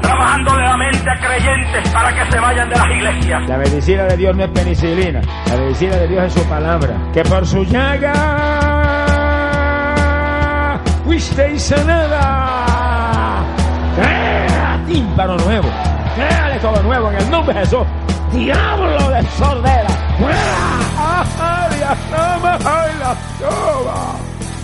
trabajándole la mente a creyentes para que se vayan de las iglesias. La medicina de Dios no es penicilina. La medicina de Dios es su palabra. Que por su llaga fuisteis sanada. Crea tímpano nuevo. Créale todo nuevo en el nombre de Jesús. Diablo de sordera. ¡Fuera! ¡Ay, la toma! ¡Ay, la toma!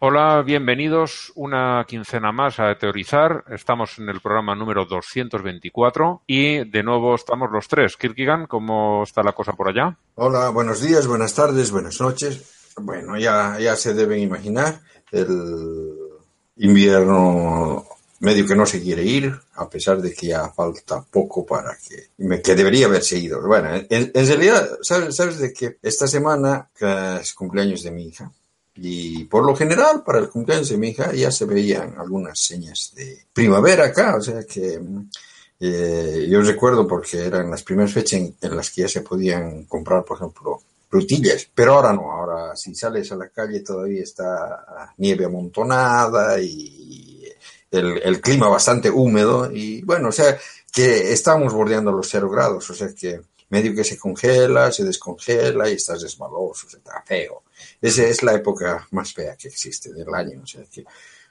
Hola, bienvenidos una quincena más a Teorizar. Estamos en el programa número 224 y de nuevo estamos los tres. Kirkigan, ¿cómo está la cosa por allá? Hola, buenos días, buenas tardes, buenas noches. Bueno, ya, ya se deben imaginar el invierno medio que no se quiere ir, a pesar de que ya falta poco para que, que debería haberse ido. Bueno, en, realidad, ¿sabes, ¿sabes de que esta semana que es cumpleaños de mi hija? Y por lo general, para el cumpleaños de mi hija ya se veían algunas señas de primavera acá, o sea que eh, yo recuerdo porque eran las primeras fechas en, las que ya se podían comprar, por ejemplo, frutillas, pero ahora no, ahora si sales a la calle todavía está nieve amontonada y el, el clima bastante húmedo y bueno, o sea que estamos bordeando los cero grados, o sea que medio que se congela, se descongela y estás desmaloso, se está feo. Esa es la época más fea que existe del año. O sea que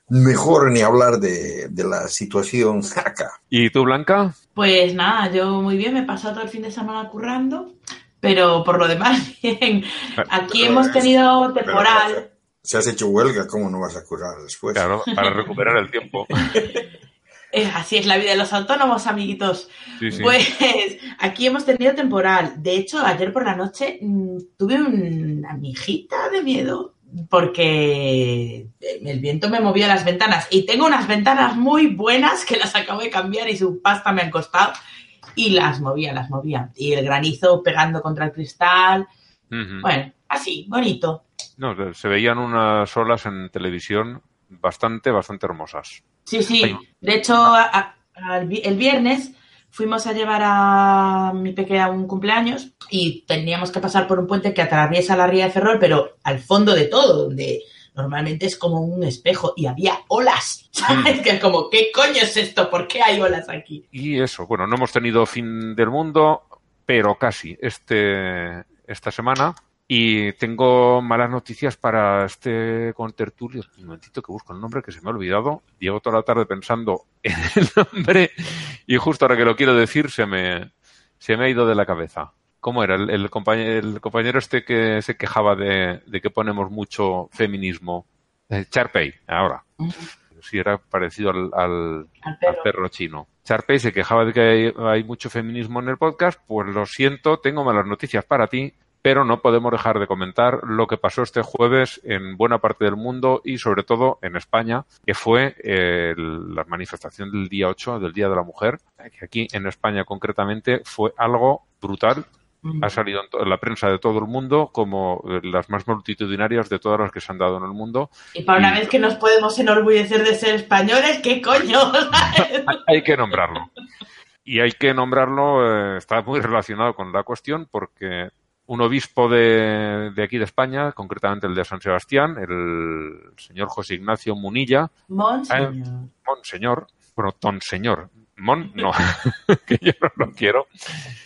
mejor ni hablar de, de, la situación acá. ¿Y tú, Blanca? Pues nada, yo muy bien, me he pasado todo el fin de semana currando, pero por lo demás, bien. Aquí Pero hemos tenido pero, temporal. Si has hecho huelga, ¿cómo no vas a curar después? Claro, para recuperar el tiempo. Así es la vida de los autónomos, amiguitos. Sí, sí. Pues aquí hemos tenido temporal. De hecho, ayer por la noche mm, tuve una mijita de miedo porque el viento me movió las ventanas y tengo unas ventanas muy buenas que las acabo de cambiar y su pasta me han costado y las movía, las movía. Y el granizo pegando contra el cristal. Bueno, así, bonito. No, se veían unas olas en televisión bastante, bastante hermosas. Sí, sí. Ahí. De hecho, a- a- el viernes fuimos a llevar a mi pequeña a un cumpleaños y teníamos que pasar por un puente que atraviesa la ría de Ferrol, pero al fondo de todo, donde normalmente es como un espejo y había olas. ¿Sabes? Que es como, ¿qué coño es esto? ¿Por qué hay olas aquí? Y eso, bueno, no hemos tenido fin del mundo, pero casi este, esta semana. Y tengo malas noticias para este contertulio. Un momentito que busco el nombre que se me ha olvidado. Llevo toda la tarde pensando en el nombre y justo ahora que lo quiero decir se me, se me ha ido de la cabeza. ¿Cómo era? El, el compañero, el compañero este que se quejaba de, de que ponemos mucho feminismo. Eh, Charpey, ahora. Sí, era parecido al, al, Al al perro. chino. Sharpay se quejaba de que hay, hay mucho feminismo en el podcast, pues lo siento, tengo malas noticias para ti, pero no podemos dejar de comentar lo que pasó este jueves en buena parte del mundo y sobre todo en España, que fue eh, el- la manifestación del día 8, del Día de la Mujer, que aquí en España concretamente fue algo brutal. Ha salido en, la prensa de todo el mundo como eh, las más multitudinarias de todas las que se han dado en el mundo. Y para una Y- vez que nos podemos enorgullecer de ser españoles, ¿qué coño? Hay que nombrarlo. Y hay que nombrarlo, eh, está muy relacionado con la cuestión porque un obispo de, de aquí de España, concretamente el de San Sebastián, el señor José Ignacio Munilla, Monseñor. Monseñor, bueno, Don Señor, Mon, no, que yo no lo quiero,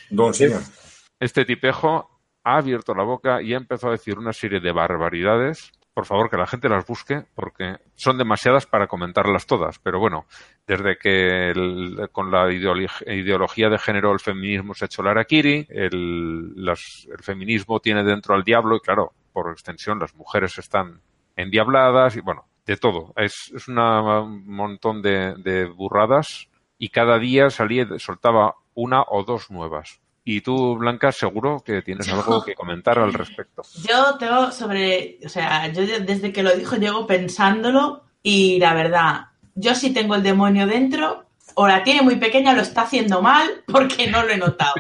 Don señor. este tipejo ha abierto la boca y ha empezado a decir una serie de barbaridades por favor, que la gente las busque porque son demasiadas para comentarlas todas. Pero bueno, desde que el- con la ideología de género el feminismo se ha hecho la el, las- el feminismo tiene dentro al diablo y claro, por extensión las mujeres están endiabladas y bueno, de todo. Es, es una- un montón de, de burradas y cada día salía, soltaba una o dos nuevas. Y tú, Blanca, seguro que tienes algo que comentar al respecto. Yo tengo sobre, o sea, yo desde que lo dijo llevo pensándolo y la verdad, yo sí tengo el demonio dentro o la tiene muy pequeña, lo está haciendo mal porque no lo he notado.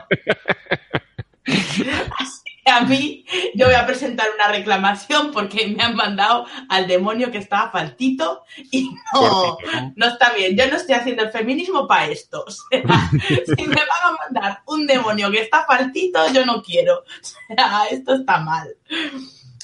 A mí yo voy a presentar una reclamación porque me han mandado al demonio que estaba faltito y no, ¿no? no está bien. Yo no estoy haciendo el feminismo para esto. O sea, si me van a mandar un demonio que está faltito, yo no quiero. O sea, esto está mal.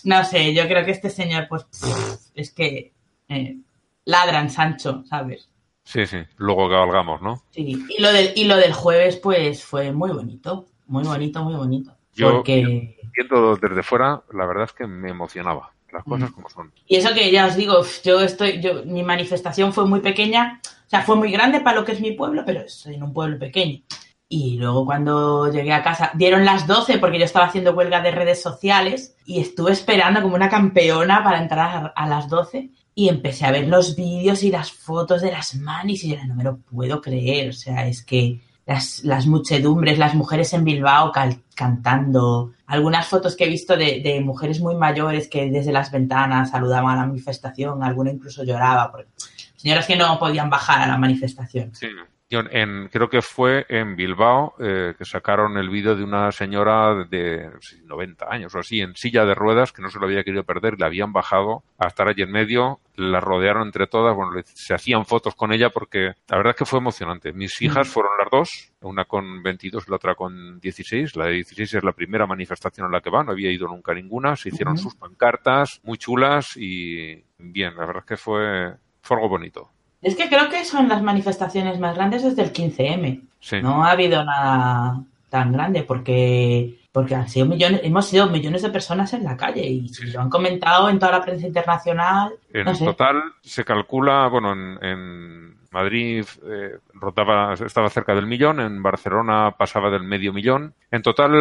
No sé, yo creo que este señor, pues, pff, es que eh, ladran Sancho, ¿sabes? Sí, sí, luego cabalgamos, ¿no? Sí. Y lo del, y lo del jueves, pues, fue muy bonito. Muy bonito, muy bonito. Yo- Porque... Viendo desde fuera, la verdad es que me emocionaba. Las cosas Mm. como son. Y eso que ya os digo, yo estoy, yo, mi manifestación fue muy pequeña, o sea, fue muy grande para lo que es mi pueblo, pero estoy en un pueblo pequeño. Y luego cuando llegué a casa, dieron las 12 porque yo estaba haciendo huelga de redes sociales y estuve esperando como una campeona para entrar a, a las 12 y empecé a ver los vídeos y las fotos de las manis y yo no me lo puedo creer, o sea, es que las, las muchedumbres, las mujeres en Bilbao cantando, algunas fotos que he visto de, mujeres muy mayores que desde las ventanas saludaban a la manifestación, alguna incluso lloraba, porque señoras que no podían bajar a la manifestación. Sí. En, creo que fue en Bilbao eh, que sacaron el vídeo de una señora de no sé, 90 años o así, en silla de ruedas, que no se lo había querido perder, la habían bajado a estar allí en medio, la rodearon entre todas, bueno, se hacían fotos con ella porque la verdad es que fue emocionante. Mis hijas fueron las dos, una con 22 y la otra con 16. La de 16 es la primera manifestación a la que va, no había ido nunca a ninguna, se hicieron sus pancartas, muy chulas y bien, la verdad es que fue, fue algo bonito. Es que creo que son las manifestaciones más grandes desde el 15M. Sí. No ha habido nada tan grande porque porque han sido millones, hemos sido millones de personas en la calle y Sí, lo han comentado en toda la prensa internacional. En no sé. total se calcula, bueno, en, en Madrid eh, rotaba, estaba cerca del millón, en Barcelona pasaba del medio millón. En total,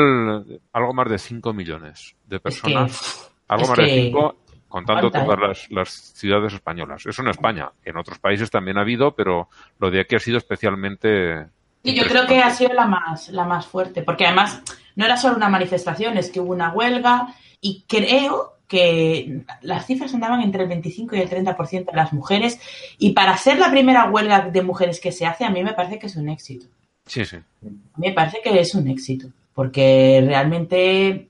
algo más de 5 millones de Es que, personas. algo más de que 5, contando todas ¿eh? las, las ciudades españolas. Eso en España. En otros países también ha habido, pero lo de aquí ha sido especialmente. Y yo creo que ha sido la más, la más fuerte, porque además no era solo una manifestación, es que hubo una huelga y creo que las cifras andaban entre el 25 y el 30% de las mujeres y para ser la primera huelga de mujeres que se hace a mí me parece que es un éxito. Sí, sí. A mí me parece que es un éxito, porque realmente,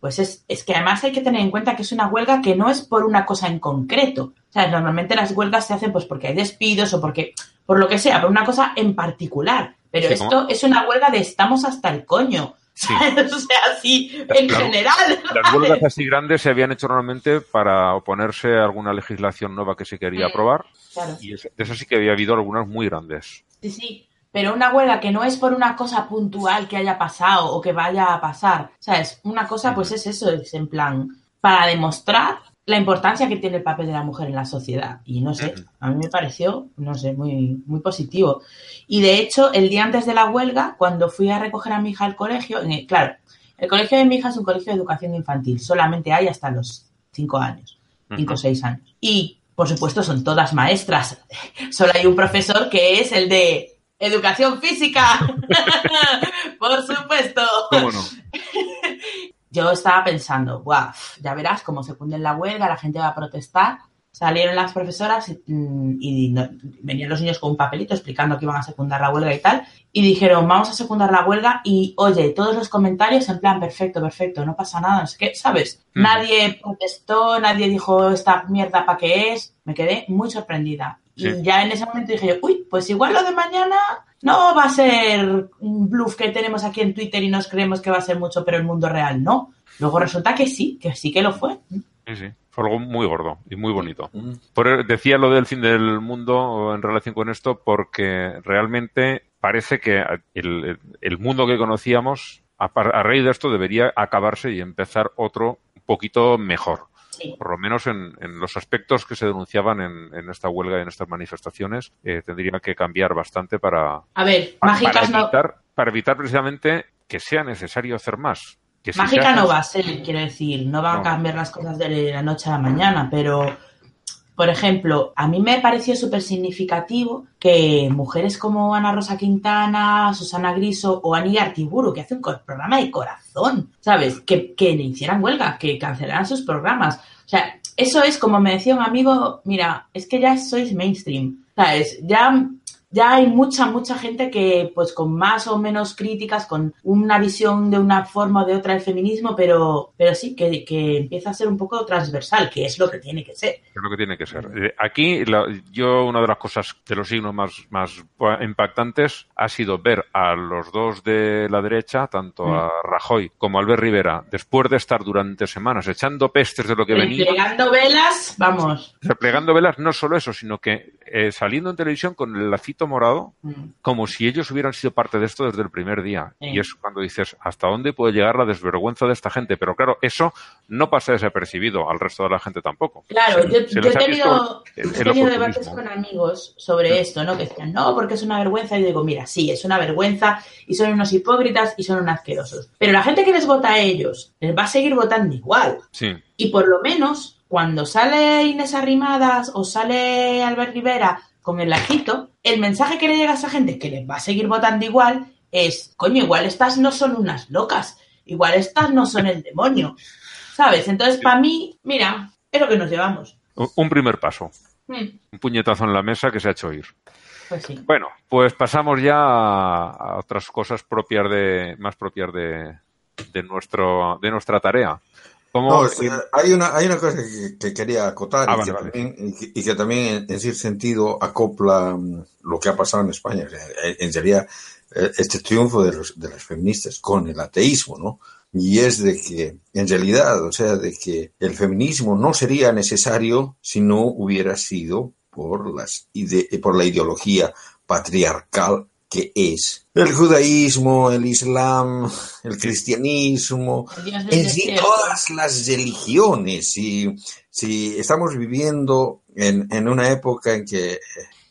pues es, es que además hay que tener en cuenta que es una huelga que no es por una cosa en concreto. O sea, normalmente las huelgas se hacen pues porque hay despidos o porque, por lo que sea, por una cosa en particular. Pero Sí, esto es una huelga de estamos hasta el coño. O sea, así, en Claro. general. Las huelgas así grandes se habían hecho normalmente para oponerse a alguna legislación nueva que se quería Mm. aprobar. Claro. Y es- de eso sí que había habido algunas muy grandes. Sí, sí. Pero una huelga que no es por una cosa puntual que haya pasado o que vaya a pasar. ¿Sabes? Una cosa, pues es eso, es en plan, para demostrar la importancia que tiene el papel de la mujer en la sociedad. Y no sé, a mí me pareció, no sé, muy, muy positivo. Y de hecho, el día antes de la huelga, cuando fui a recoger a mi hija al colegio, en el- claro, el colegio de mi hija es un colegio de educación infantil, solamente hay hasta los cinco años, cinco o años. Y, por supuesto, son todas maestras. Solo hay un profesor que es el de educación física. por supuesto. ¿Cómo no? Yo estaba pensando, Buah, ya verás cómo se cunde la huelga, la gente va a protestar. Salieron las profesoras y, mm, y no- venían los niños con un papelito explicando que iban a secundar la huelga y tal. Y dijeron, vamos a secundar la huelga y, oye, todos los comentarios en plan, perfecto, perfecto, no pasa nada, no sé qué, ¿sabes? Ujú. Nadie protestó, nadie dijo esta mierda para qué es. Me quedé muy sorprendida. Sí. Y ya en ese momento dije yo, uy, pues igual lo de mañana no va a ser un bluff que tenemos aquí en Twitter y nos creemos que va a ser mucho, pero el mundo real no. Luego resulta que sí, que sí que lo fue. Sí, sí. Fue algo muy gordo y muy bonito. Mm. Por, decía lo del fin del mundo en relación con esto porque realmente parece que el, mundo que conocíamos a, a raíz de esto debería acabarse y empezar otro un poquito mejor. Sí. por lo menos en, en los aspectos que se denunciaban en, en esta huelga y en estas manifestaciones, eh, tendría que cambiar bastante para, A ver, para, mágicas evitar, para evitar precisamente que sea necesario hacer más. Que si se mágica no va a ser, quiero decir, no va No. a cambiar las cosas de la noche a la mañana, pero, por ejemplo, a mí me pareció súper significativo que mujeres como Ana Rosa Quintana, Susana Griso o Ani Artiburu, que hace un programa de corazón, ¿sabes? Que, que le hicieran huelga, que cancelaran sus programas. O sea, eso es como me decía un amigo, mira, es que ya sois mainstream, ¿sabes? Ya, ya hay mucha, mucha gente que, pues con más o menos críticas, con una visión de una forma o de otra del feminismo, pero, pero sí, que, que empieza a ser un poco transversal, que es lo que tiene que ser. Es lo que tiene que ser. Eh, Aquí, la- yo, una de las cosas de los signos más, más impactantes ha sido ver a los dos de la derecha, tanto a Rajoy como a Albert Rivera, después de estar durante semanas echando pestes de lo que venía, Desplegando velas, vamos. replegando velas, no solo eso, sino que eh, saliendo en televisión con el morado, Mm. como si ellos hubieran sido parte de esto desde el primer día. Y es cuando dices, ¿hasta dónde puede llegar la desvergüenza de esta gente? Pero claro, eso no pasa desapercibido al resto de la gente tampoco. Claro, Se- yo, se yo les he tenido, el- he tenido debates con amigos sobre esto, ¿no? Que decían, no, porque es una vergüenza. Y digo, mira, sí, es una vergüenza y son unos hipócritas y son unos asquerosos. Pero la gente que les vota a ellos les va a seguir votando igual. Sí. Y por lo menos, cuando sale Inés Arrimadas o sale Albert Rivera con el lajito, el mensaje que le llega a esa gente que les va a seguir votando igual es, coño, igual estas no son unas locas, igual estas no son el demonio, ¿sabes? Entonces, para mí, mira, es lo que nos llevamos. Un- primer paso. Mm, Un puñetazo en la mesa que se ha hecho oír. Pues sí. Bueno, pues pasamos ya a, a otras cosas propias de, más propias de, de nuestro, de nuestra tarea. No, o sea, hay una hay una cosa que, que quería acotar Ah, y, vale, que vale. También, y, que, también en, cierto sentido acopla mm, lo que ha pasado en España. Sea, en- sería eh, este triunfo de los de las feministas con el ateísmo, ¿no? Y es de que, en realidad, o sea, de que el feminismo no sería necesario si no hubiera sido por las ide- por la ideología patriarcal que es el judaísmo, el islam, el cristianismo, en sí todas las religiones. Si, si estamos viviendo en, en una época en que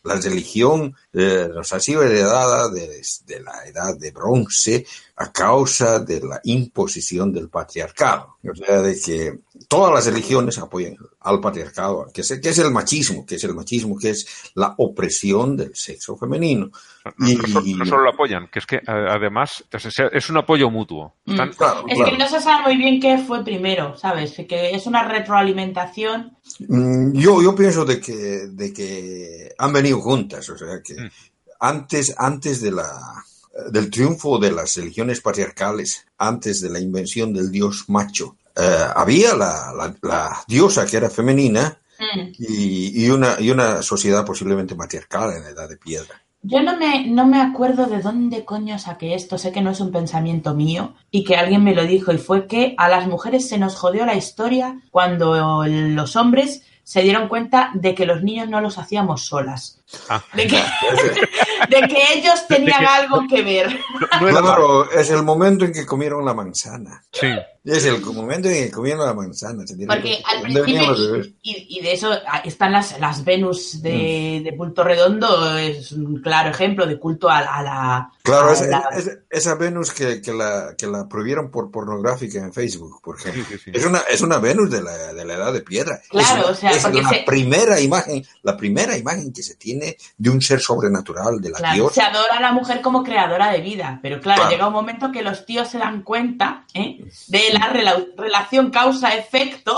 la religión eh, nos ha sido heredada desde la edad de bronce a causa de la imposición del patriarcado. O sea, de que todas las religiones apoyan al patriarcado, que es, que es el machismo, que es el machismo, que es la opresión del sexo femenino. no, Y- no solo- no solo lo apoyan, que es que eh, además es un apoyo mutuo. Claro, Es claro. que no se sabe muy bien qué fue primero, ¿sabes? Que es una retroalimentación. Mm, Yo, yo pienso de que, de que han venido juntas, o sea que Mm. Antes, antes de la, del triunfo de las religiones patriarcales, antes de la invención del dios macho, eh, había la, la- la diosa que era femenina Mm. y, y una, y una sociedad posiblemente matriarcal en la edad de piedra. Yo no me, no me acuerdo de dónde coño saqué esto, sé que no es un pensamiento mío y que alguien me lo dijo y fue que a las mujeres se nos jodió la historia cuando los hombres se dieron cuenta de que los niños no los hacíamos solas. Ah. De, que, de que ellos tenían algo que ver. no- no era Claro, es el momento en que comieron la manzana. Sí. Es el momento en que comieron la manzana. se Porque al ¿Dónde venían principio, y, y de eso ah, están las, las Venus de, de Punto Redondo, es un claro ejemplo de culto a, a la... Claro, a esa, la- esa- esa Venus que, que la, que la prohibieron por pornográfica en Facebook, por ejemplo. Sí, sí, sí. Es una, es una Venus de la, de la edad de piedra. Claro, es una- o sea, es porque la se- primera imagen, la primera imagen que se tiene de un ser sobrenatural, de la Claro, diosa. se adora a la mujer como creadora de vida, pero claro, Claro. llega un momento que los tíos se dan cuenta ¿eh? de la rela- relación causa-efecto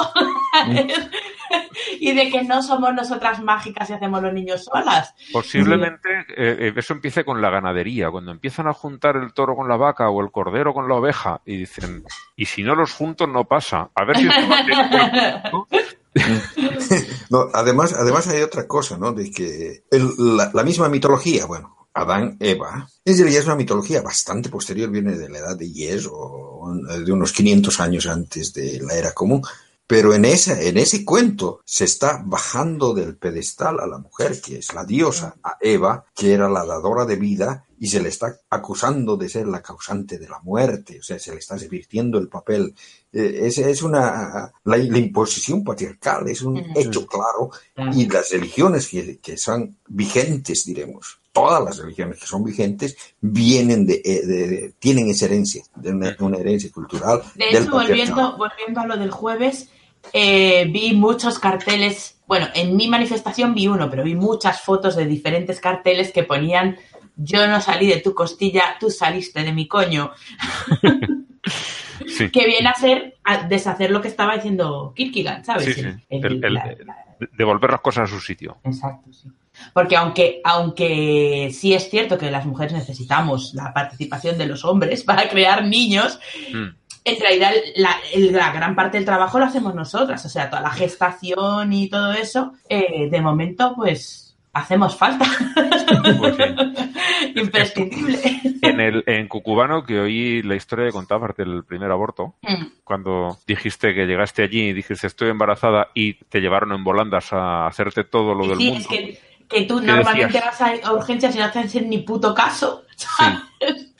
y de que no somos nosotras mágicas y hacemos los niños solas. Posiblemente eh, eh, eso empiece con la ganadería, cuando empiezan a juntar el toro con la vaca o el cordero con la oveja y dicen, y si no los junto no pasa, a ver si además, además hay otra cosa, ¿no? De que la, misma mitología, bueno, Adán, Eva, en realidad es una mitología bastante posterior, viene de la edad de Yes o de unos 500 años antes de la era común. Pero en, esa, en ese cuento se está bajando del pedestal a la mujer, que es la diosa, a Eva, que era la dadora de vida y se le está acusando de ser la causante de la muerte, o sea, se le está revirtiendo el papel. Eh, es, es una, la, la imposición patriarcal es un hecho claro y las religiones que, que son vigentes, diremos, todas las religiones que son vigentes vienen de, eh, de- de- tienen esa herencia, de una, una herencia cultural. De hecho, volviendo, volviendo a lo del jueves, eh, vi muchos carteles, bueno, en mi manifestación vi uno, pero vi muchas fotos de diferentes carteles que ponían yo no salí de tu costilla, tú saliste de mi coño, Sí. que viene a ser a deshacer lo que estaba diciendo Kierkegaard, ¿sabes? Sí, sí. El- el- El- el- la- la- Devolver las cosas a su sitio. Exacto, sí. Porque aunque, aunque sí es cierto que las mujeres necesitamos la participación de los hombres para crear niños, Mm. en realidad la, la gran parte del trabajo lo hacemos nosotras. O sea, toda la gestación y todo eso, eh, de momento, pues hacemos falta. Pues sí. Imprescindible. En, el, en Cucubano, que oí la historia que contabas del primer aborto, Mm, cuando dijiste que llegaste allí y dijiste estoy embarazada y te llevaron en volandas a hacerte todo lo del sí, mundo. es que, que tú ¿Qué normalmente decías? vas a urgencias y no te hacen ni puto caso. ¿sabes?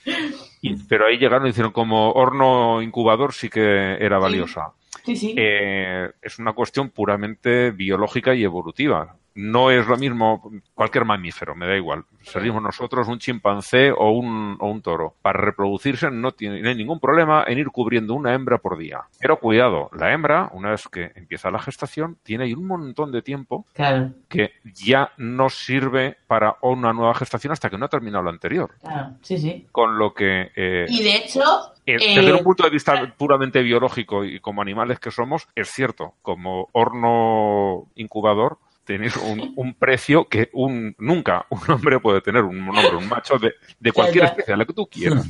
Y- pero ahí llegaron y hicieron como horno incubador sí que era valiosa. Sí, sí. Eh, es una cuestión puramente biológica y evolutiva. No es lo mismo cualquier mamífero, me da igual. Seríamos nosotros un chimpancé o un, o un toro. Para reproducirse no, tiene, no hay ningún problema en ir cubriendo una hembra por día. Pero cuidado, la hembra, una vez que empieza la gestación, tiene ahí un montón de tiempo Claro, que ya no sirve para una nueva gestación hasta que no ha terminado la anterior. claro. Sí, sí. Con lo que eh, Y de hecho, eh, eh, Desde un punto de vista puramente biológico y como animales que somos, es cierto, como horno incubador, tenéis un, un precio que un nunca un hombre puede tener, un hombre, un macho de, de cualquier especie, la que tú quieras.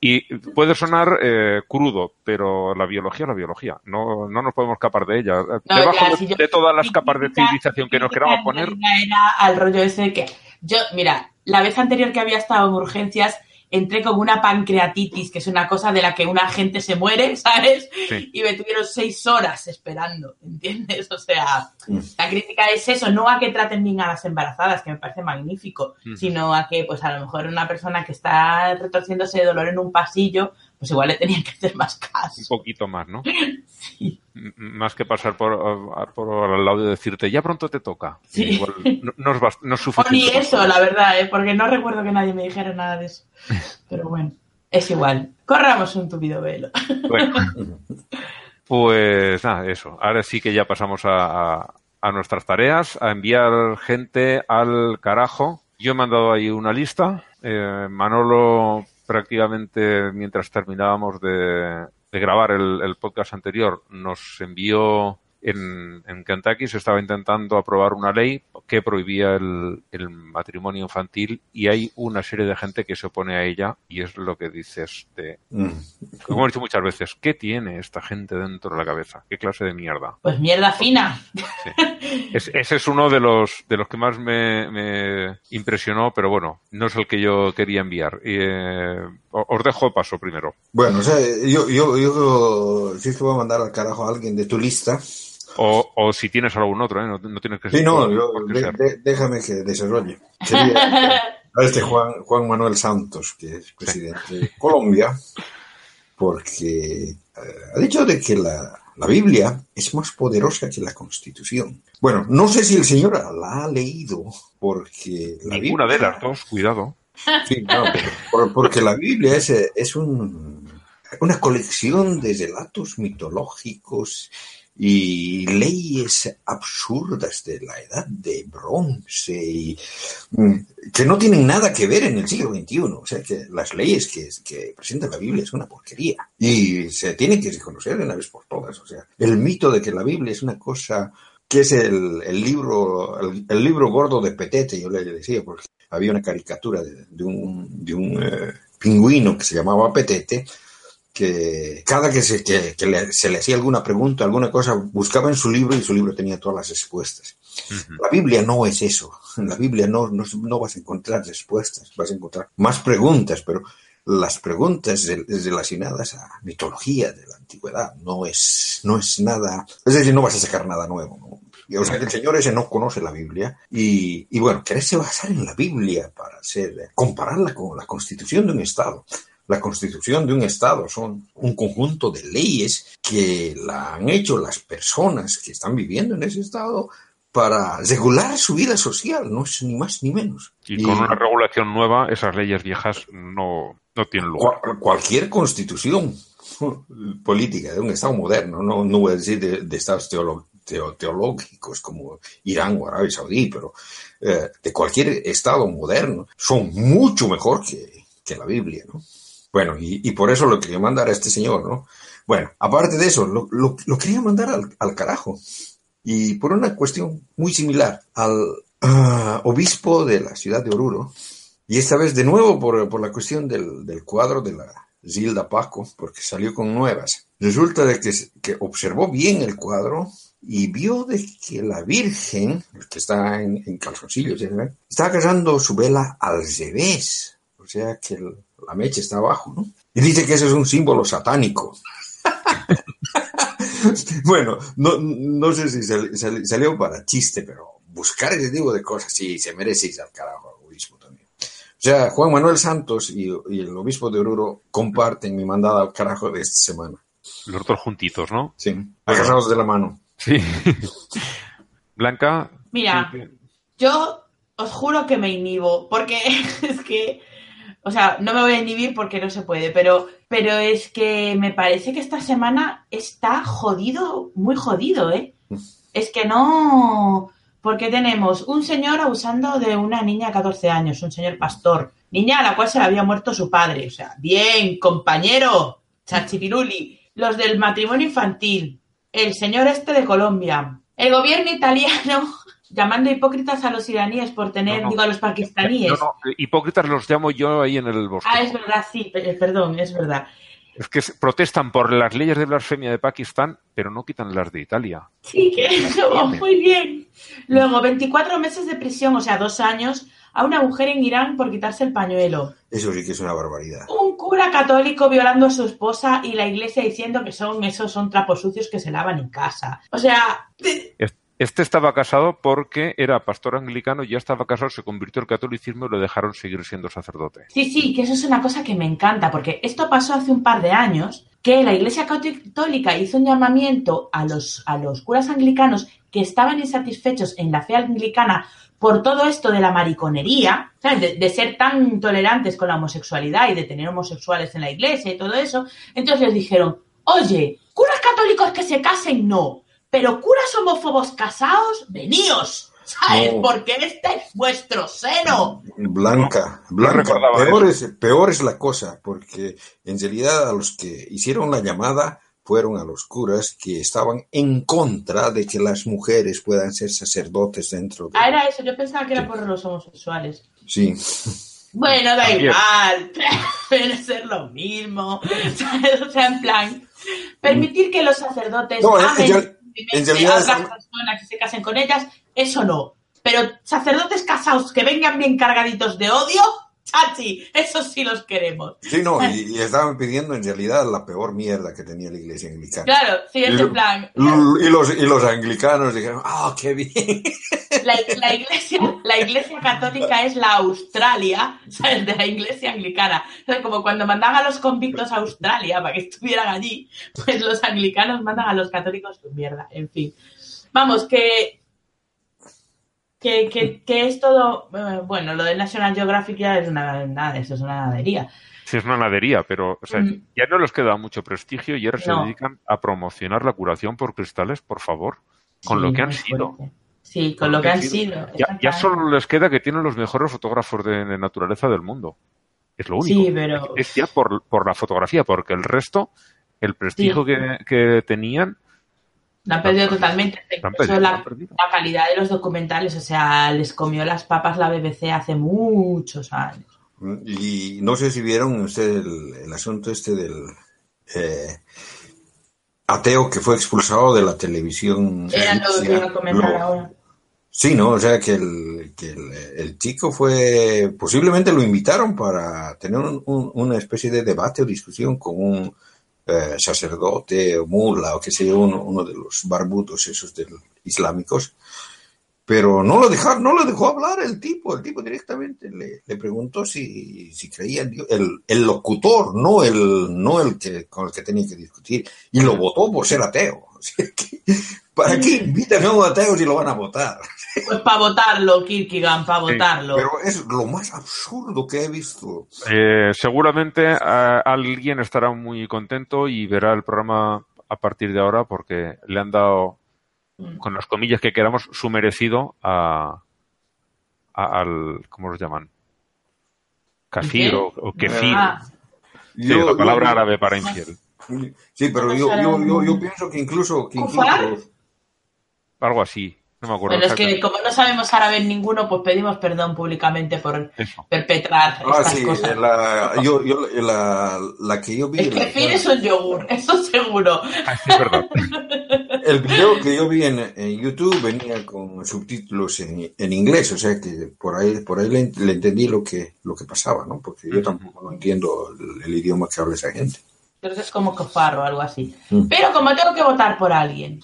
Y puede sonar eh, crudo, pero la biología es la biología. No, no nos podemos escapar de ella. Debajo ya, de, si de todas las capas de civilización que nos queramos poner, Era al rollo ese que yo, mira, la vez anterior que había estado en urgencias entré con una pancreatitis, que es una cosa de la que una gente se muere, ¿sabes? Sí. Y me tuvieron seis horas esperando, ¿entiendes? O sea, Mm. la crítica es eso, no a que traten bien a las embarazadas, que me parece magnífico, Mm. sino a que, pues a lo mejor una persona que está retorciéndose de dolor en un pasillo, pues igual le tenían que hacer más un caso. poquito más, ¿no? Sí. M- Más que pasar por, por al lado y decirte, ya pronto te toca. Sí. Igual no, no es, no es O ni eso, la verdad, ¿eh? porque no recuerdo que nadie me dijera nada de eso. Pero bueno, es igual. Corramos un tupido velo. Bueno, pues nada, eso. Ahora sí que ya pasamos a, a- a nuestras tareas, a enviar gente al carajo. Yo he mandado ahí una lista. Eh, Manolo prácticamente mientras terminábamos de, grabar el, el podcast anterior nos envió en, en Kentucky se estaba intentando aprobar una ley que prohibía el, el matrimonio infantil y hay una serie de gente que se opone a ella y es lo que dices de Mm. como he dicho muchas veces, ¿qué tiene esta gente dentro de la cabeza? ¿Qué clase de mierda? Pues mierda fina. Es- ese es uno de los, de los que más me, me impresionó, pero bueno, no es el que yo quería enviar. Eh, os dejo paso primero. Bueno, o sea, yo, yo, yo, si es que voy a mandar al carajo a alguien de tu lista. O, o si tienes algún otro, ¿eh? no, no tienes que Sí, no, por- yo- por qué de- ser. de- déjame que desarrolle. Sería a este Juan, Juan Manuel Santos, que es presidente de Colombia, porque eh, ha dicho de que la, la Biblia es más poderosa que la Constitución. Bueno, no sé si el señor la ha leído, porque la Ninguna de Biblia- las dos, cuidado. Sí, no, pero- por- porque la Biblia es, es un- una colección de relatos mitológicos y leyes absurdas de la edad de bronce y mm, que no tienen nada que ver en el siglo XXI. O sea que las leyes que, que presenta la Biblia es una porquería y se tiene que reconocer de una vez por todas. O sea, el mito de que la Biblia es una cosa que es el, el libro el, el libro gordo de Petete, yo le decía, porque había una caricatura de, de un, de un eh, pingüino que se llamaba Petete, que cada que, se, que, que le, se le hacía alguna pregunta, alguna cosa, buscaba en su libro y su libro tenía todas las respuestas. La Biblia no es eso. En la Biblia no, no, no vas a encontrar respuestas, vas a encontrar más preguntas, pero las preguntas relacionadas a mitología de la antigüedad no es, no es nada, es decir, no vas a sacar nada nuevo. ¿no? Y, o sea que el señor ese no conoce la Biblia y, y bueno, quererse basar en la Biblia para hacer, compararla con la constitución de un Estado. La constitución de un Estado son un conjunto de leyes que la han hecho las personas que están viviendo en ese Estado para regular su vida social, no es ni más ni menos. Y con una regulación nueva, esas leyes viejas no, no tienen lugar. Cual- cualquier constitución política de un Estado moderno, no, no voy a decir de, de estados teolo- teo- teológicos como Irán o Arabia Saudí, pero eh, de cualquier Estado moderno, son mucho mejor que, que la Biblia, ¿no? Bueno, y, y por eso lo quería mandar a este señor, ¿no? Bueno, aparte de eso, lo, lo- quería mandar al, al carajo. Y por una cuestión muy similar al ah, obispo de la ciudad de Oruro, y esta vez de nuevo por, por la cuestión del, del cuadro de la Zilda Paco, porque salió con nuevas. Resulta de que, que observó bien el cuadro y vio de que la Virgen, que está en, en calzoncillos, ¿eh? está agarrando su vela al revés. O sea que el- la mecha está abajo, ¿no? Y dice que ese es un símbolo satánico. bueno, no, no sé si sal- sal- salió para chiste, pero buscar ese tipo de cosas sí se merece irse al carajo al obispo también. O sea, Juan Manuel Santos y, y el obispo de Oruro comparten mi mandada al carajo de esta semana. Los dos juntitos, ¿no? Sí, agarrados de la mano. Sí. Blanca. Mira, sí, yo os juro que me inhibo, porque es que, o sea, no me voy a inhibir porque no se puede, pero, pero es que me parece que esta semana está jodido, muy jodido, ¿eh? Es que no, porque tenemos un señor abusando de una niña de 14 años, un señor pastor, niña a la cual se le había muerto su padre, o sea, bien, compañero, chachipiruli, los del matrimonio infantil, el señor este de Colombia, el gobierno italiano llamando hipócritas a los iraníes por tener, No, no. digo, a los pakistaníes. No, no, hipócritas los llamo yo ahí en el bosque. Ah, es verdad, sí, pe- perdón, es verdad. Es que protestan por las leyes de blasfemia de Pakistán, pero no quitan las de Italia. Sí, que eso, muy bien. Luego, 24 meses de prisión, o sea, dos años, a una mujer en Irán por quitarse el pañuelo. Eso sí que es una barbaridad. Un cura católico violando a su esposa y la iglesia diciendo que son esos son trapos sucios que se lavan en casa. O sea, Es- Este estaba casado porque era pastor anglicano, ya estaba casado, se convirtió al catolicismo y lo dejaron seguir siendo sacerdote. sí, sí, que eso es una cosa que me encanta, porque esto pasó hace un par de años, que la iglesia católica hizo un llamamiento a los, a los curas anglicanos que estaban insatisfechos en la fe anglicana por todo esto de la mariconería, ¿sabes? De, de ser tan intolerantes con la homosexualidad y de tener homosexuales en la iglesia y todo eso. Entonces les dijeron, oye, curas católicos que se casen, no, pero curas homófobos casados, veníos, ¿sabes? No. Porque este es vuestro seno. Blanca, Blanca, peor es, peor es la cosa, porque en realidad a los que hicieron la llamada fueron a los curas que estaban en contra de que las mujeres puedan ser sacerdotes dentro de... Ah, era eso, yo pensaba que era por los homosexuales. Sí, Bueno, da igual, puede ser lo mismo. ¿sabes? O sea, en plan, permitir que los sacerdotes No, en- amen en realidad a otras personas y se casen con ellas, eso no. Pero sacerdotes casados que vengan bien cargaditos de odio, chachi, esos sí los queremos. sí, no, y, y estaban pidiendo en realidad la peor mierda que tenía la iglesia anglicana. Claro, sí, es en plan, Y los, y los anglicanos dijeron, ah, qué bien. la, la iglesia, la iglesia católica es la Australia, ¿sabes? De la iglesia anglicana. O sea, como cuando mandan a los convictos a Australia para que estuvieran allí, pues los anglicanos mandan a los católicos su mierda. En fin. Vamos, que. Que, que, que es todo. eh, Bueno, lo de National Geographic ya es una. Nada, eso es una nadería. Sí, es una nadería, pero o sea, Mm. ya no les queda mucho prestigio y ahora se dedican a promocionar la curación por cristales, por favor, con Sí, lo que han sido. fuerte. Sí, con lo que han sido. Ya, ya solo les queda que tienen los mejores fotógrafos de, de naturaleza del mundo. Es lo único. Sí, pero- Es ya por, por la fotografía, porque el resto, el prestigio Sí. que, que tenían, Lo han perdido totalmente. Incluso la, la calidad de los documentales, o sea, les comió las papas la BBC hace muchos años. Y no sé si vieron ustedes el, el asunto este del eh, ateo que fue expulsado de la televisión. Era lo que iba a comentar Lo- ahora. Sí, ¿no? O sea, que el, que el, el chico fue, posiblemente lo invitaron para tener un- un- una especie de debate o discusión con un eh, sacerdote o mula o sé yo, uno, uno de los barbudos esos del, islámicos, pero no lo dejó, no lo dejó hablar el tipo, el tipo directamente le, le preguntó si, si creía en Dios, el, el locutor, no el, no el que con el que tenía que discutir, y lo votó por ser ateo. Sea, que, ¿Para qué invitan a un ateo si lo van a votar? Pues para votarlo, Kierkegaard, para Sí, votarlo. Pero es lo más absurdo que he visto. Eh, seguramente eh, alguien estará muy contento y verá el programa a partir de ahora porque le han dado, Mm. con las comillas que queramos, su merecido a, a- al, ¿cómo los llaman? Kafir o, o kefir. Ah, Sí, la palabra árabe para infiel. Sí, pero yo, yo, yo, yo pienso que incluso, que incluso Algo así. No me acuerdo. pero es que como no sabemos árabe ninguno, pues pedimos perdón públicamente por Eso. perpetrar Ah, estas sí, cosas. la, yo, yo, la, la que yo vi, El kefir es un yogur, eso seguro. Ah, sí, verdad. el video que yo vi en, en YouTube venía con subtítulos en, en inglés, o sea que por ahí, por ahí le, le entendí lo que, lo que pasaba, ¿no? Porque yo tampoco no entiendo el, el idioma que habla esa gente. Entonces es como cofar o algo así. Mm. Pero como tengo que votar por alguien,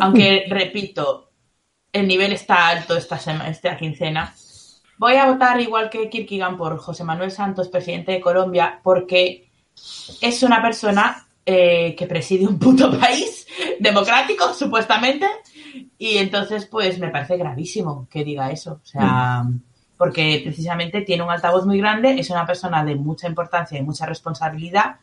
aunque repito, el nivel está alto esta, sema- esta quincena, voy a votar igual que Kierkegaard por José Manuel Santos, presidente de Colombia, porque es una persona eh, que preside un puto país democrático, supuestamente, y entonces pues me parece gravísimo que diga eso. O sea, porque precisamente tiene un altavoz muy grande, es una persona de mucha importancia y mucha responsabilidad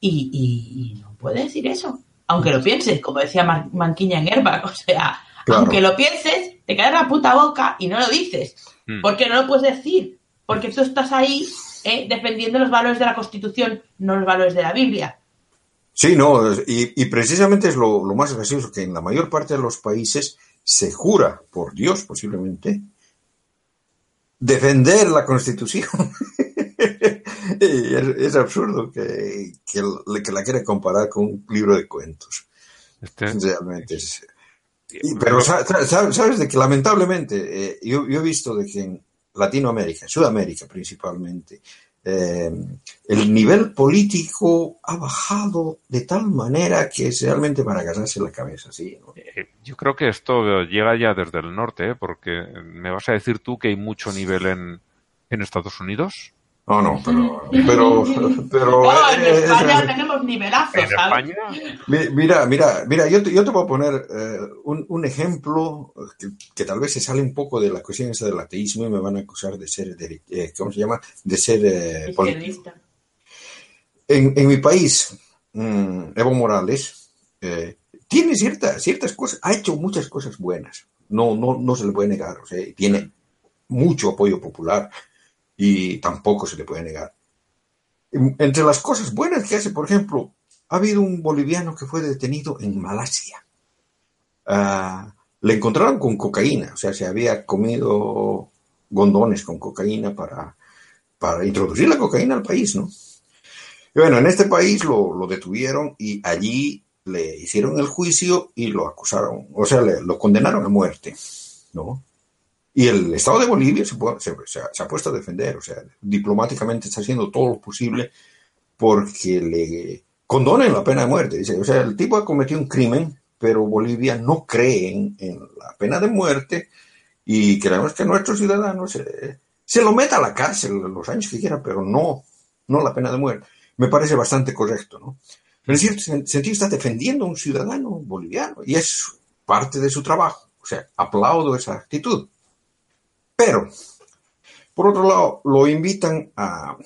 y no puede decir eso. Aunque lo pienses, como decía Mar- Manquiña en Airbag, o sea, Claro. aunque lo pienses, te cae la puta boca y no lo dices. Mm. ¿Por qué no lo puedes decir? Porque tú estás ahí eh, defendiendo los valores de la Constitución, no los valores de la Biblia. Sí, no, y, y precisamente es lo, lo más gracioso que en la mayor parte de los países se jura, por Dios posiblemente, defender la Constitución. Y es, es absurdo que, que, el- que la quiera comparar con un libro de cuentos. Este, Realmente es- y- pero sa- sa- sa- sabes de que lamentablemente eh, yo, yo he visto de que en Latinoamérica, Sudamérica principalmente, eh, el nivel político ha bajado de tal manera que es realmente para agarrarse la cabeza, ¿sí? ¿no? Eh, Yo creo que esto llega ya desde el norte, ¿eh? porque me vas a decir tú que hay mucho nivel en, en Estados Unidos. No, no, pero, pero, pero No, en eh, España eh, tenemos nivelazos, En ¿sabes? España, Mi- Mira, mira, mira, yo te, yo te voy a poner eh, un, un ejemplo que, que tal vez se sale un poco de la cuestión esa del ateísmo y me van a acusar de ser, de, eh, ¿cómo se llama? De ser eh. Izquierdista. En, en mi país, mm, Evo Morales eh, tiene cierta, ciertas cosas, ha hecho muchas cosas buenas, no, no, no se le puede negar, o sea, tiene mucho apoyo popular y tampoco se le puede negar. En- Entre las cosas buenas que hace, por ejemplo, ha habido un boliviano que fue detenido en Malasia. Ah, le encontraron con cocaína, o sea, se había comido gondones con cocaína para, para introducir la cocaína al país, ¿no? Y bueno, en este país lo, lo detuvieron y allí le hicieron el juicio y lo acusaron, o sea, le- lo condenaron a muerte, ¿no? Y el Estado de Bolivia se, se- se ha, se ha puesto a defender, o sea, diplomáticamente está haciendo todo lo posible porque le condonen la pena de muerte. Dice, o sea, el tipo ha cometido un crimen, pero Bolivia no cree en, en la pena de muerte y queremos que nuestros ciudadanos se, se lo meta a la cárcel los años que quiera, pero no, no la pena de muerte. Me parece bastante correcto, ¿no? En cierto sen- sentido está defendiendo a un ciudadano boliviano y es parte de su trabajo. O sea, aplaudo esa actitud. Pero, por otro lado, lo invitan a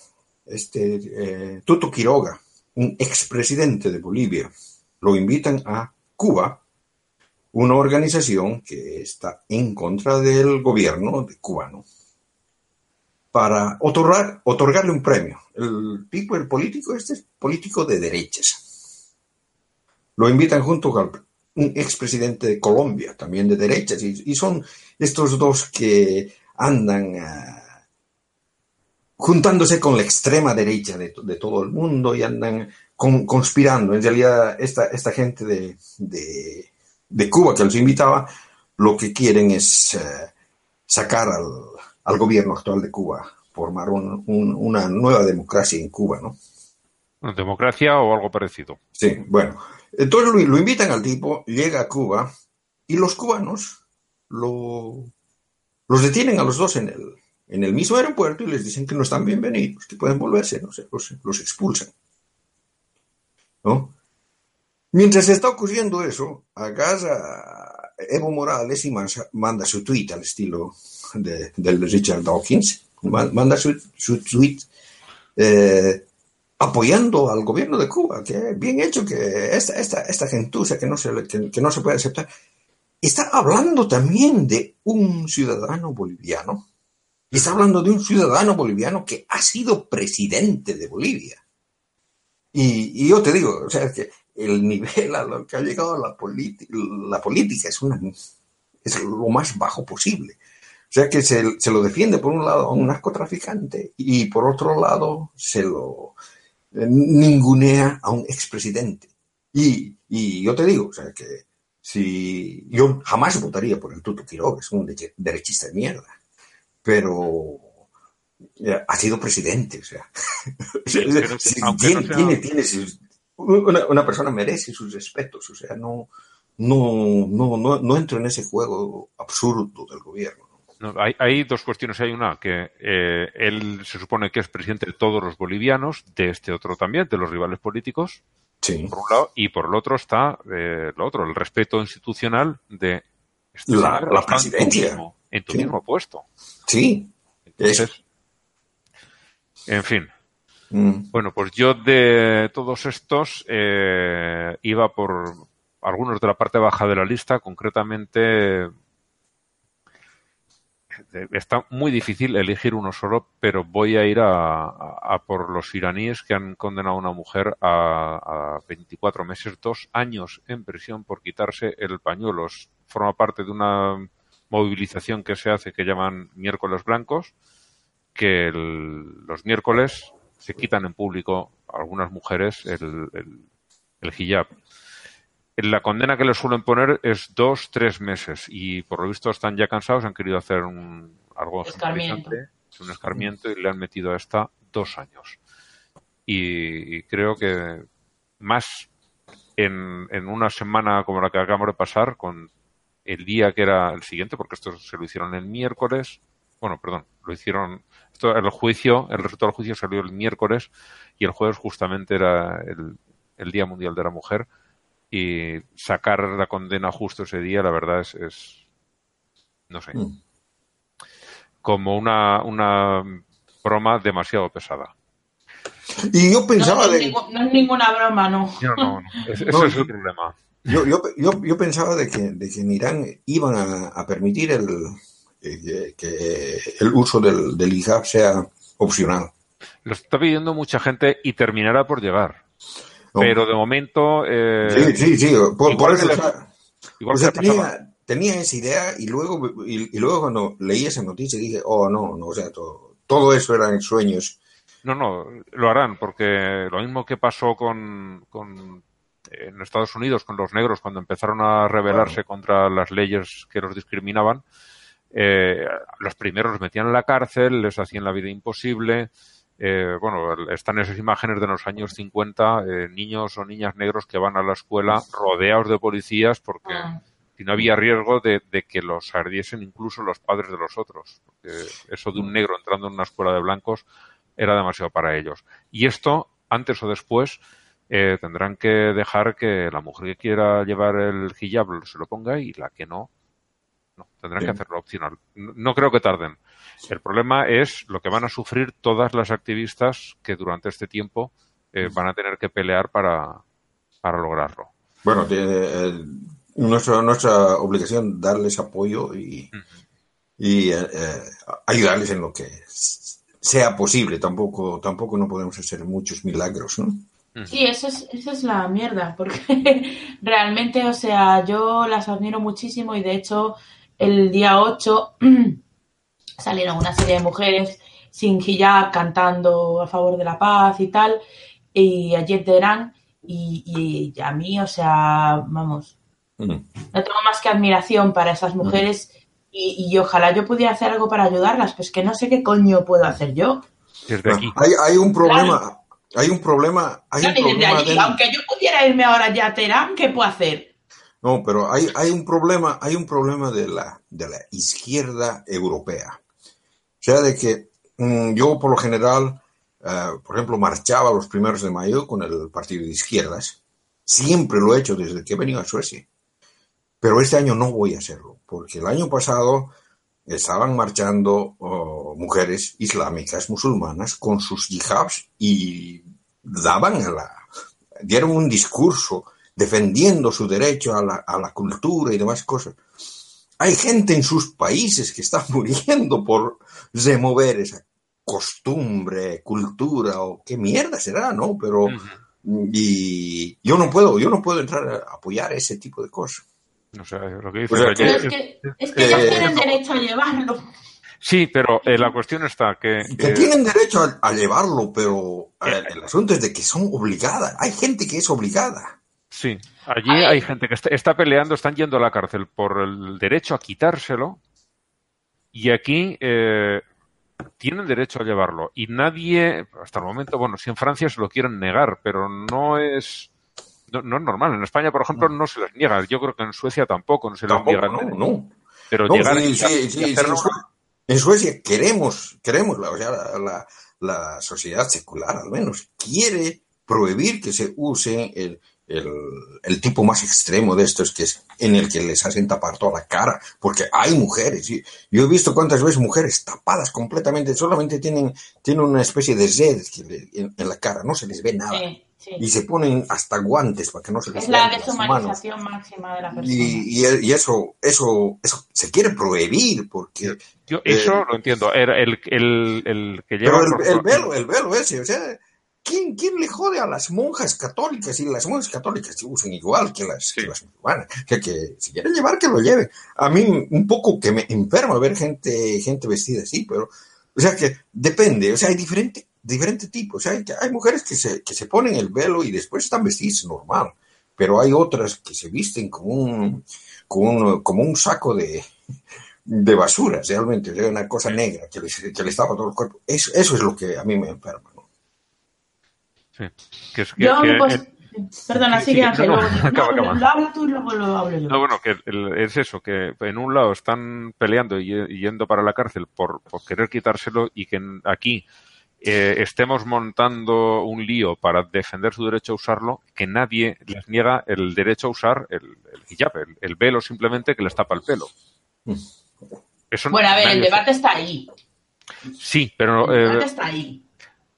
este eh, Tuto Quiroga, un expresidente de Bolivia. Lo invitan a Cuba, una organización que está en contra del gobierno cubano, para otorgar, otorgarle un premio. El tipo, el político, este es político de derechas. Lo invitan junto al un expresidente de Colombia, también de derechas, y son estos dos que andan ah, juntándose con la extrema derecha de, to- de todo el mundo y andan con- conspirando. En realidad, esta, esta gente de, de- de Cuba que los invitaba, lo que quieren es eh, sacar al, al gobierno actual de Cuba, formar un- un- una nueva democracia en Cuba, ¿no? Democracia o algo parecido. Sí, bueno. Entonces lo, lo invitan al tipo, llega a Cuba y los cubanos lo, los detienen a los dos en el, en el mismo aeropuerto y les dicen que no están bienvenidos, que pueden volverse, no sé, los, expulsan. ¿No? Mientras está ocurriendo eso, agarra Evo Morales y manda su tweet al estilo de, del Richard Dawkins, ma- manda su, su tweet eh, apoyando al gobierno de Cuba, que bien hecho, que esta, esta, esta gentuza que no, se, que no se puede aceptar. Está hablando también de un ciudadano boliviano, y está hablando de un ciudadano boliviano que ha sido presidente de Bolivia. Y, yo te digo, o sea, que el nivel a lo que ha llegado la, la política es, una, es lo más bajo posible. O sea que se, se lo defiende por un lado a un narcotraficante y por otro lado se lo eh, ningunea a un expresidente. Y, y yo te digo, o sea que si yo jamás votaría por el Tuto Quiroga, es un de- derechista de mierda, pero eh, ha sido presidente, o sea, Sí, tiene, no sea- tiene, tiene sus- una, una persona merece sus respetos, o sea, no, no, no, no, no entro en ese juego absurdo del gobierno. No, hay, hay dos cuestiones. Hay una que eh, él se supone que es presidente de todos los bolivianos, de este otro también, de los rivales políticos, Sí. por un lado, y por el otro está eh, lo otro, el respeto institucional de este La- señor la está en tu presidencia. mismo- en tu Sí. mismo puesto. Sí. Entonces, en fin. Mm. Bueno, pues yo de todos estos eh, iba por algunos de la parte baja de la lista, concretamente está muy difícil elegir uno solo, pero voy a ir a, a- por los iraníes que han condenado a una mujer a, a 24 meses, dos años en prisión por quitarse el pañuelo. Forma parte de una movilización que se hace que llaman miércoles blancos, que el- los miércoles se quitan en público algunas mujeres el, el, el hijab. La condena que les suelen poner es dos, tres meses y por lo visto están ya cansados, han querido hacer un, algo Escarmiento. un escarmiento y le han metido a esta dos años. Y, y creo que más en, en una semana como la que acabamos de pasar, con el día que era el siguiente, porque esto se lo hicieron el miércoles, bueno, perdón, lo hicieron, esto, el juicio, el resultado del juicio salió el miércoles y el jueves justamente era el, el Día Mundial de la Mujer y sacar la condena justo ese día, la verdad es, es no sé, Mm. como una, una broma demasiado pesada. Y yo No, pensaba no es de, ningú- no es ninguna broma, no. No, no, no, es- No, ese es el problema. yo, yo, yo, yo pensaba de que, de que en Irán iban a, a permitir el, eh, que el uso del, del hijab sea opcional. Lo está pidiendo mucha gente y terminará por llegar. Pero de momento, eh, sí, sí, sí, por, igual por eso, o sea, tenía, tenía esa idea y luego, y, y luego cuando leí esa noticia dije, oh, no, no, o sea, todo, todo eso eran sueños. No, no, lo harán, porque lo mismo que pasó con, con en Estados Unidos con los negros cuando empezaron a rebelarse contra las leyes que los discriminaban, eh, los primeros los metían en la cárcel, les hacían la vida imposible. Eh, bueno, están esas imágenes de los años 50, eh, niños o niñas negros que van a la escuela rodeados de policías porque Ah. si no había riesgo de, de que los ardiesen incluso los padres de los otros. Porque eso de un negro entrando en una escuela de blancos era demasiado para ellos. Y esto, antes o después, eh, tendrán que dejar que la mujer que quiera llevar el hijab se lo ponga y la que no, no. Tendrán que hacerlo opcional. No, no creo que tarden. El problema es lo que van a sufrir todas las activistas que durante este tiempo eh, van a tener que pelear para, para lograrlo. Bueno, de- eh, nuestra, nuestra obligación darles apoyo y, y eh, ayudarles en lo que sea posible. Tampoco, tampoco no podemos hacer muchos milagros, ¿no? Sí, eso es, esa es la mierda, porque realmente, o sea, yo las admiro muchísimo y de hecho el día 8 salieron una serie de mujeres sin hijab cantando a favor de la paz y tal, y ayer de Irán, y, y a mí, o sea, vamos, Mm. no tengo más que admiración para esas mujeres y, y ojalá yo pudiera hacer algo para ayudarlas, pues que no sé qué coño puedo hacer yo. Desde aquí. Hay, hay un problema, hay un problema, hay un problema allí, aunque yo pudiera irme ahora ya a Teherán, ¿qué puedo hacer? No, pero hay, un problema, hay un problema de la, de la izquierda europea. O sea, de que mm, yo por lo general, eh, por ejemplo, marchaba los primeros de mayo con el partido de izquierdas. Siempre lo he hecho desde que he venido a Suecia. Pero este año no voy a hacerlo, porque el año pasado estaban marchando oh, mujeres islámicas musulmanas con sus hijabs y daban la, dieron un discurso defendiendo su derecho a la, a la cultura y demás cosas. Hay gente en sus países que está muriendo por remover esa costumbre, cultura o qué mierda será, ¿no? Pero y yo no puedo, yo no puedo entrar a apoyar ese tipo de cosas. No sé, lo que dices. O sea, Pero que- es que, es que ellos eh, tienen derecho a llevarlo. Sí, pero eh, la cuestión está que... Que eh, tienen derecho a, a llevarlo, pero eh, el asunto es de que son obligadas. Hay gente que es obligada. Sí, allí A hay gente que está, está peleando, están yendo a la cárcel por el derecho a quitárselo y aquí eh, tienen derecho a llevarlo y nadie, hasta el momento, bueno, si en Francia se lo quieren negar, pero no es no, no es normal. En España, por ejemplo, no se les niega. Yo creo que en Suecia tampoco no se les niega. no, no. Pero No, llegar sí, sí, sí, hacerlo- en, Sue- en Suecia queremos, queremos la, o sea, la, la- la sociedad secular al menos quiere prohibir que se use el, el, el tipo más extremo de estos que es en el que les hacen tapar toda la cara, porque hay mujeres, y yo he visto cuántas veces mujeres tapadas completamente, solamente tienen, tienen una especie de red en, en la cara, no se les ve nada, Sí, sí. y se ponen hasta guantes para que no se les Es la vean las manos. deshumanización máxima de la persona. Y, y, y eso, eso, eso se quiere prohibir porque Yo eso Eh, lo entiendo. Era el, el, el que lleva... Pero el velo, el velo ese, o sea, ¿quién, ¿quién le jode a las monjas católicas? Y las monjas católicas se usan igual que las, Sí. que las musulmanas. O sea, que si quieren llevar, que lo lleven. A mí un poco que me enferma ver gente, gente vestida así, pero, o sea, que depende, o sea, hay diferente, diferente tipo. O sea, hay, hay mujeres que se, que se ponen el velo y después están vestidas normal, pero hay otras que se visten como un, como un, como un saco de, de basura, realmente, o sea, una cosa negra que les, que les tapa todo el cuerpo. Eso, eso es lo que a mí me enferma. Sí, que es que- Yo, que- pues, eh, perdona, sí, sigue sí, Ángel. no, no, luego- no, acaba, acaba. Lo hablas tú y luego lo hablo yo. No, bueno, que el- es eso, que en un lado están peleando y yendo para la cárcel por, por querer quitárselo y que aquí eh, estemos montando un lío para defender su derecho a usarlo, que nadie les niega el derecho a usar el, el hijab, el, el velo simplemente que les tapa el pelo. Eso Bueno, a ver, el debate está ahí. Sí, pero El eh, debate está ahí.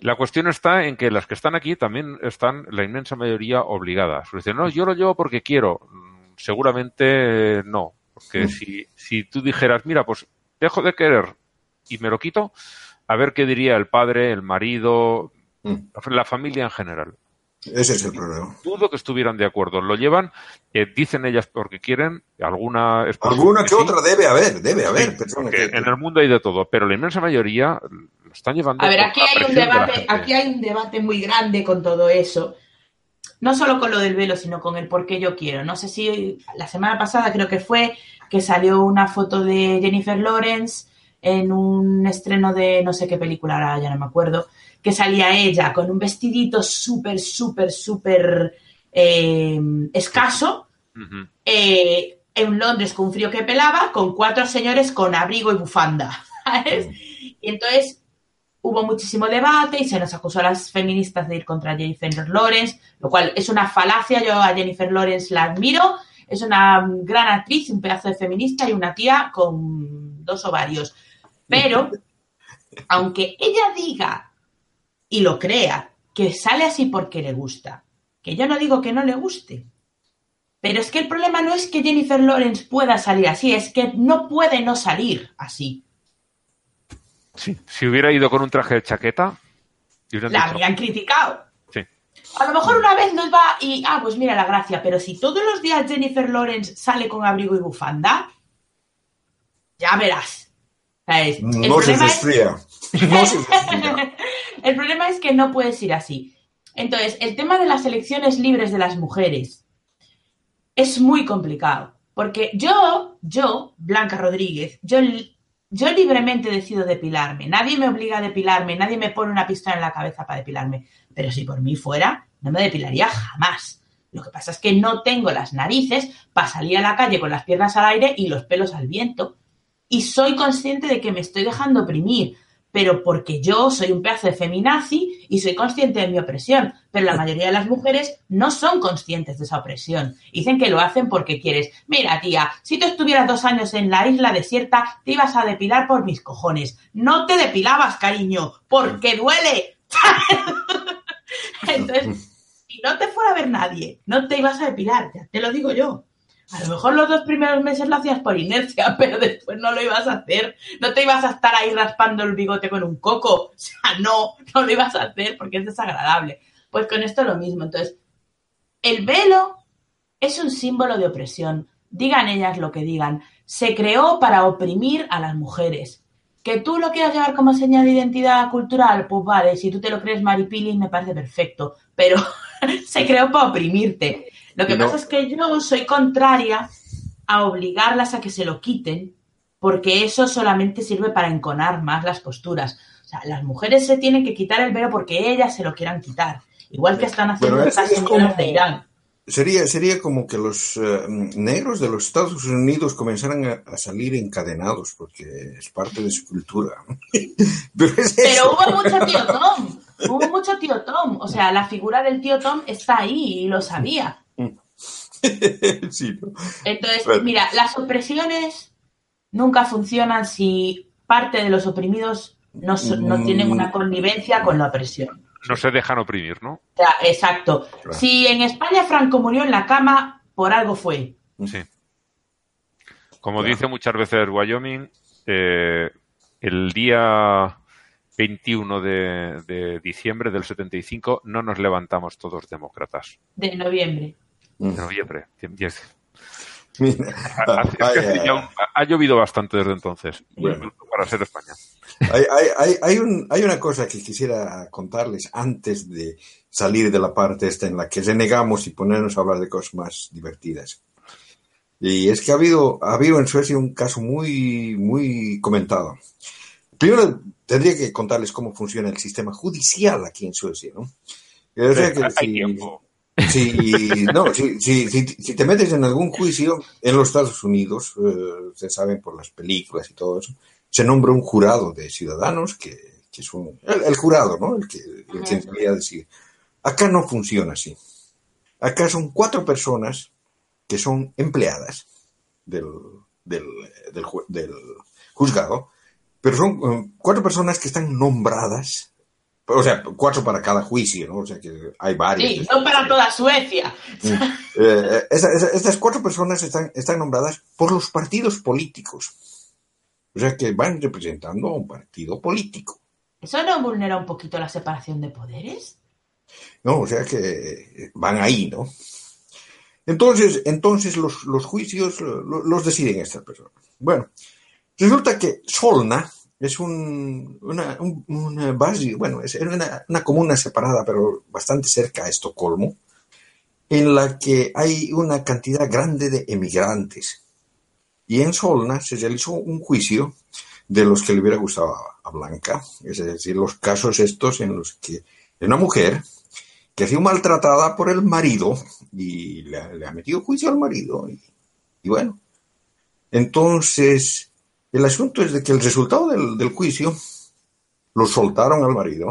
La cuestión está en que las que están aquí también están la inmensa mayoría obligadas. Dicen, no, yo lo llevo porque quiero. Mm, Seguramente no. Porque si, si tú dijeras, mira, pues dejo de querer y me lo quito, a ver qué diría el padre, el marido, Mm. la familia en general. Ese es el problema. Dudo que estuvieran de acuerdo. Lo llevan, eh, dicen ellas porque quieren, alguna es Alguna que sí, otra debe haber, debe haber sí, que- en el mundo hay de todo, pero la inmensa mayoría lo están llevando. A ver, aquí la hay un de debate, aquí hay un debate muy grande con todo eso. No solo con lo del velo, sino con el por qué yo quiero. No sé si la semana pasada creo que fue que salió una foto de Jennifer Lawrence en un estreno de no sé qué película, ahora ya no me acuerdo, que salía ella con un vestidito súper, súper, súper eh, escaso, eh, en Londres con un frío que pelaba, con cuatro señores con abrigo y bufanda. ¿sabes? Y entonces hubo muchísimo debate y se nos acusó a las feministas de ir contra Jennifer Lawrence, lo cual es una falacia. Yo a Jennifer Lawrence la admiro, es una gran actriz, un pedazo de feminista y una tía con dos ovarios. Pero, aunque ella diga y lo crea, que sale así porque le gusta, que yo no digo que no le guste, pero es que el problema no es que Jennifer Lawrence pueda salir así, es que no puede no salir así. Sí, si hubiera ido con un traje de chaqueta, La dicho, habrían criticado. sí. A lo mejor una vez nos va y, ah, pues mira la gracia, pero si todos los días Jennifer Lawrence sale con abrigo y bufanda, ya verás. ¿Sabes? El No se es-. El problema es que no puedes ir así. Entonces, el tema de las elecciones libres de las mujeres es muy complicado. Porque yo, yo, Blanca Rodríguez, yo yo libremente decido depilarme. Nadie me obliga a depilarme, nadie me pone una pistola en la cabeza para depilarme. Pero si por mí fuera, no me depilaría jamás. Lo que pasa es que no tengo las narices para salir a la calle con las piernas al aire y los pelos al viento. Y soy consciente de que me estoy dejando oprimir, pero porque yo soy un pedazo de feminazi y soy consciente de mi opresión. Pero la mayoría de las mujeres no son conscientes de esa opresión. Dicen que lo hacen porque quieres. Mira, tía, si tú estuvieras dos años en la isla desierta, te ibas a depilar por mis cojones. No te depilabas, cariño, porque duele. Entonces, si no te fuera a ver nadie, no te ibas a depilar, ya te lo digo yo. A lo mejor los dos primeros meses lo hacías por inercia, pero después no lo ibas a hacer. No te ibas a estar ahí raspando el bigote con un coco. O sea, no, no lo ibas a hacer porque es desagradable. Pues con esto lo mismo. Entonces, el velo es un símbolo de opresión. Digan ellas lo que digan. Se creó para oprimir a las mujeres. Que tú lo quieras llevar como señal de identidad cultural, pues vale, si tú te lo crees maripili me parece perfecto, pero se creó para oprimirte. Lo que No. pasa es que yo soy contraria a obligarlas a que se lo quiten, porque eso solamente sirve para enconar más las posturas. O sea, las mujeres se tienen que quitar el velo porque ellas se lo quieran quitar. Igual que están haciendo estas es señoras como- de Irán. Sería, sería como que los eh, negros de los Estados Unidos comenzaran a, a salir encadenados, porque es parte de su cultura. Pero es Pero eso. hubo mucho tío Tom. Hubo mucho tío Tom. O sea, la figura del tío Tom está ahí y lo sabía. Sí, ¿no? Entonces, Bueno. mira, las opresiones nunca funcionan si parte de los oprimidos no, so- no Mm. tienen una connivencia con la opresión. No se dejan oprimir, ¿no? O sea, exacto. Claro. Si en España Franco murió en la cama, por algo fue. Sí. Como dice muchas veces Wyoming, eh, el día 21 de, de diciembre del 75 no nos levantamos todos demócratas. De noviembre. De noviembre. diez- Mira, Ha, hay, ya un- ha llovido bastante desde entonces, Bueno. para ser España. hay- hay un- hay una cosa que quisiera contarles antes de salir de la parte esta en la que renegamos y ponernos a hablar de cosas más divertidas. Y es que ha habido, ha habido en Suecia un caso muy, muy comentado. Primero tendría que contarles cómo funciona el sistema judicial aquí en Suecia, ¿no? O sea que Hay si- tiempo. Si, no, si, si, si, si te metes en algún juicio en los Estados Unidos, eh, se saben por las películas y todo eso, se nombra un jurado de ciudadanos que, que es un, el, el jurado, ¿no? El que, el que realidad decide. Acá no funciona así. Acá son cuatro personas que son empleadas del, del, del, del juzgado, pero son eh, cuatro personas que están nombradas, o sea, cuatro para cada juicio, ¿no? O sea que hay varios. Sí, no para toda Suecia. Eh, esa- esa- estas cuatro personas están, están nombradas por los partidos políticos. O sea que van representando a un partido político. ¿Eso no vulnera un poquito la separación de poderes? ¿no? O sea que van ahí, ¿no? Entonces, entonces los, los juicios lo- lo- los deciden estas personas. Bueno, resulta que Solna es un, una, un, una base- bueno, es una, una comuna separada, pero bastante cerca a Estocolmo, en la que hay una cantidad grande de emigrantes. Y en Solna se realizó un juicio de los que le hubiera gustado a, Blanca, es decir, los casos estos en los que una mujer que ha sido maltratada por el marido y le, ha- le ha metido juicio al marido. Y, y bueno, entonces el asunto es de que el resultado del, del juicio lo soltaron al marido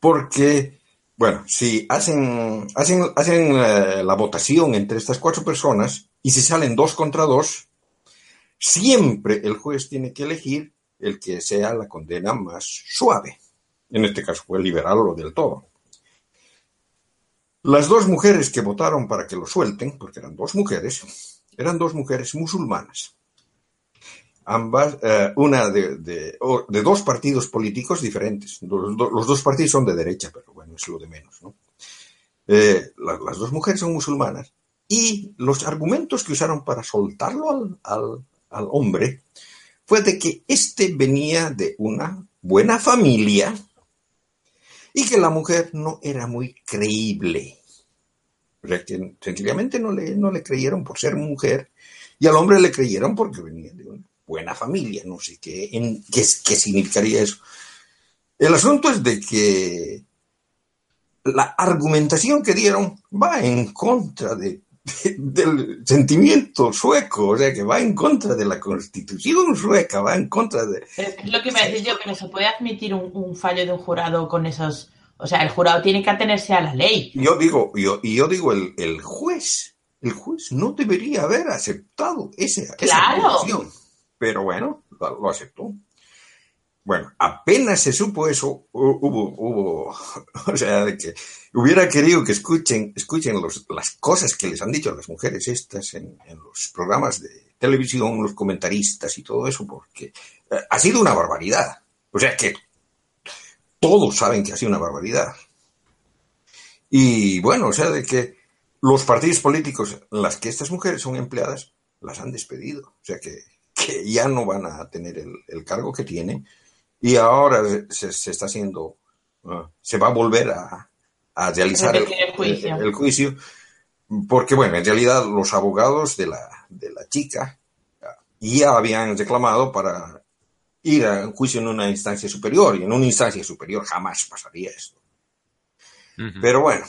porque, bueno, si hacen, hacen, hacen eh, la votación entre estas cuatro personas y si salen dos contra dos, siempre el juez tiene que elegir el que sea la condena más suave. En este caso fue liberarlo del todo. Las dos mujeres que votaron para que lo suelten, porque eran dos mujeres, eran dos mujeres musulmanas. Ambas, eh, una de, de- dos partidos políticos diferentes. Los, los dos partidos son de derecha, pero bueno, es lo de menos, ¿no? Eh, la- las dos mujeres son musulmanas. Y los argumentos que usaron para soltarlo al, al- al hombre fue de que este venía de una buena familia y que la mujer no era muy creíble. O sea, que sencillamente no le, no le creyeron por ser mujer y al hombre le creyeron porque venía de una buena familia, no sé qué, en, qué, qué significaría eso. El asunto es de que la argumentación que dieron va en contra de, de- del sentimiento sueco, o sea, que va en contra de la constitución sueca, va en contra de... Es lo que a decir yo, que no se puede admitir un, un fallo de un jurado con esos... O sea, el jurado tiene que atenerse a la ley. Yo digo, yo, y yo digo, el, el juez, el juez no debería haber aceptado ese, esa Claro. acusación, pero bueno, lo, aceptó. Bueno, apenas se supo eso, hu- hubo, hubo, o sea, de que hubiera querido que escuchen, escuchen los- las cosas que les han dicho las mujeres estas en, en los programas de televisión, los comentaristas y todo eso, porque eh, ha sido una barbaridad. O sea que todos saben que ha sido una barbaridad. Y bueno, o sea, de que los partidos políticos las que estas mujeres son empleadas las han despedido. O sea que, que ya no van a tener el, el cargo que tienen. Y ahora se, se está haciendo, ah, se va a volver a, a realizar el, juicio. el juicio. Porque bueno, en realidad los abogados de la, de la chica ah, ya habían reclamado para ir a un juicio en una instancia superior. Y en una instancia superior jamás pasaría esto. Pero bueno,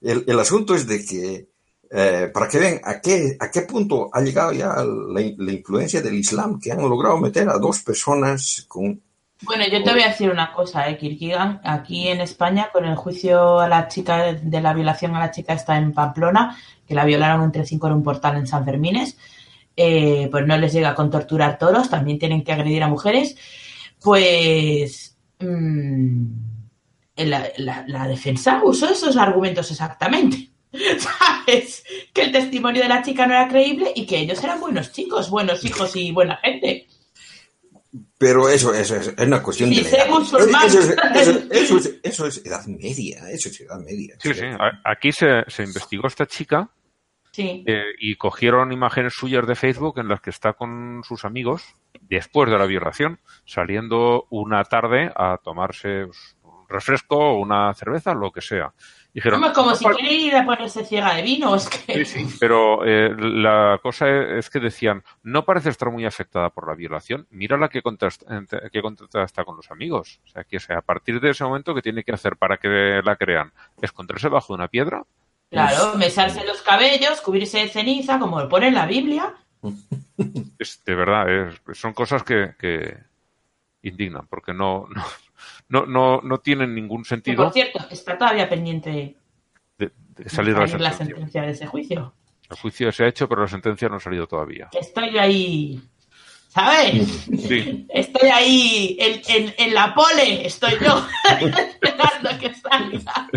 el, el asunto es de que, eh, para que vean a qué, a qué punto ha llegado ya la, la influencia del Islam, que han logrado meter a dos personas con... Bueno, yo te voy a decir una cosa, eh, Kirkigan, aquí en España, con el juicio a la chica de la violación a la chica está en Pamplona, que la violaron entre cinco en un portal en San Fermines, eh, pues no les llega con torturar toros, también tienen que agredir a mujeres, pues mm, la, la- la defensa usó esos argumentos exactamente. ¿Sabes? Que el testimonio de la chica no era creíble y que ellos eran buenos chicos, buenos hijos y buena gente. Pero eso, eso es, es una cuestión Sí, de... sé edad. Eso, es, eso, eso es- eso es edad media, eso es edad media. Sí, sí. Aquí se, se investigó esta chica Sí. eh, y cogieron imágenes suyas de Facebook en las que está con sus amigos después de la violación, saliendo una tarde a tomarse pues, un refresco o una cerveza, lo que sea. Dijeron, Como, como "No si quiere ir a ponerse ciega de vino. Es que... Sí, sí, pero eh, la cosa es que decían, no parece estar muy afectada por la violación, mira la que contesta, que con los amigos. O sea, que a partir de ese momento, ¿qué tiene que hacer para que la crean? ¿Esconderse bajo una piedra? Claro, mesarse los cabellos, cubrirse de ceniza, como lo pone en la Biblia. Es, de verdad, es- son cosas que, que indignan, porque no, no, no, no, no tienen ningún sentido por cierto, está todavía pendiente de, de de salir la salir la sentencia. de ese juicio. El juicio se ha hecho, pero la sentencia no ha salido todavía. Estoy ahí, ¿sabes? Sí, Estoy ahí en, en- en la pole, estoy yo, esperando que salga.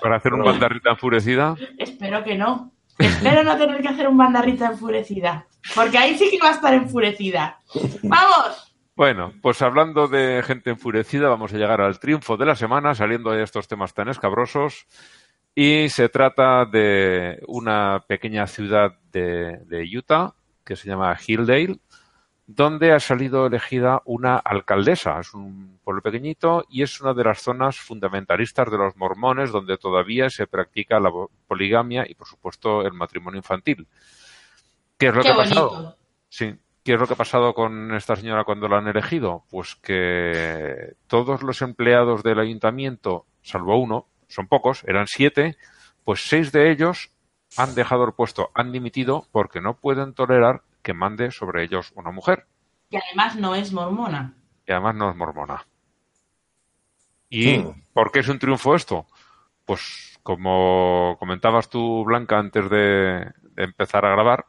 Para hacer un bandarrita enfurecida. Espero que no. Espero no tener que hacer un bandarrita enfurecida. Porque ahí sí que va a estar enfurecida. ¡Vamos! Bueno, pues hablando de gente enfurecida, vamos a llegar al triunfo de la semana, saliendo de estos temas tan escabrosos. Y se trata de una pequeña ciudad de, de Utah que se llama Hilldale, donde ha salido elegida una alcaldesa. Es un pueblo pequeñito y es una de las zonas fundamentalistas de los mormones donde todavía se practica la poligamia y, por supuesto, el matrimonio infantil. ¿Qué es lo Qué que ha pasado? Sí. ¿Qué es lo que ha pasado con esta señora cuando la han elegido? Pues que todos los empleados del ayuntamiento, salvo uno, son pocos, eran siete, pues seis de ellos han dejado el puesto, han dimitido porque no pueden tolerar que mande sobre ellos una mujer. Y además no es mormona. Y además no es mormona. ¿Y Hmm. por qué es un triunfo esto? Pues como comentabas tú, Blanca, antes de, de empezar a grabar,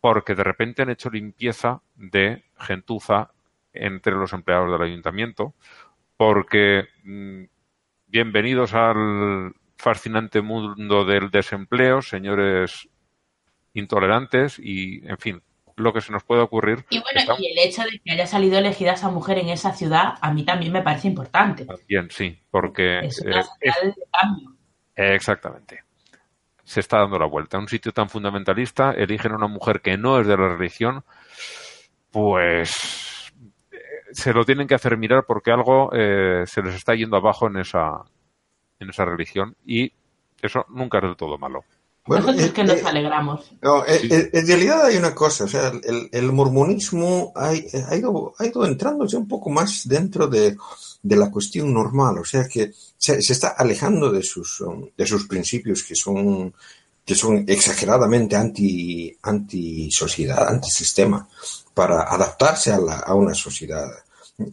porque de repente han hecho limpieza de gentuza entre los empleados del ayuntamiento, porque mm, bienvenidos al fascinante mundo del desempleo, señores intolerantes y, en fin, lo que se nos puede ocurrir. Y bueno, Está- y el hecho de que haya salido elegida esa mujer en esa ciudad, a mí también me parece importante. Bien, sí, porque Es una eh, señal de cambio. Exactamente. Se está dando la vuelta. En un sitio tan fundamentalista, eligen a una mujer que no es de la religión, pues eh, se lo tienen que hacer mirar porque algo eh, se les está yendo abajo en esa, en esa religión y eso nunca es del todo malo. Bueno, Nosotros eh, que nos eh, alegramos. No, eh, eh, en realidad hay una cosa, o sea, el, el mormonismo ha, ha ido, ha ido entrándose un poco más dentro de, de la cuestión normal, o sea que se, se está alejando de sus, um, de sus principios que son, que son exageradamente anti, anti sociedad, antisistema, para adaptarse a, la, a una sociedad,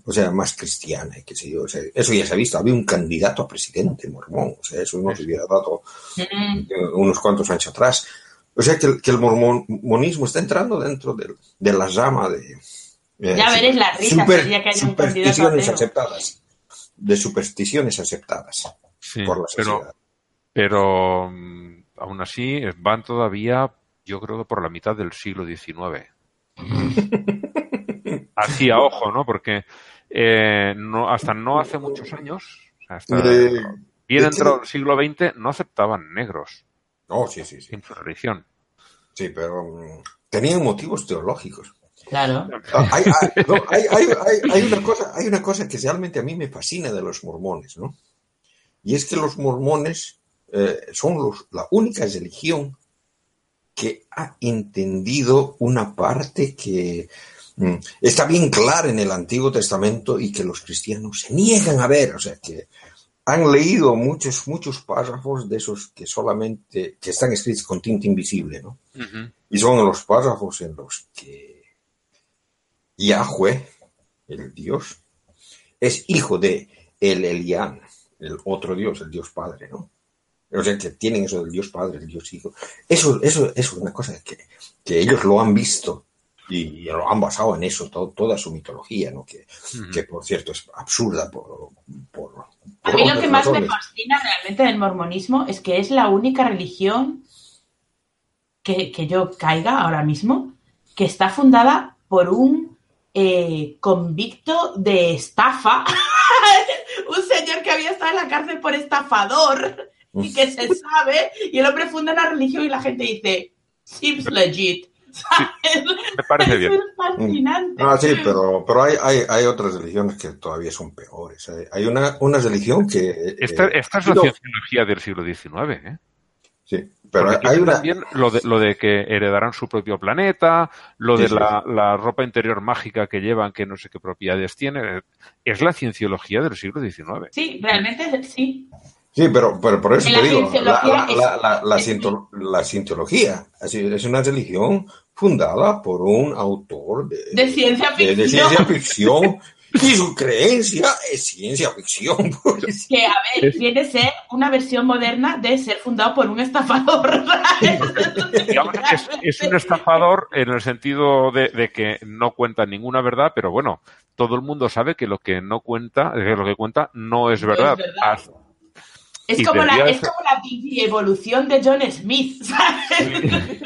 o sea, más cristiana y qué sé yo. O sea, eso ya se ha visto, había un candidato a presidente mormón, o sea, eso no se hubiera dado unos cuantos años atrás. O sea que, el- que el mormonismo está entrando dentro del- de, la rama de... eh, Ya veréis la risa super- que haya un supersticiones aceptadas. De supersticiones aceptadas Sí, por la pero, sociedad. pero mm, aún así van todavía, yo creo que por la mitad del siglo XIX. Así a ojo, ¿no? Porque eh, no, hasta no hace muchos años, hasta De- bien de entrado el siglo XX, no aceptaban negros No, sí, sí, sí. en su religión. Sí, pero mm, tenían motivos teológicos. Claro. Ah, Hay, hay- no, hay- hay- hay- hay una cosa, hay una cosa que realmente a mí me fascina de los mormones, ¿no? Y es que los mormones eh, son los- la única religión que ha entendido una parte que está bien clara en el Antiguo Testamento y que los cristianos se niegan a ver, o sea, que han leído muchos, muchos párrafos de esos que solamente, que están escritos con tinta invisible, ¿no? Y son los párrafos en los que Yahweh, el Dios, es hijo de el Elián, el otro Dios, el Dios Padre, ¿no? O sea, que tienen eso del Dios Padre, el Dios Hijo. Eso, eso, eso es una cosa que, que ellos lo han visto y lo han basado en eso, to- toda su mitología, ¿no? Que, que, por cierto, es absurda por... por, A mí lo que más me fascina realmente del mormonismo es que es la única religión que, que yo caiga ahora mismo que está fundada por un eh, convicto de estafa, un señor que había estado en la cárcel por estafador y que se sabe, y el hombre funda una religión y la gente dice, seems legit. ¿Sabes? Me parece bien. Eso es fascinante. Ah, sí, pero, pero hay, hay, hay otras religiones que todavía son peores. Hay, hay una, una religión que... Esta, eh, esta es la no, cienciología del siglo XIX, ¿eh? Sí, pero Porque hay una... también lo de, lo de que heredarán su propio planeta, lo Sí, de sí, la, la ropa interior mágica que llevan, que no sé qué propiedades tiene. Es la cienciología del siglo XIX. Sí, realmente sí. Sí, pero, pero por eso te digo, la, cienciología la, la, la, la es- cientología es una religión fundada por un autor de, De ciencia de- de ficción. ciencia ficción y su creencia es ciencia ficción. pues. Que, a ver, viene ser una versión moderna de ser fundado por un estafador. Es, es un estafador en el sentido de, de que no cuenta ninguna verdad, pero bueno, todo el mundo sabe que lo que no cuenta, que lo que cuenta no es No es verdad. Haz- Es como, la, es como la evolución de John Smith, ¿sabes?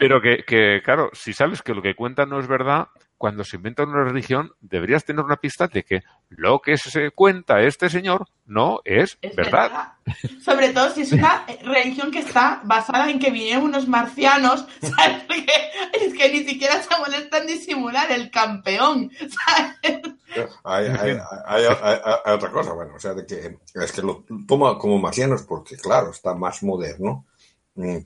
Pero que, que, claro, si sabes que lo que cuenta no es verdad, cuando se inventa una religión, deberías tener una pista de que lo que se cuenta este señor no es, Es verdad. Sobre todo si es una religión que está basada en que vinieron unos marcianos, ¿sabes? Porque es que ni siquiera se molestan disimular el campeón, ¿sabes? Hay, hay, hay, hay- hay otra cosa, bueno, o sea, de que es que lo toma como marcianos porque, claro, está más moderno,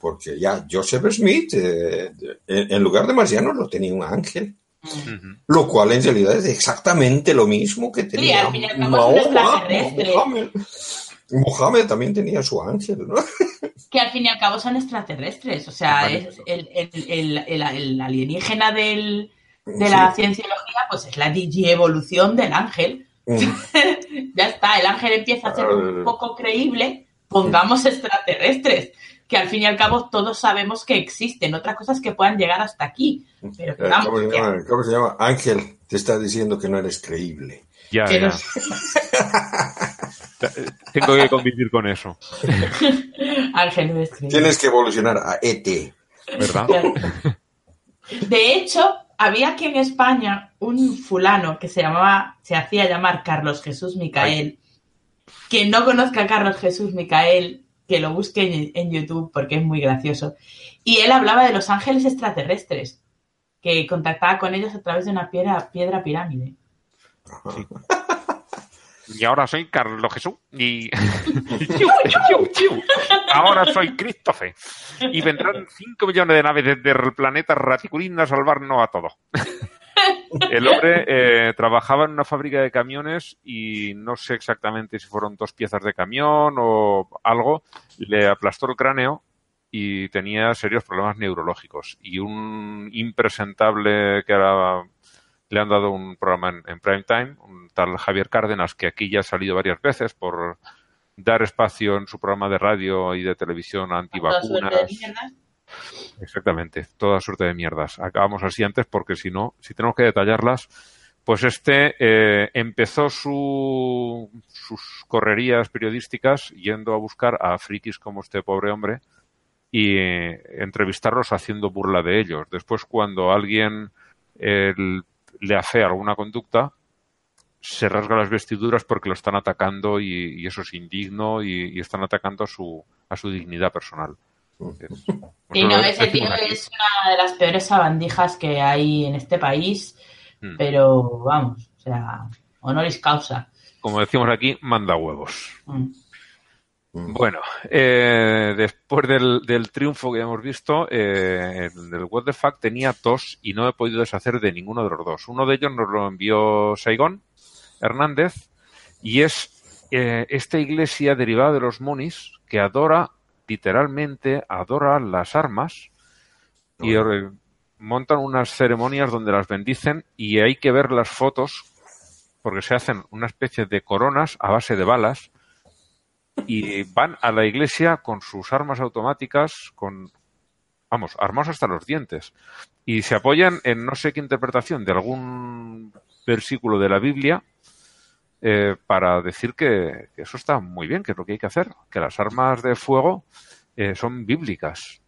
porque ya Joseph Smith, eh, en en lugar de marcianos, lo tenía un ángel. Lo cual en realidad es exactamente lo mismo que tenía un Mahoma. Mohammed. Mohammed también tenía su ángel, ¿no? Que al fin y al cabo son extraterrestres, o sea, Vale. es el, el, el, el- el alienígena del, de la Sí. cienciología, pues es la digievolución del ángel. Mm. ya está, el ángel empieza a ser un poco creíble, pongamos extraterrestres, que al fin y al cabo todos sabemos que existen, otras cosas que puedan llegar hasta aquí, pero que Eh, vamos, ¿Cómo se llama? ¿Cómo se llama? Ángel, te está diciendo que no eres creíble. Ya, que ya. nos- Tengo que convivir con eso, ángel no es creíble. Tienes que evolucionar a ET. ¿verdad? De hecho, había aquí en España un fulano que se llamaba, se hacía llamar Carlos Jesús Micael. Quien no conozca a Carlos Jesús Micael, que lo busque en, en YouTube porque es muy gracioso. Y él hablaba de los ángeles extraterrestres, que contactaba con ellos a través de una piedra, piedra pirámide. Y ahora soy Carlos Jesús. Y. Ahora soy Christopher. Y vendrán 5 millones de naves desde el planeta Raticulín a salvarnos a todos. El hombre eh, trabajaba en una fábrica de camiones y no sé exactamente si fueron dos piezas de camión o algo. Le aplastó el cráneo y tenía serios problemas neurológicos. Y un impresentable que ahora le han dado un programa en, en prime time, un tal Javier Cárdenas, que aquí ya ha salido varias veces por dar espacio en su programa de radio y de televisión a antivacunas. Exactamente, toda suerte de mierdas. Acabamos así antes porque si no, si tenemos que detallarlas, pues este eh, empezó su, sus correrías periodísticas yendo a buscar a frikis como este pobre hombre y eh, entrevistarlos haciendo burla de ellos. Después, cuando alguien eh, le afea alguna conducta, se rasga las vestiduras porque lo están atacando y, y eso es indigno y, y están atacando a su, a su dignidad personal. Es- Sí, no, ese tío es una de las peores sabandijas que hay en este país, Mm. pero vamos, o sea, honoris causa. Como decimos aquí, manda huevos. Mm. Bueno, eh, después del, del triunfo que hemos visto, eh, el What the Fuck tenía dos y no he podido deshacer de ninguno de los dos. Uno de ellos nos lo envió Saigón Hernández y es eh, esta iglesia derivada de los monis que adora, literalmente, adora las armas y montan unas ceremonias donde las bendicen y hay que ver las fotos porque se hacen una especie de coronas a base de balas y van a la iglesia con sus armas automáticas, con, vamos, armados hasta los dientes. Y se apoyan en no sé qué interpretación de algún versículo de la Biblia eh, para decir que, que eso está muy bien, que es lo que hay que hacer, que las armas de fuego eh, son bíblicas.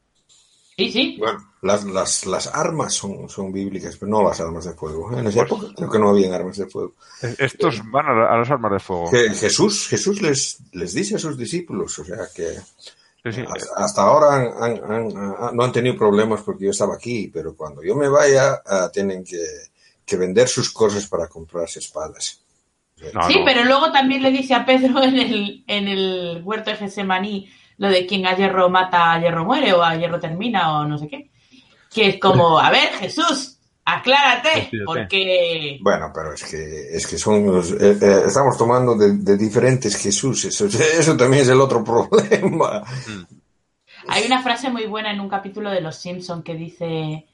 Sí, sí. Bueno, las, las, las armas son, son bíblicas, pero no las armas de fuego. En esa época creo que no habían armas de fuego. Eh, Estos van a, a las armas de fuego. Que Jesús, Jesús les, les dice a sus discípulos, o sea que Sí, sí. hasta, ahora han- han- han- han- no han tenido problemas porque yo estaba aquí, pero cuando yo me vaya ah, tienen que, que vender sus cosas para comprarse espadas. No, sí, no. pero luego también le dice a Pedro en el, en el huerto de Gesemaní lo de quien a hierro mata, a hierro muere, o a hierro termina, o no sé qué. Que es como, a ver, Jesús, aclárate, porque... Bueno, pero es que, es que son los- eh, eh, estamos tomando de, de diferentes Jesús, eso, eso también es el otro problema. Hay una frase muy buena en un capítulo de Los Simpson que dice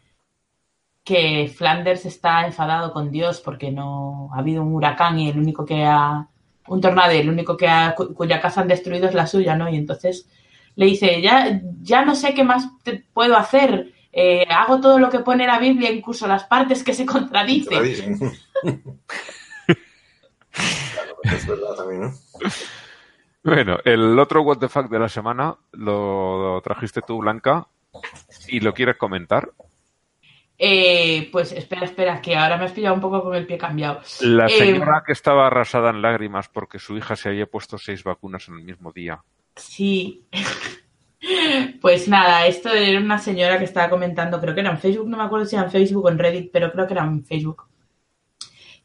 que Flanders está enfadado con Dios porque no ha habido un huracán y el único que ha un tornado y el único que ha, cu- cuya casa han destruido es la suya, ¿no? Y entonces le dice, ya, ya no sé qué más te puedo hacer, eh, hago todo lo que pone la Biblia, incluso las partes que se contradicen. dicen. Claro, es verdad también, ¿no? Bueno, el otro What the Fuck de la semana lo trajiste tú, Blanca, y lo quieres comentar. Eh, pues espera, espera, que ahora me has pillado un poco con el pie cambiado. La Eh, señora que estaba arrasada en lágrimas porque su hija se había puesto seis vacunas en el mismo día. Sí. Pues nada, esto era una señora que estaba comentando, creo que era en Facebook, no me acuerdo si era en Facebook o en Reddit, pero creo que era en Facebook,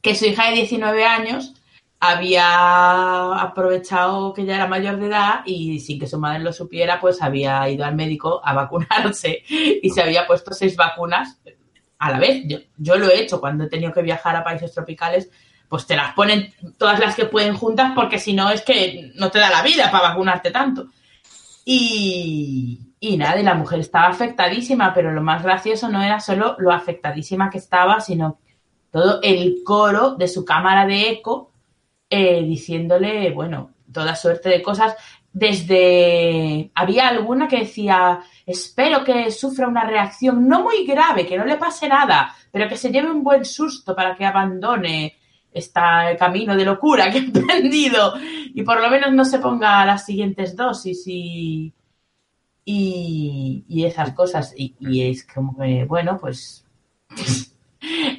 que su hija de 19 años había aprovechado que ya era mayor de edad y sin que su madre lo supiera, pues había ido al médico a vacunarse y se había puesto seis vacunas a la vez. Yo, yo lo he hecho cuando he tenido que viajar a países tropicales, pues te las ponen todas las que pueden juntas porque si no es que no te da la vida para vacunarte tanto. Y, y nada, y la mujer estaba afectadísima, pero lo más gracioso no era solo lo afectadísima que estaba, sino todo el coro de su cámara de eco eh, diciéndole, bueno, toda suerte de cosas. Desde. Había alguna que decía: Espero que sufra una reacción no muy grave, que no le pase nada, pero que se lleve un buen susto para que abandone este camino de locura que ha emprendido y por lo menos no se ponga las siguientes dosis y. Y, y esas cosas. Y, y es como que, bueno, pues.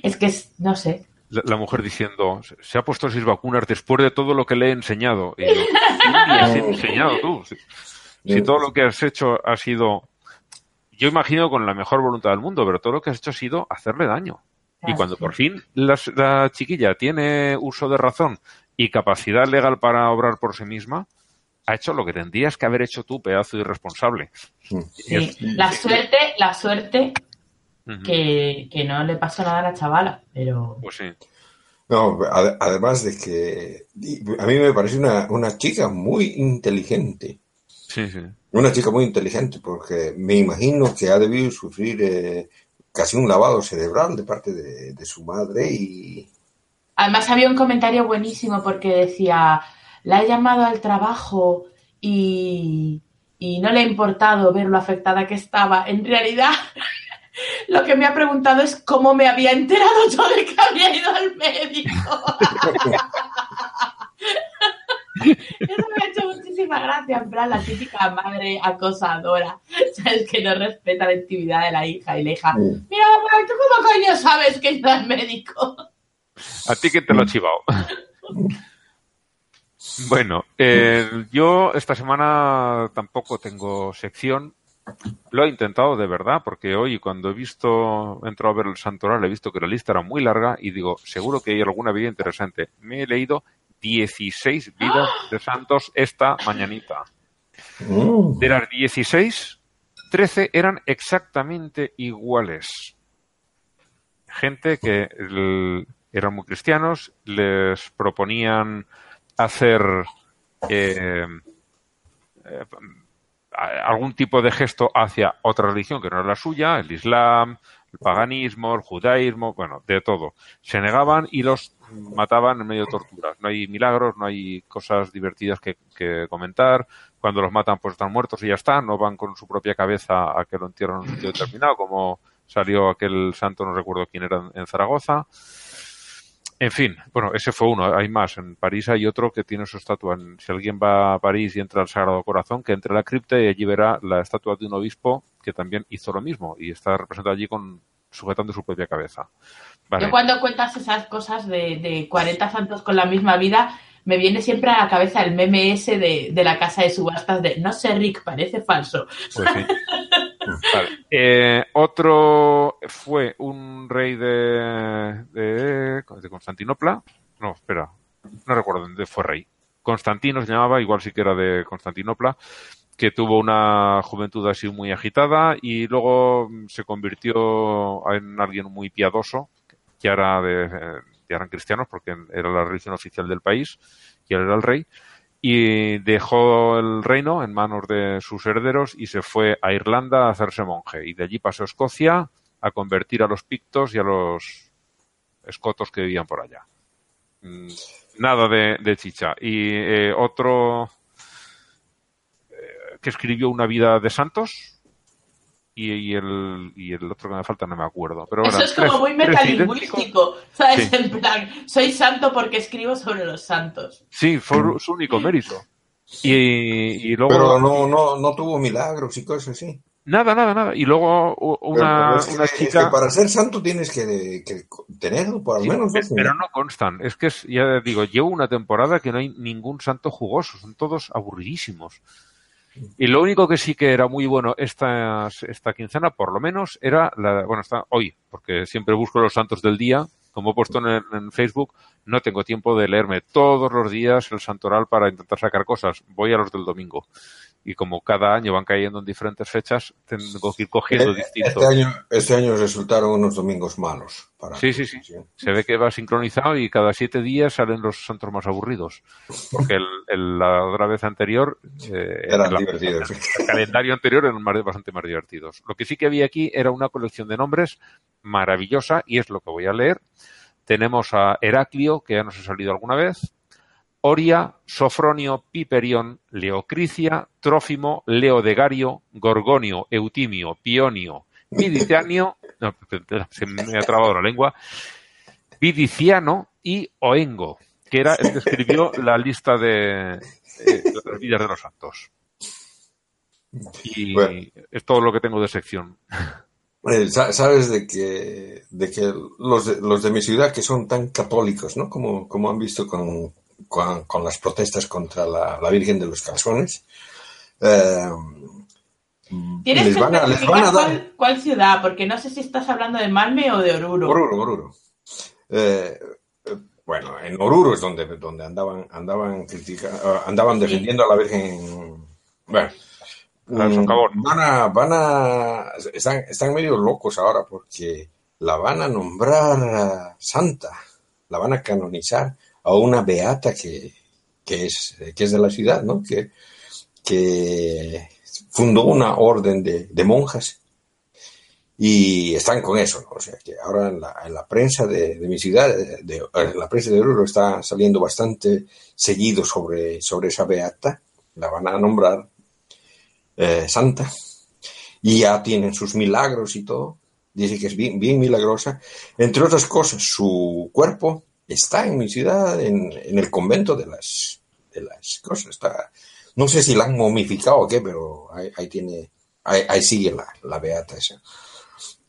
Es que no sé, La, la mujer diciendo, se ha puesto seis vacunas después de todo lo que le he enseñado. Y yo, ¿qué me has enseñado tú? Si, si todo lo que has hecho ha sido, yo imagino con la mejor voluntad del mundo, pero todo lo que has hecho ha sido hacerle daño. Y cuando por fin la, chiquilla tiene uso de razón y capacidad legal para obrar por sí misma, ha hecho lo que tendrías que haber hecho tú, pedazo irresponsable. Sí. La suerte, la suerte Que, que no le pasó nada a la chavala, pero Pues sí. No, ade- además de que a mí me parece una, una chica muy inteligente. Sí, sí. Una chica muy inteligente porque me imagino que ha debido sufrir eh, casi un lavado cerebral de parte de, de su madre y... además había un comentario buenísimo porque decía, la he llamado al trabajo y, y no le ha importado ver lo afectada que estaba. En realidad, lo que me ha preguntado es cómo me había enterado yo de que había ido al médico. Eso me ha hecho muchísima gracia, en plan la típica madre acosadora, ¿sabes? Que no respeta la intimidad de la hija y la hija, mira, mamá, ¿tú cómo coño sabes que he ido al médico? ¿A ti que te lo ha chivado? bueno, eh, yo esta semana tampoco tengo sección. Lo he intentado de verdad, porque hoy cuando he visto, he entrado a ver el santoral, he visto que la lista era muy larga y digo, seguro que hay alguna vida interesante. Me he leído 16 vidas de santos esta mañanita. Mm. De las 16, 13 eran exactamente iguales. Gente que el- eran muy cristianos, les proponían hacer eh, eh, algún tipo de gesto hacia otra religión que no era la suya, el Islam, el paganismo, el judaísmo, bueno, de todo. Se negaban y los mataban en medio de torturas. No hay milagros, no hay cosas divertidas que, que comentar. Cuando los matan, pues están muertos y ya está. No van con su propia cabeza a que lo entierren en un sitio determinado, como salió aquel santo, no recuerdo quién era, en Zaragoza. En fin, bueno, ese fue uno, hay más. En París hay otro que tiene su estatua. Si alguien va a París y entra al Sagrado Corazón, que entre a la cripta y allí verá la estatua de un obispo que también hizo lo mismo y está representado allí con sujetando su propia cabeza. Yo cuando cuentas esas cosas de, de 40 santos con la misma vida, me viene siempre a la cabeza el meme ese de, de la casa de subastas de no sé, Rick, parece falso. Pues sí. Vale. Eh, otro fue un rey de, de, de Constantinopla. No, espera, no recuerdo dónde fue rey. Constantino se llamaba, igual sí que era de Constantinopla, que tuvo una juventud así muy agitada y luego mm, se convirtió en alguien muy piadoso, que era de, ya eran cristianos porque era la religión oficial del país y él era el rey y dejó el reino en manos de sus herederos y se fue a Irlanda a hacerse monje. Y de allí pasó a Escocia a convertir a los pictos y a los escotos que vivían por allá. Mm, Nada de, de chicha. Y eh, otro eh, que escribió una vida de santos y, y el, y el otro que me falta no me acuerdo. Pero Eso eran es como tres- muy metalingüístico, ¿sabes? Sí. En plan, soy santo porque escribo sobre los santos. Sí, fue su único mérito. Y, y luego... Pero no, no, no tuvo milagros y cosas así. Nada, nada, nada. Y luego una, pero es que- una es que chica... para ser santo tienes que, que tenerlo por al Sí, menos pe- dos pero no constan. Es que es- ya digo, llevo una temporada que no hay ningún santo jugoso, son todos aburridísimos. Y lo único que sí que era muy bueno esta, esta quincena, por lo menos, era la, bueno, está hoy, porque siempre busco los santos del día, como he puesto en, en Facebook, no tengo tiempo de leerme todos los días el santoral para intentar sacar cosas. Voy a los del domingo. Y como cada año van cayendo en diferentes fechas, tengo que ir cogiendo distintos. Este año, este año resultaron unos domingos malos. Para Sí, sí, sí. Se ve que va sincronizado y cada siete días salen los santos más aburridos. Porque el, el- la otra vez anterior. eh, Eran la- divertidos. El calendario anterior eran más- bastante más divertidos. Lo que sí que había aquí era una colección de nombres maravillosa y es lo que voy a leer. Tenemos a Heraclio, que ya nos ha salido alguna vez. Oria, Sofronio, Piperión, Leocricia, Trófimo, Leodegario, Gorgonio, Eutimio, Pionio, Vidicianio, no, se me ha trabado la lengua, Vidiciano y Oengo, que era el que escribió la lista de eh, las vidas de los santos. Y Bueno. es todo lo que tengo de sección. Eh, sa- Sabes de que, de que los, de, los de mi ciudad que son tan católicos, ¿no? Como, como han visto con, con, con las protestas contra la, la Virgen de los Calzones, eh, Tienes les que van a, les especificar van a dar cuál, cuál ciudad, porque no sé si estás hablando de Malme o de Oruro. Oruro, Oruro. Eh, eh, bueno, en Oruro es donde, donde andaban, andaban critica- andaban defendiendo a la Virgen. Bueno, mm, van a, van a, están, están medio locos ahora porque la van a nombrar ah, santa, la van a canonizar a una beata que, que es, que es de la ciudad, ¿no? Que, que fundó una orden de, de monjas y están con eso, ¿no? O sea, que ahora en la, en la prensa de, de mi ciudad, de- en la prensa de Oruro está saliendo bastante seguido sobre, sobre esa beata, la van a nombrar eh, santa, y ya tienen sus milagros y todo, dice que es bien, bien milagrosa. Entre otras cosas, su cuerpo está en mi ciudad, en, el convento de las, de las cosas, está, no sé si la han momificado o qué, pero ahí, tiene, ahí, sigue la, la beata esa.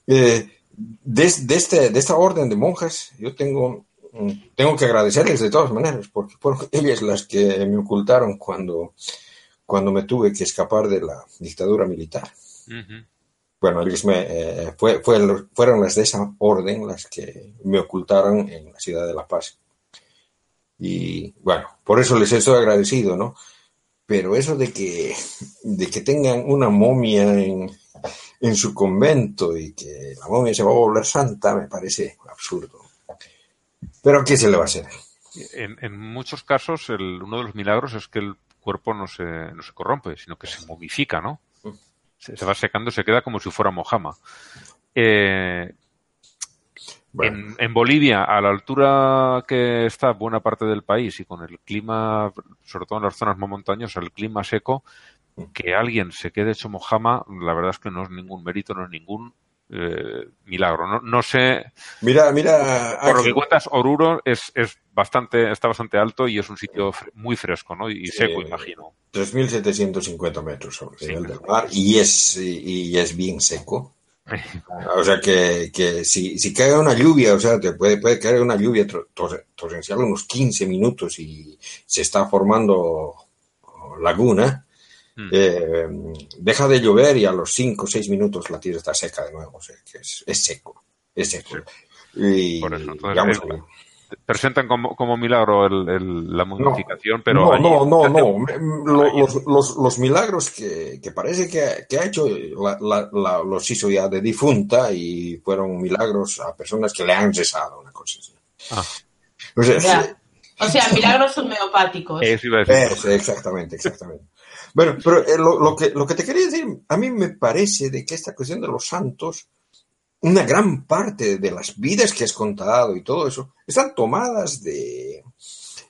Eh, de, de este, de esta orden de monjas, yo tengo, mm, tengo que agradecerles de todas maneras, porque fueron ellas las que me ocultaron cuando, cuando me tuve que escapar de la dictadura militar. Ujú. Bueno, ellos me, eh, fue, fue fueron las de esa orden las que me ocultaron en la ciudad de La Paz. Y bueno, por eso les estoy agradecido, ¿no? Pero eso de que, de que tengan una momia en, en su convento y que la momia se va a volver santa me parece absurdo. Pero ¿qué se le va a hacer? En, muchos casos, uno de los milagros es que el cuerpo no se, no se corrompe, sino que se momifica, ¿no? Se, se va secando, se queda como si fuera mojama. Eh, Bueno, en, en Bolivia, a la altura que está buena parte del país y con el clima, sobre todo en las zonas más montañosas, el clima seco, que alguien se quede hecho mojama, la verdad es que no es ningún mérito, no es ningún eh, milagro. No, no sé, mira, mira, por lo que cuentas, Oruro es, es bastante, está bastante alto y es un sitio muy fresco, ¿no? Y seco, imagino. 3.750 metros sobre el Sí, nivel del mar y es, y, es bien seco. O sea que, que si, si cae una lluvia, o sea, te puede, puede caer una lluvia tor- tor- torrencial unos 15 minutos y se está formando laguna, Mm. eh, deja de llover y a los 5 o 6 minutos la tierra está seca de nuevo. O sea que es, es seco, es seco. Y, Por eso, entonces, digamos, eh, Presentan como, como milagro el- el- la momificación, pero no, allí no, no, Los, los- los milagros que, que parece que, que ha hecho, la- la- la- los hizo ya de difunta y fueron milagros a personas que le han rezado, una cosa así. Ah. O sea. O sea, milagros homeopáticos. Eso iba a decir. eso, exactamente, exactamente. Bueno, pero eh, lo, lo que, lo que te quería decir, a mí me parece de que esta cuestión de los santos, una gran parte de las vidas que has contado y todo eso, están tomadas de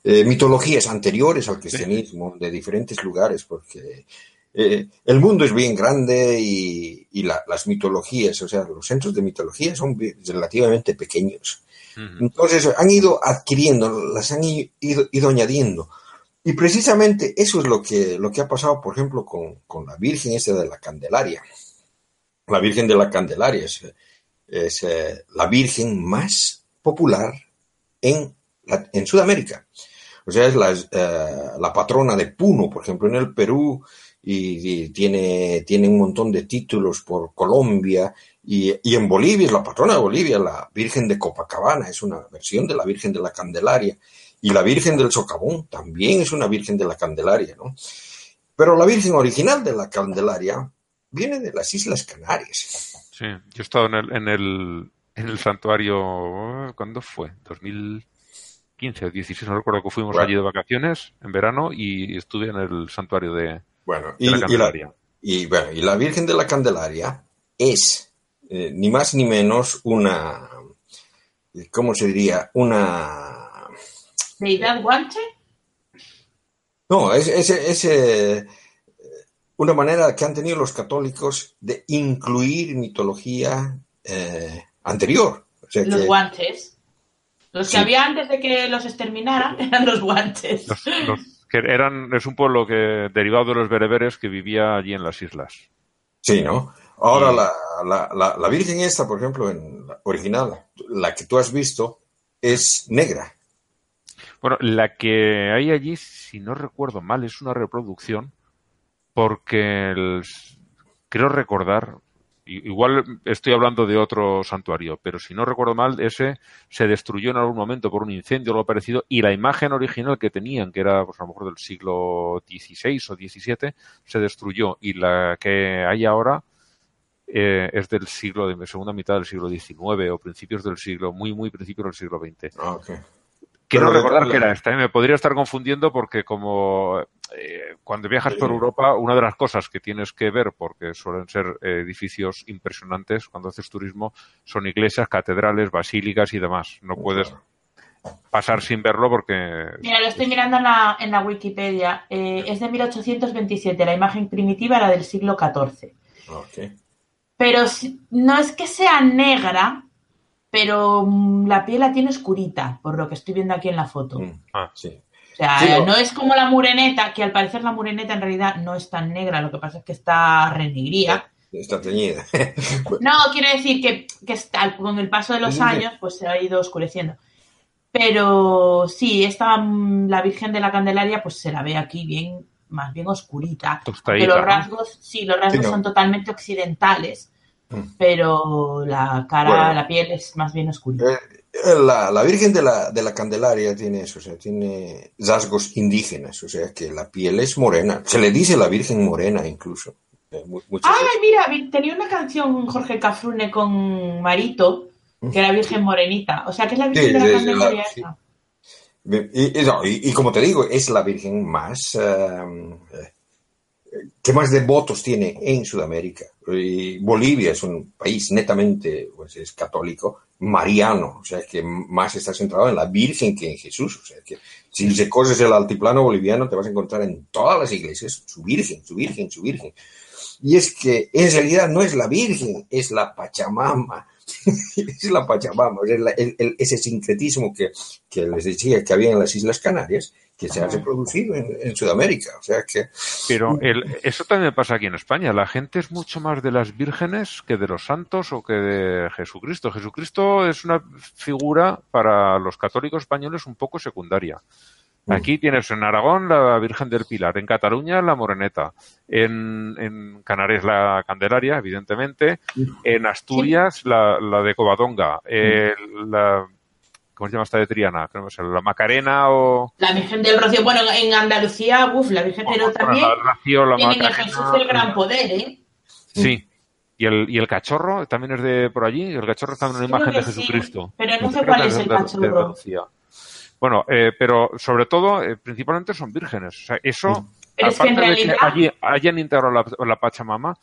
eh, mitologías anteriores al cristianismo, de diferentes lugares, porque eh, el mundo es bien grande y, y la- las mitologías, o sea, los centros de mitología son relativamente pequeños. Entonces han ido adquiriendo, las han ido, ido añadiendo. Y precisamente eso es lo que, lo que ha pasado, por ejemplo, con, con la Virgen esta de la Candelaria. La Virgen de la Candelaria es, es, eh, la Virgen más popular en, en Sudamérica. O sea, es la, eh, la patrona de Puno, por ejemplo, en el Perú, y, y tiene, tiene un montón de títulos por Colombia, y, y en Bolivia es la patrona de Bolivia, la Virgen de Copacabana, es una versión de la Virgen de la Candelaria. Y la Virgen del Socavón también es una Virgen de la Candelaria, ¿no? Pero la Virgen original de la Candelaria viene de las Islas Canarias. Sí, yo he estado en el, en el, en el santuario, ¿cuándo fue? 2015 o 16, no recuerdo que fuimos Bueno. allí de vacaciones en verano y estuve en el santuario de, Bueno, de y, la y la, Candelaria. y, bueno, y la Virgen de la Candelaria es eh, ni más ni menos una, ¿cómo se diría? Una... ¿Deidad guanche? No, es, es, es, eh, una manera que han tenido los católicos de incluir mitología eh, anterior. O sea Los que- guanches. Los que Sí. había antes de que los exterminaran eran los guanches. Los, los que eran, es un pueblo que derivado de los bereberes que vivía allí en las islas. Sí, ¿no? Ahora la, la, la, la Virgen esta, por ejemplo, en la original, la que tú has visto, es negra. Bueno, la que hay allí, si no recuerdo mal, es una reproducción porque el- creo recordar, igual estoy hablando de otro santuario, pero si no recuerdo mal, ese se destruyó en algún momento por un incendio o algo parecido y la imagen original que tenían, que era pues, a lo mejor del siglo XVI o XVII, se destruyó y la que hay ahora eh, es del siglo, de segunda mitad del siglo XIX o principios del siglo, muy, muy principios del siglo XX. Quiero Pero recordar la- que era esta, ¿eh? me podría estar confundiendo porque como eh, cuando viajas por. Europa, una de las cosas que tienes que ver, porque suelen ser eh, edificios impresionantes cuando haces turismo, son iglesias, catedrales, basílicas y demás. No puedes pasar sin verlo porque... Mira, lo estoy mirando en la, en la Wikipedia. Eh, es de 1827. La imagen primitiva era del siglo XIV. Ok. Pero si- no es que sea negra, pero mm, la piel la tiene oscurita, por lo que estoy viendo aquí en la foto. Mm, Ah. sí. O sea, Sí, no. es como la mureneta, que al parecer la mureneta en realidad no es tan negra, lo que pasa es que está renegría. Está teñida. No, quiero decir que, que está, con el paso de los años, pues se ha ido oscureciendo. Pero sí, esta, mm, la Virgen de la Candelaria, pues se la ve aquí bien, más bien oscurita. Tostadita, Pero los ¿no? rasgos, sí, los rasgos Sí, no. son totalmente occidentales, Mm. Pero la cara, Bueno. la piel es más bien oscurita. Eh, La, la Virgen de la, de la Candelaria tiene eso, o sea, tiene rasgos indígenas, o sea, que la piel es morena. Se le dice la Virgen morena incluso. Eh, Ay, mira, tenía una canción Jorge Cafrune con Marito, que era Virgen Morenita. O sea, que es la Virgen Sí, de la Candelaria la- sí. esa. Y, y no, y- y como te digo, es la Virgen más eh, eh, que más devotos tiene en Sudamérica. Bolivia es un país netamente pues, es católico, mariano, o sea que más está centrado en la Virgen que en Jesús. O sea que si recorres el altiplano boliviano te vas a encontrar en todas las iglesias su Virgen, su Virgen, su Virgen. Y es que en realidad no es la Virgen, es la Pachamama. es la Pachamama, es la- el- el- ese sincretismo que, que les decía que había en las Islas Canarias, que se ha reproducido en, en Sudamérica. O sea que Pero el, eso también pasa aquí en España. La gente es mucho más de las vírgenes que de los santos o que de Jesucristo. Jesucristo es una figura para los católicos españoles un poco secundaria. Aquí tienes en Aragón la Virgen del Pilar, en Cataluña la Moreneta, en, en Canarias la Candelaria, evidentemente, en Asturias la, la de Covadonga, eh, la, ¿cómo se llama esta de Triana? Creo que es la Macarena o... La Virgen del Rocío. Bueno, en Andalucía, uff, la Virgen, pero también la Rocío, la tienen Macarena, Jesús el gran poder, ¿eh? Sí. Y el, y el cachorro también es de por allí. El cachorro está en una imagen de sí, Jesucristo. pero no sé cuál es el de cachorro. Bueno, eh, pero sobre todo, eh, principalmente son vírgenes. O sea, eso, Pero es que en aparte de que allí hayan integrado la, la Pachamama,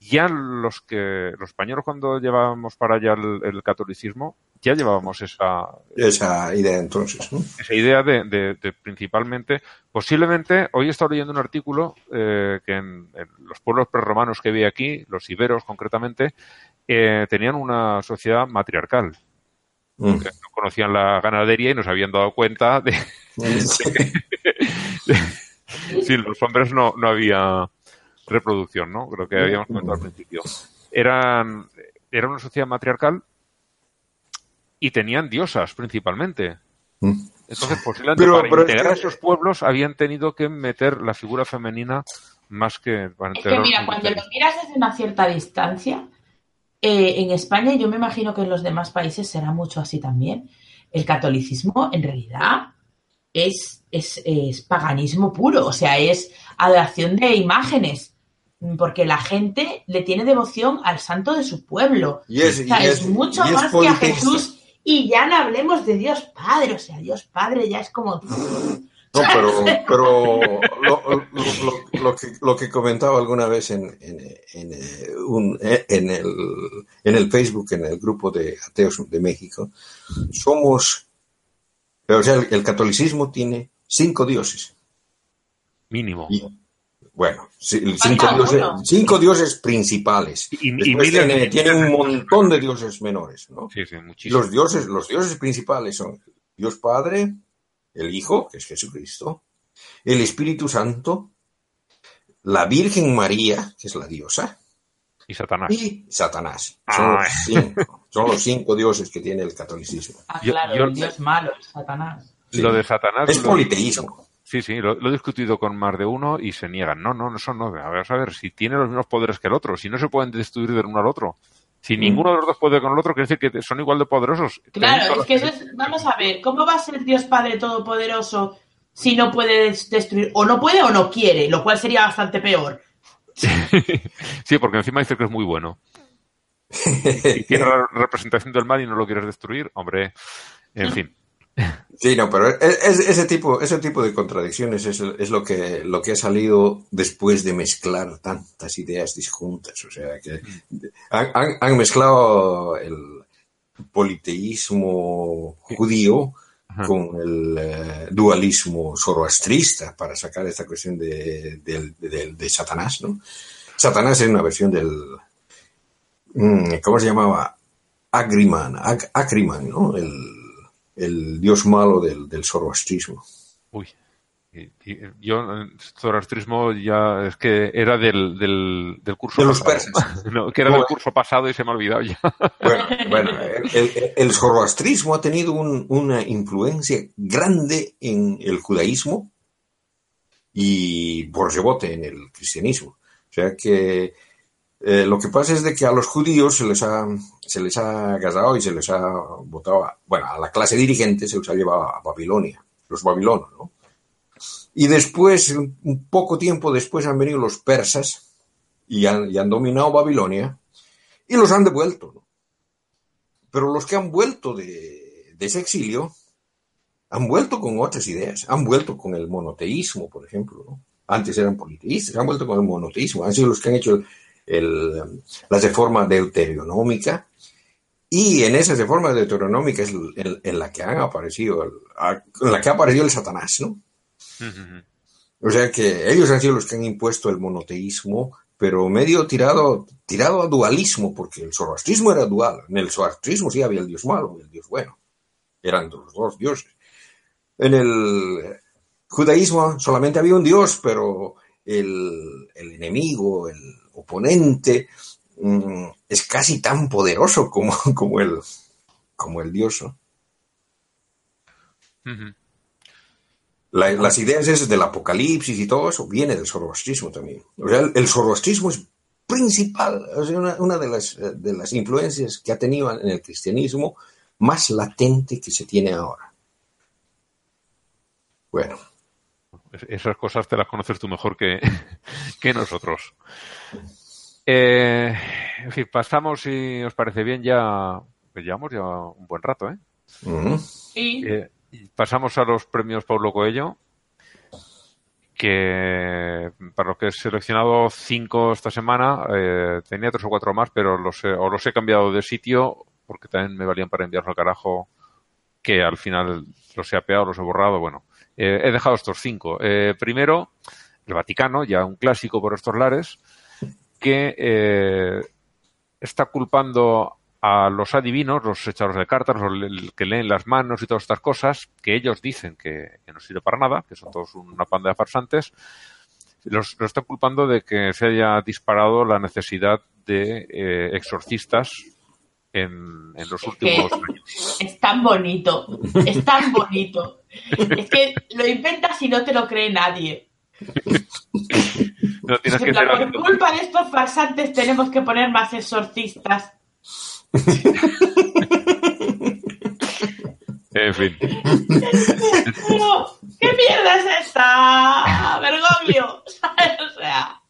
ya los que los españoles cuando llevábamos para allá el, el catolicismo, ya llevábamos esa, esa idea entonces. ¿no? esa idea de, de- de principalmente, posiblemente, hoy he estado leyendo un artículo eh, que en, en los pueblos prerromanos que vi aquí, los iberos concretamente, eh, tenían una sociedad matriarcal. Mm. que no conocían la ganadería y nos habían dado cuenta de si los hombres no, no había reproducción, ¿no? Creo que habíamos comentado al principio. Eran, era una sociedad matriarcal y tenían diosas principalmente. Mm. Entonces, posiblemente Pero- para pero es integrar que- esos pueblos habían tenido que meter la figura femenina más que para Es que mira, los cuando lo miras desde una cierta distancia, eh, en España, yo me imagino que en los demás países será mucho así también, el catolicismo en realidad es, es, es paganismo puro, o sea, es adoración de imágenes, porque la gente le tiene devoción al santo de su pueblo. Y es- O sea, es, mucho más que a. Jesús. Y ya no hablemos de Dios Padre, o sea, Dios Padre ya es como... No, pero, pero lo, lo- lo- lo que, lo que comentaba alguna vez en, en, en, eh, un- eh, en el, en el Facebook, en el grupo de ateos de México, somos, o sea, el, el catolicismo tiene cinco dioses. Mínimo. Y, bueno, cinco dioses, uno. cinco dioses principales. Y- tiene, de- tiene un montón de dioses menores, ¿no? Sí, sí, muchísimo. los dioses, los dioses principales son Dios Padre, el Hijo, que es Jesucristo, el Espíritu Santo, la Virgen María, que es la diosa, Y Satanás. y Satanás. Son los Ah. cinco, son los cinco dioses que tiene el catolicismo. Ah, claro, yo- el Dios malo, Satanás. Sí. Lo de Satanás. Es lo- politeísmo. Sí, sí, lo, lo he discutido con más de uno y se niegan. No, no, eso no. A ver, a ver, si tiene los mismos poderes que el otro, si no se pueden destruir del uno al otro. Si ninguno de los dos puede con el otro, quiere decir que son igual de poderosos. Claro, es que eso es, vamos a ver, ¿cómo va a ser Dios Padre Todopoderoso si no puede des- destruir, o no puede o no quiere, lo cual sería bastante peor? Sí, porque encima dice que es muy bueno. Y tiene la representación del mal y no lo quieres destruir, hombre. En fin. Sí, no, pero es- es- ese tipo, ese tipo de contradicciones es, es lo que lo que ha salido después de mezclar tantas ideas disjuntas. O sea que han, han- han mezclado el politeísmo judío Ajá. con el eh, dualismo zoroastrista para sacar esta cuestión de, Satanás, ¿no? Satanás es una versión del mm, ¿cómo se llamaba? Agriman, Ag- Acriman, ¿no? El, el dios malo del, del zoroastrismo. Uy. Yo, eh, zoroastrismo ya es que era del, del, del curso De los pasado. persas. No, que era del Bueno. curso pasado y se me ha olvidado ya. Bueno, bueno, el, el- el zoroastrismo ha tenido un- una influencia grande en el judaísmo y por rebote en el cristianismo. O sea que eh, lo que pasa es de que a los judíos se les ha, se les ha y se les ha botado, a- bueno, a la clase dirigente se les ha llevado a Babilonia, los babilonos, ¿no? Y después, un poco tiempo después han venido los persas y han, y han dominado Babilonia y los han devuelto, ¿no? Pero los que han vuelto de, de ese exilio han vuelto con otras ideas, han vuelto con el monoteísmo, por ejemplo, ¿no? Antes eran politeístas, han vuelto con el monoteísmo, han sido los que han hecho el- el, la reforma deuteronómica y en esa reforma deuteronómica es en, en la que han aparecido, en la que ha aparecido el Satanás, ¿no? O sea que ellos han sido los que han impuesto el monoteísmo, pero medio tirado, tirado a dualismo, porque el zoroastrismo era dual. En el zoroastrismo sí había el dios malo y el dios bueno. Eran los dos dioses. En el judaísmo solamente había un dios, pero el, el enemigo, el oponente, mm, es casi tan poderoso como, como, el, como el dios. ¿no? Ujú. La- las ideas esas del apocalipsis y todo eso viene del zoroastrismo también. O sea, el, el zoroastrismo es principal, o sea, una, una de, las, eh, de las influencias que ha tenido en el cristianismo más latente que se tiene ahora. Bueno, Es- Esas cosas te las conoces tú mejor que, que nosotros. Eh, en fin, pasamos, si os parece bien, ya pues llevamos ya un buen rato, ¿eh? Sí. Eh, pasamos a los premios Paulo Coelho, que para los que he seleccionado cinco esta semana, eh, tenía tres o cuatro más, pero los he, o los he cambiado de sitio, porque también me valían para enviarlos al carajo, que al final los he apeado, los he borrado, bueno. Eh, he dejado estos cinco. Eh, primero, el Vaticano, ya un clásico por estos lares, que eh, está culpando a los adivinos, los echadores de cartas, los que leen las manos y todas estas cosas, que ellos dicen que, que no sirve para nada, que son todos una panda de farsantes, los, los está culpando de que se haya disparado la necesidad de eh, exorcistas en, en los últimos que- años. Es tan bonito, es tan bonito. Es que lo inventas y no te lo cree nadie. No tienes que En ser plan, por culpa de estos farsantes tenemos que poner más exorcistas. En fin. Pero, ¿qué mierda es esta? Bergoglio. O sea,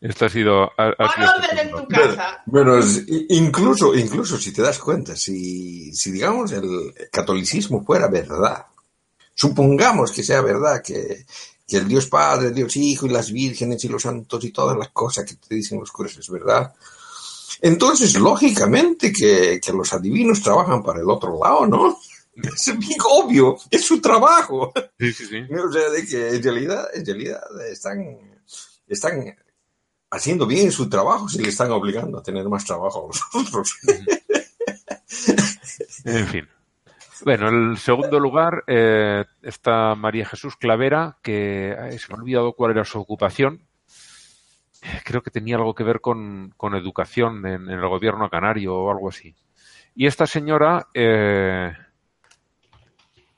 Esto ha sido. ha- ha pon sido orden en tu casa. Bueno, incluso, incluso si te das cuenta, si, si digamos el catolicismo fuera verdad, supongamos que sea verdad, que, que el Dios Padre, el Dios Hijo y las vírgenes y los santos y todas las cosas que te dicen los curas es verdad, entonces lógicamente que, que los adivinos trabajan para el otro lado, ¿no? Es bien obvio, es su trabajo. Sí, sí, sí. O sea, de que en realidad, en realidad están, están haciendo bien su trabajo si le están obligando a tener más trabajo a los otros. En fin. Bueno, en el segundo lugar eh, está María Jesús Clavera, que ay, se me ha olvidado cuál era su ocupación. Creo que tenía algo que ver con, con educación en, en el gobierno canario o algo así. Y esta señora, eh,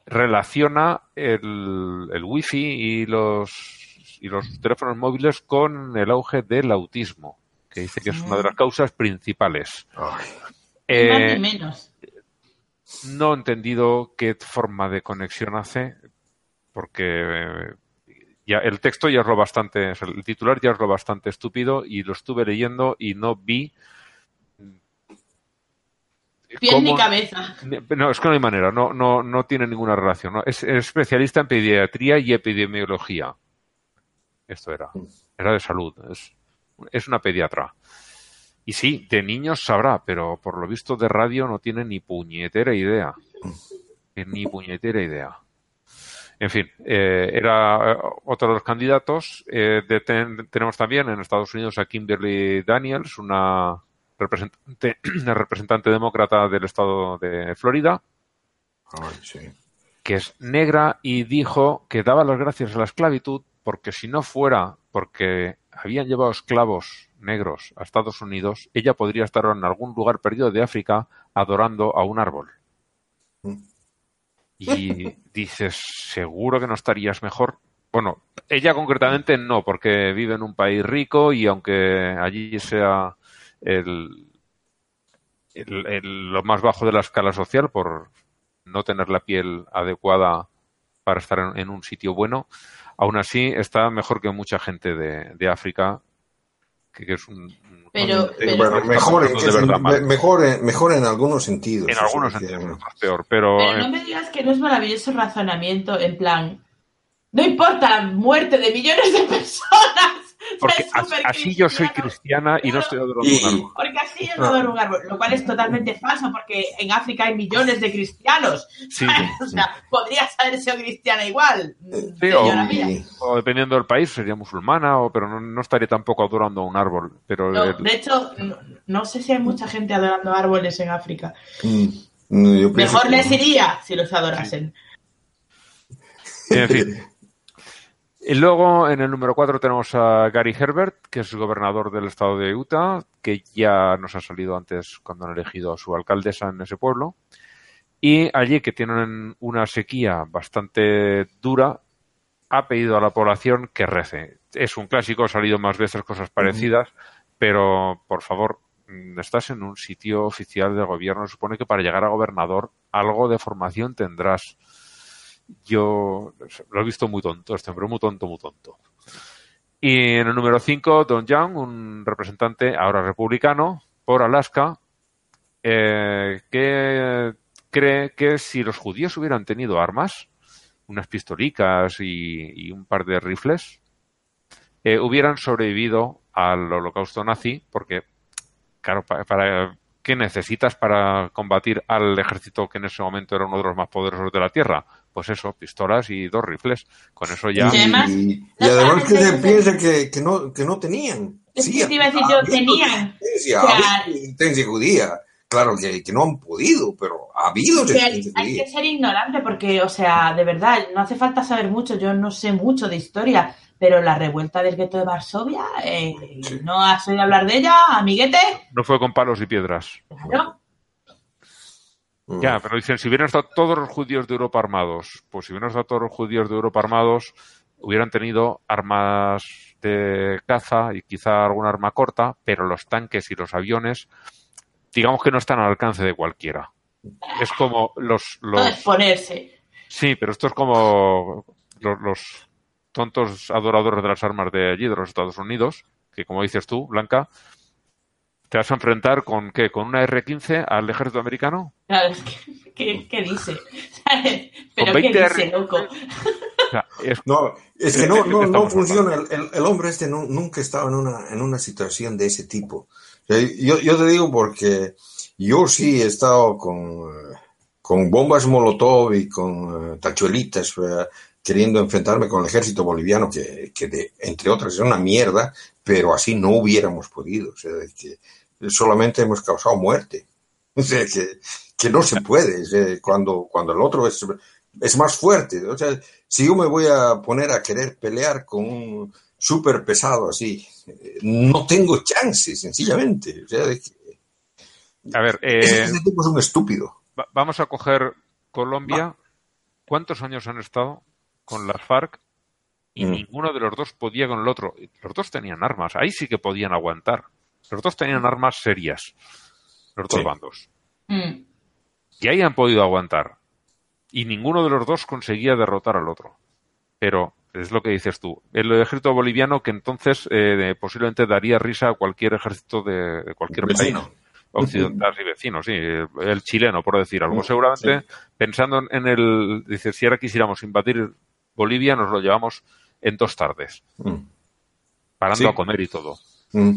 relaciona el, el wifi y los, y los teléfonos móviles con el auge del autismo, que dice que es una de las causas principales. Ay, Eh, Ni más ni menos. No he entendido qué forma de conexión hace, porque eh, ya el texto ya es lo bastante, o sea, el titular ya es lo bastante estúpido y lo estuve leyendo y no vi Pies ni cómo- cabeza. No, es que no hay manera, no, no, no tiene ninguna relación. ¿no? Es, es especialista en pediatría y epidemiología. Esto era. Era de salud. Es, es una pediatra. Y sí, de niños sabrá, pero por lo visto de radio no tiene ni puñetera idea. Eh, Ni puñetera idea. En fin, eh, era eh, otro de los candidatos. Eh, de- ten- tenemos también en Estados Unidos a Kimberly Daniels, una representante, una representante demócrata del estado de Florida, ay, sí. que es negra y dijo que daba las gracias a la esclavitud porque si no fuera porque habían llevado esclavos negros a Estados Unidos, ella podría estar en algún lugar perdido de África adorando a un árbol. Mm. Y dices, ¿seguro que no estarías mejor? Bueno, ella concretamente no, porque vive en un país rico y aunque allí sea el, el- el- lo más bajo de la escala social por no tener la piel adecuada para estar en, en un sitio bueno, aún así está mejor que mucha gente de, de África, que, que es un... Pero- Bueno, mejor, en, verdad me- mejor, en, mejor en algunos sentidos. En algunos sentidos es más peor, pero... Pero eh, no me digas que no es maravilloso razonamiento en plan, no importa la muerte de millones de personas. Porque así yo soy cristiana y no estoy adorando un árbol. Porque así es adoro un árbol, lo cual es totalmente falso porque en África hay millones de cristianos. Sí, o sea, podrías haber sido cristiana igual. Sí, señora o- dependiendo del país sería musulmana, o, pero no, no estaría tampoco adorando un árbol. Pero No, el- de hecho, no, no sé si hay mucha gente adorando árboles en África. mm, no, yo pienso Mejor que les no. iría si los adorasen. En fin. Y luego en el número 4 tenemos a Gary Herbert, que es gobernador del estado de Utah, que ya nos ha salido antes cuando han elegido a su alcaldesa en ese pueblo. Y allí, que tienen una sequía bastante dura, ha pedido a la población que rece. Es un clásico, ha salido más veces cosas parecidas, pero por favor, mm, estás en un sitio oficial del gobierno. Supone que para llegar a gobernador algo de formación tendrás yo lo he visto muy tonto, este hombre, muy tonto, muy tonto. Y en el número 5, Don Young, un representante ahora republicano por Alaska, eh, que cree que si los judíos hubieran tenido armas, unas pistolicas y, un par de rifles, eh, hubieran sobrevivido al holocausto nazi, porque, claro, pa- para, ¿qué necesitas para combatir al ejército que en ese momento era uno de los más poderosos de la Tierra? Pues eso, pistolas y dos rifles. Con eso ya... Sí. además, y, y además que se piensa que, que, no, que no tenían. Es Sí, que te iba a decir yo, tenían. resistencia judía. Claro que, que no han podido, pero ha habido Que hay, que ser ignorante porque, o sea, de verdad, no hace falta saber mucho, yo no sé mucho de historia, pero la revuelta del gueto de Varsovia, eh, ¿no has oído hablar de ella, amiguete? No fue con palos y piedras. Claro. Mm. Ya, pero dicen, si hubieran estado todos los judíos de Europa armados, pues si hubieran estado todos los judíos de Europa armados, hubieran tenido armas de caza y quizá alguna arma corta, pero los tanques y los aviones, digamos que no están al alcance de cualquiera. Es como los, los ponerse. sí, pero esto es como los, los tontos adoradores de las armas de allí, de los Estados Unidos, que como dices tú, Blanca, te vas a enfrentar con qué, con una R-15 al ejército americano. Claro, ¿qué, qué dice? ¿Sabes? Pero ¿qué 20 dice, loco? O sea, es No, es que no, no, no funciona. El, el- el hombre este nu- nunca estaba en una, en una situación de ese tipo. O sea, yo, yo te digo porque yo sí he estado con, con bombas Molotov y con eh, tachuelitas eh, queriendo enfrentarme con el ejército boliviano, que, que de- entre otras es una mierda, pero así no hubiéramos podido. O sea, que solamente hemos causado muerte. O sea, que, que no se puede. o sea, cuando, cuando el otro es, es más fuerte. O sea, si yo me voy a poner a querer pelear con un súper pesado así, eh, no tengo chance, sencillamente. O sea, de que- A ver, eh, ese tipo es un estúpido. va- vamos a coger Colombia cuántos años han estado con las FARC y Mm. ninguno de los dos podía con el otro. Los dos tenían armas, ahí sí que podían aguantar. Los dos tenían armas serias, los dos Sí. bandos. Mm. Y ahí han podido aguantar. Y ninguno de los dos conseguía derrotar al otro. Pero es lo que dices tú. El ejército boliviano que entonces eh, posiblemente daría risa a cualquier ejército de, de cualquier Vecino. país occidental y vecino, sí, el, chileno, por decir algo. Mm, Seguramente, pensando en- en el, dice, si ahora quisiéramos invadir Bolivia, nos lo llevamos en dos tardes, Mm. parando Sí. a comer y todo. Mm.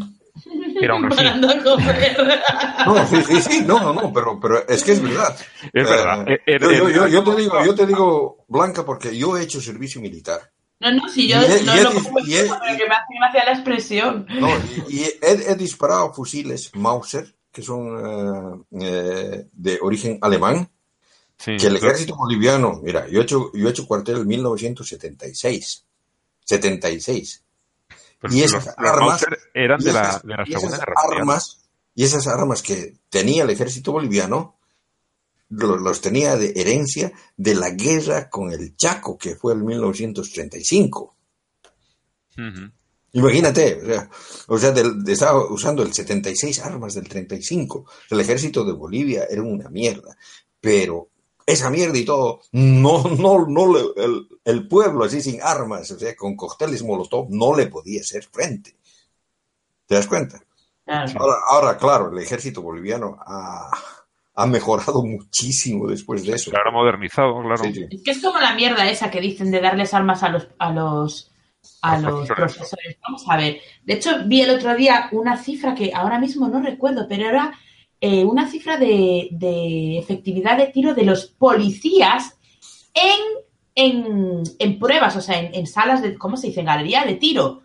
Pero aún así, Parando a comer. No, sí, sí, sí, no, no, no, pero, pero es que es verdad. es verdad. Eh, Eh, yo, eh, yo, yo, yo te eh, digo, yo te digo, Blanca, porque yo he hecho servicio militar. No, no, si yo Y he- no he lo y he- pero que me hace gracia la expresión. No, y, y he, he disparado fusiles Mauser, que son eh, eh, de origen alemán, sí, que el pero- ejército boliviano, mira, yo he hecho, yo he hecho cuartel en 1976. 76. pero y los- esas los armas- eran de la, de la y Segunda Guerra armas, y esas armas que tenía el ejército boliviano, lo- los, tenía de herencia de la guerra con el Chaco, que fue en 1935. Ujú. Imagínate, o sea, o sea de- estaba usando el 76 armas del 35. El ejército de Bolivia era una mierda, pero esa mierda y todo, no, no, no, le- el, el pueblo así sin armas, o sea, con cócteles molotov, no le podía hacer frente. ¿Te das cuenta? Claro. Ahora, ahora, claro, el ejército boliviano ha, ha mejorado muchísimo después de eso. Claro, modernizado, claro. Sí, sí. Es que es como la mierda esa que dicen de darles armas a los a los a Los los profesores. profesores. Vamos a ver. De hecho, vi el otro día una cifra que ahora mismo no recuerdo, pero era eh, una cifra de, de efectividad de tiro de los policías en, en, en pruebas, o sea, en, en salas de, ¿cómo se dice? En galería de tiro.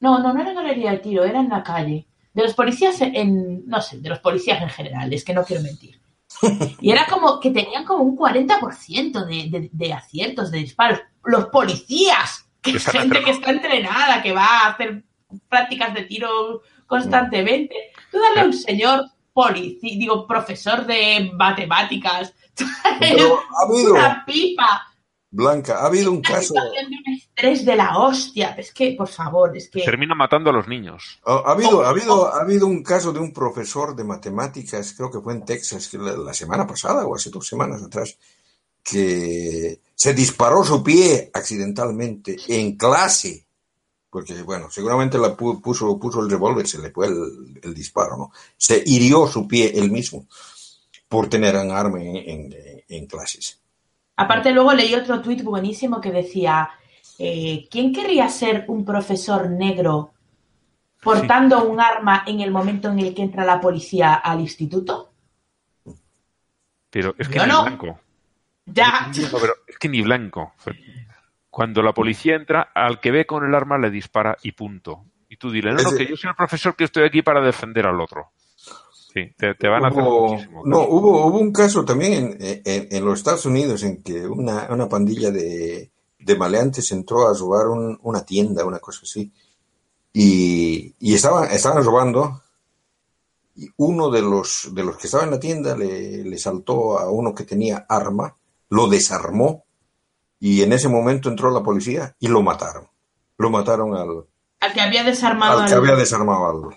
No, no, no era galería de tiro, era en la calle. De los policías en, no sé, de los policías en general, es que no quiero mentir. Y era como que tenían como un 40% de, de, de aciertos, de disparos. Los policías, que es gente que está entrenada, que va a hacer prácticas de tiro constantemente. Tú dale a un señor policía, digo, profesor de matemáticas, Pero ha habido, una pipa, Blanca, ha habido un una caso, situación de un estrés de la hostia. Es que, por favor, es que... Termina matando a los niños. ha, ha habido, ha habido, ha habido un caso de un profesor de matemáticas, creo que fue en Texas, que la, la semana pasada o hace dos semanas atrás, que se disparó su pie accidentalmente en clase. Porque, bueno, seguramente la pu- puso, puso el revólver, se le fue el, el disparo, ¿no? Se hirió su pie él mismo por tener un arma en, en- en clases. Aparte luego leí otro tuit buenísimo que decía, eh, ¿quién querría ser un profesor negro portando un arma en el momento en el que entra la policía al instituto? Pero es que Yo ni no. blanco. Ya, No, pero es que ni blanco. Cuando la policía entra, al que ve con el arma le dispara y punto. Y tú dile, no, no, que yo soy el profesor que estoy aquí para defender al otro. Sí, te, te van a hacer Hubo- muchísimo. no, hubo, hubo un caso también en, en- en los Estados Unidos en que una, una pandilla de, de maleantes entró a robar un- una tienda, una cosa así. Y, y estaban, estaban robando. Y uno de los, de los que estaba en la tienda le, le saltó a uno que tenía arma, lo desarmó. Y en ese momento entró la policía y lo mataron. Lo mataron al, al que había desarmado al que había desarmado al.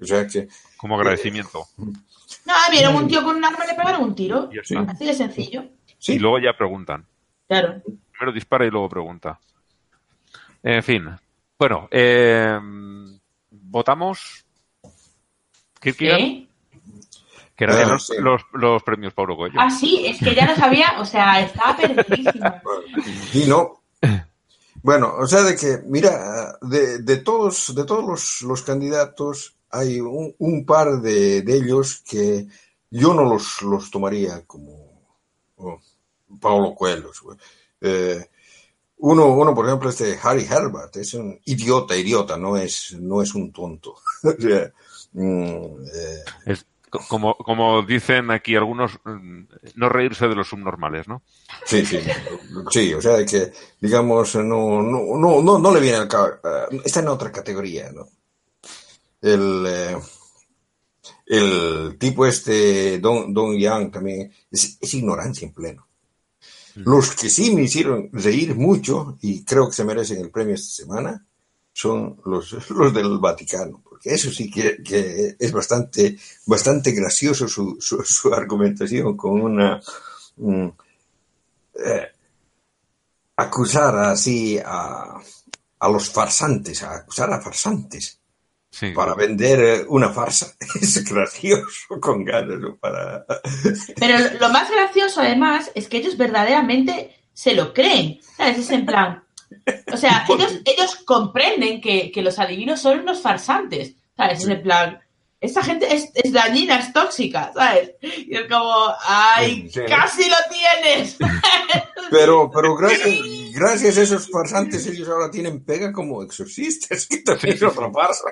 O sea que. Como agradecimiento. No, vieron un tío con un arma y le pegaron un tiro. Así de sencillo. Sí. Y luego ya preguntan. Claro. Primero dispara y luego pregunta. En fin. Bueno, eh, votamos. ¿Qué? Que eran Ah, los, sí. los, los premios Pablo Coelho. Ah, sí, es que ya lo sabía, o sea, estaba perdidísimo. Y no. Bueno, o sea, de que, mira, de, de todos, de todos los, los candidatos, hay un, un par de, de ellos que yo no los, los tomaría como oh, Paulo Coelho. Eh, uno, uno, por ejemplo, este Harry Herbert, es un idiota, idiota, no es, no es un tonto. O sea, mm, eh, Es como, como dicen aquí algunos, mm, no reírse de los subnormales, ¿no? Sí, sí, sí, o sea, que, digamos, no, no, no, no, no le viene al cabo, eh, está en otra categoría, ¿no? El, eh, el tipo este, Don, Don Young también, es, es ignorancia en pleno. Los que sí me hicieron reír mucho, y creo que se merecen el premio esta semana, son los, los del Vaticano, porque eso sí que, que es bastante, bastante gracioso su, su, su argumentación con una... mm, eh, acusar así a, a los farsantes, a acusar a farsantes Sí. para vender eh, una farsa. Es gracioso con ganas para... Pero lo más gracioso, además, es que ellos verdaderamente se lo creen. ¿Sabes? Es en plan. O sea, ellos, ellos comprenden que, que los adivinos son unos farsantes. ¿Sabes? Es en plan. Esta gente es, es dañina, es tóxica, ¿sabes? Y es como, ¡ay, Sí. casi lo tienes! Pero, pero gracias, gracias a esos farsantes ellos ahora tienen pega como exorcistas, que también es otra farsa.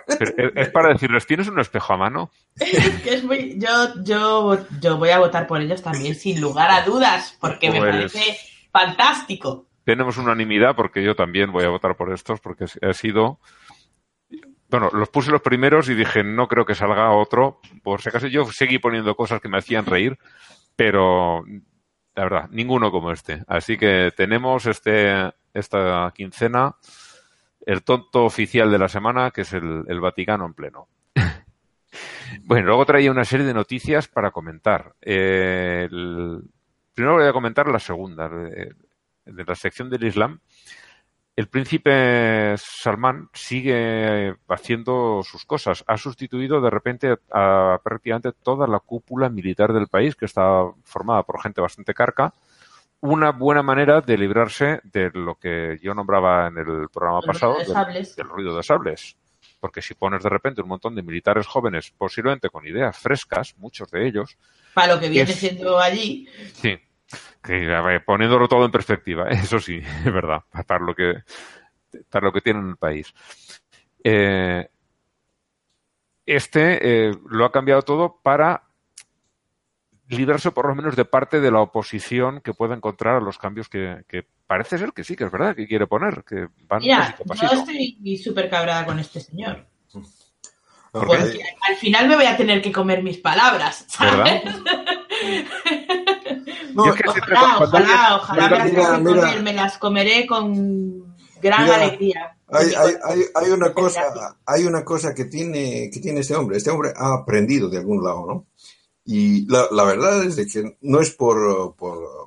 Es- para decirles, ¿tienes un espejo a mano? que es muy, yo, yo, yo voy a votar por ellos también, sin lugar a dudas, porque me Pues- parece fantástico. Tenemos unanimidad porque yo también voy a votar por estos porque ha sido... Bueno, los puse los primeros y dije, no creo que salga otro. Por si acaso yo seguí poniendo cosas que me hacían reír, pero la verdad, ninguno como este. Así que tenemos este esta quincena el tonto oficial de la semana, que es el, el Vaticano en pleno. bueno, luego traía una serie de noticias para comentar. Eh, el- primero voy a comentar la segunda, eh, de la sección del Islam. El príncipe Salman sigue haciendo sus cosas. Ha sustituido de repente a prácticamente toda la cúpula militar del país, que está formada por gente bastante carca. Una buena manera de librarse de lo que yo nombraba en el programa El pasado, de del- sables. del ruido de sables. Porque si pones de repente un montón de militares jóvenes, posiblemente con ideas frescas, muchos de ellos, Para lo que viene Es- siendo allí. Sí, que a ver, poniéndolo todo en perspectiva, eso sí, es verdad, para lo que para lo que tiene en el país. Eh, este eh, lo ha cambiado todo para librarse por lo menos de parte de la oposición que pueda encontrar a los cambios que, que parece ser que sí, que es verdad, que quiere poner, que van Mira, yo estoy súper cabrada con este señor. Porque- Porque al final me voy a tener que comer mis palabras, ¿sabes? No, Yo es que Ojalá, ojalá, ojalá Mira, me las mira, me las comeré con gran Mira, alegría. Hay, hay, hay, hay una cosa, hay una cosa que tiene, que tiene este hombre. Este hombre ha aprendido de algún lado, ¿no? Y la, la verdad es de que no es por, por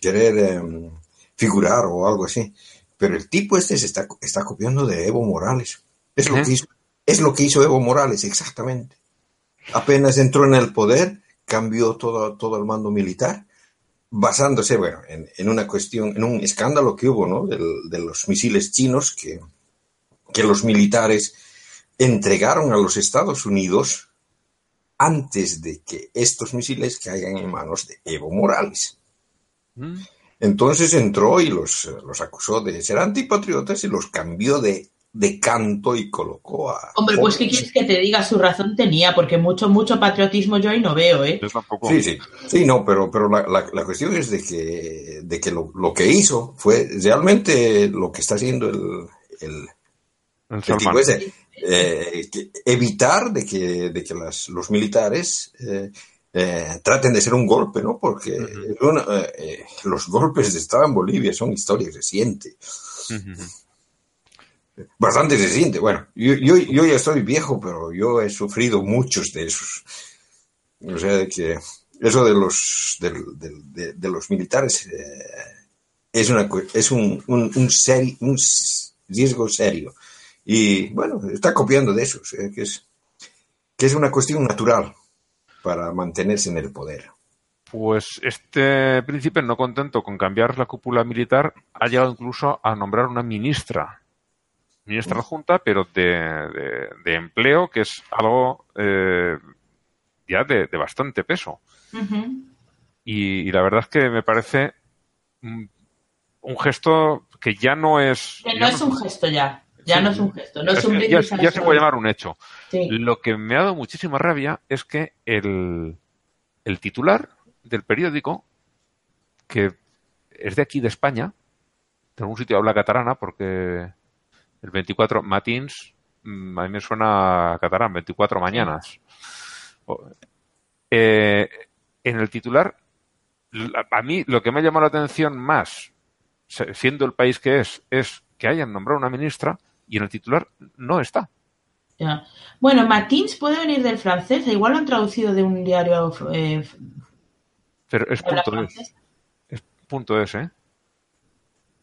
querer em, figurar o algo así, pero el tipo este se está, está copiando de Evo Morales. Es lo que hizo, es lo que hizo Evo Morales, exactamente. Apenas entró en el poder, cambió todo, todo el mando militar, basándose, bueno, en, en una cuestión, en un escándalo que hubo, ¿no? Del- de los misiles chinos que, que los militares entregaron a los Estados Unidos antes de que estos misiles caigan en manos de Evo Morales. Mm. Entonces entró y los, los acusó de ser antipatriotas y los cambió de, de canto y colocó a... Hombre, pues ¿qué quieres que te diga? Su razón tenía, porque mucho, mucho patriotismo yo ahí no veo, ¿eh? Yo tampoco. Sí, sí, sí, no, pero, pero la, la- la cuestión es de que, de que lo, lo que hizo fue realmente lo que está haciendo el, el, El tipo ese, eh, evitar de que, de que las- los militares eh, eh, traten de ser un golpe, ¿no? Porque una- eh, eh, los golpes de Estado en Bolivia son historia reciente, ujú. Bastante reciente. Bueno, yo, yo, yo ya estoy viejo, pero yo he sufrido muchos de esos. O sea, de que eso de los, de, de los militares eh, es, una, es un, un, un, riesgo serio. Y bueno, está copiando de eso, o sea, que, es, que es una cuestión natural para mantenerse en el poder. Pues este príncipe, no contento con cambiar la cúpula militar, ha llegado incluso a nombrar una ministra, ministra adjunta, pero de, de- de empleo, que es algo eh, ya de, de bastante peso. Y, y la verdad es que me parece un, un gesto que ya no es... Que no es un gesto ya. Ya Sí. no es un gesto, no es es un que ya, ya se puede llamar un hecho. Sí. Lo que me ha dado muchísima rabia es que el, el titular del periódico, que es de aquí de España, de algún sitio habla catalana, porque el 24 matins, mm, a mí me suena catalán, 24 mañanas. Eh, en el titular la- a mí lo que me ha llamado la atención más, siendo el país que es, es que hayan nombrado una ministra y en el titular no está. Ya. Bueno, Matins puede venir del francés, igual lo han traducido de un diario eh, Pero es punto es. Es punto es, ¿eh?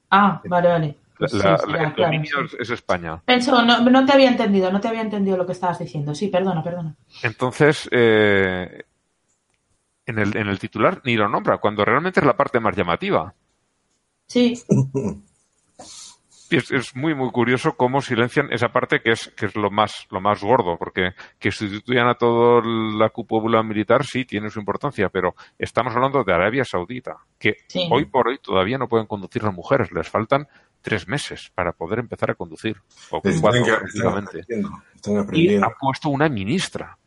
Ah, vale, vale. La- sí, la- será, la- el dominio es- es España. Penso, no, no te había entendido, no te había entendido lo que estabas diciendo. Sí, perdona, perdona. Entonces, eh, en, el, en el titular ni lo nombra, cuando realmente es la parte más llamativa. Sí, Es, es muy, muy curioso cómo silencian esa parte que es, que es lo más, lo más gordo, porque que sustituyan a toda la cúpula militar sí tiene su importancia, pero estamos hablando de Arabia Saudita, que Sí. hoy por hoy todavía no pueden conducir las mujeres, les faltan tres meses para poder empezar a conducir, o Están, cuatro están prácticamente. aprendiendo, están Y han puesto una ministra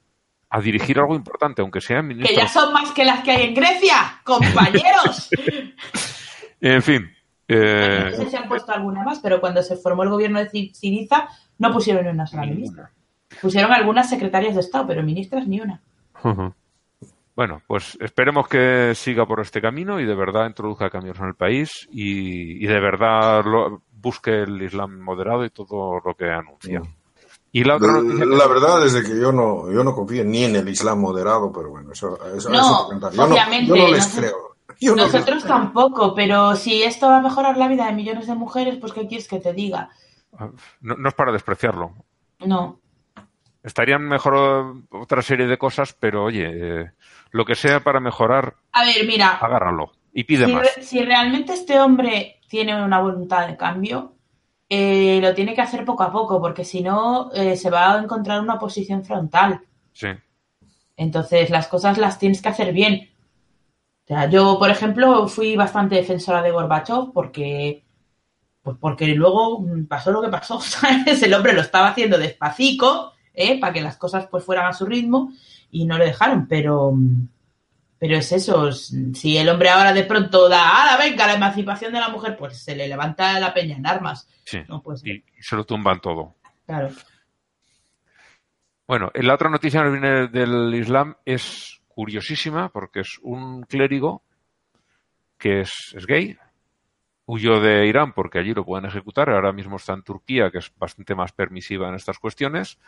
a dirigir algo importante, aunque sea que ministra. ya son más que las que hay en Grecia, compañeros. En fin. eh, No sé si han puesto alguna más, pero cuando se formó el gobierno de Siriza no pusieron ni una sola ministra. Pusieron algunas secretarias de Estado, pero ministras ni una. Ujú. Bueno, pues esperemos que siga por este camino y de verdad introduzca cambios en el país y, y de verdad lo- busque el Islam moderado y todo lo que anuncia. Y la otra noticia La verdad es de que yo no, yo no confío ni en el Islam moderado, pero bueno, eso, eso, No, eso yo no, obviamente, yo no les no sé. creo. Yo no les Nosotros tampoco, pero si esto va a mejorar la vida de millones de mujeres, pues ¿qué quieres que te diga? no, no es para despreciarlo. No. Estarían mejor otra serie de cosas, pero oye, eh, lo que sea para mejorar, A ver, mira, agárralo y pide si, más. re- si realmente este hombre tiene una voluntad de cambio, eh, lo tiene que hacer poco a poco, porque si no, eh, se va a encontrar una posición frontal. Sí. Entonces, las cosas las tienes que hacer bien. O sea, yo, por ejemplo, fui bastante defensora de Gorbachev porque, pues porque luego pasó lo que pasó, ¿sabes? El hombre lo estaba haciendo despacito, ¿eh? Para que las cosas pues fueran a su ritmo y no le dejaron, pero, pero es eso. es- Si el hombre ahora de pronto da, ¡ah, venga, la emancipación de la mujer! Pues se le levanta la peña en armas. Sí. No, pues, Y, y se lo tumban todo. claro. Bueno, la otra noticia que viene del Islam es curiosísima porque es un clérigo que es, es gay, huyó de Irán porque allí lo pueden ejecutar, ahora mismo está en Turquía, que es bastante más permisiva en estas cuestiones,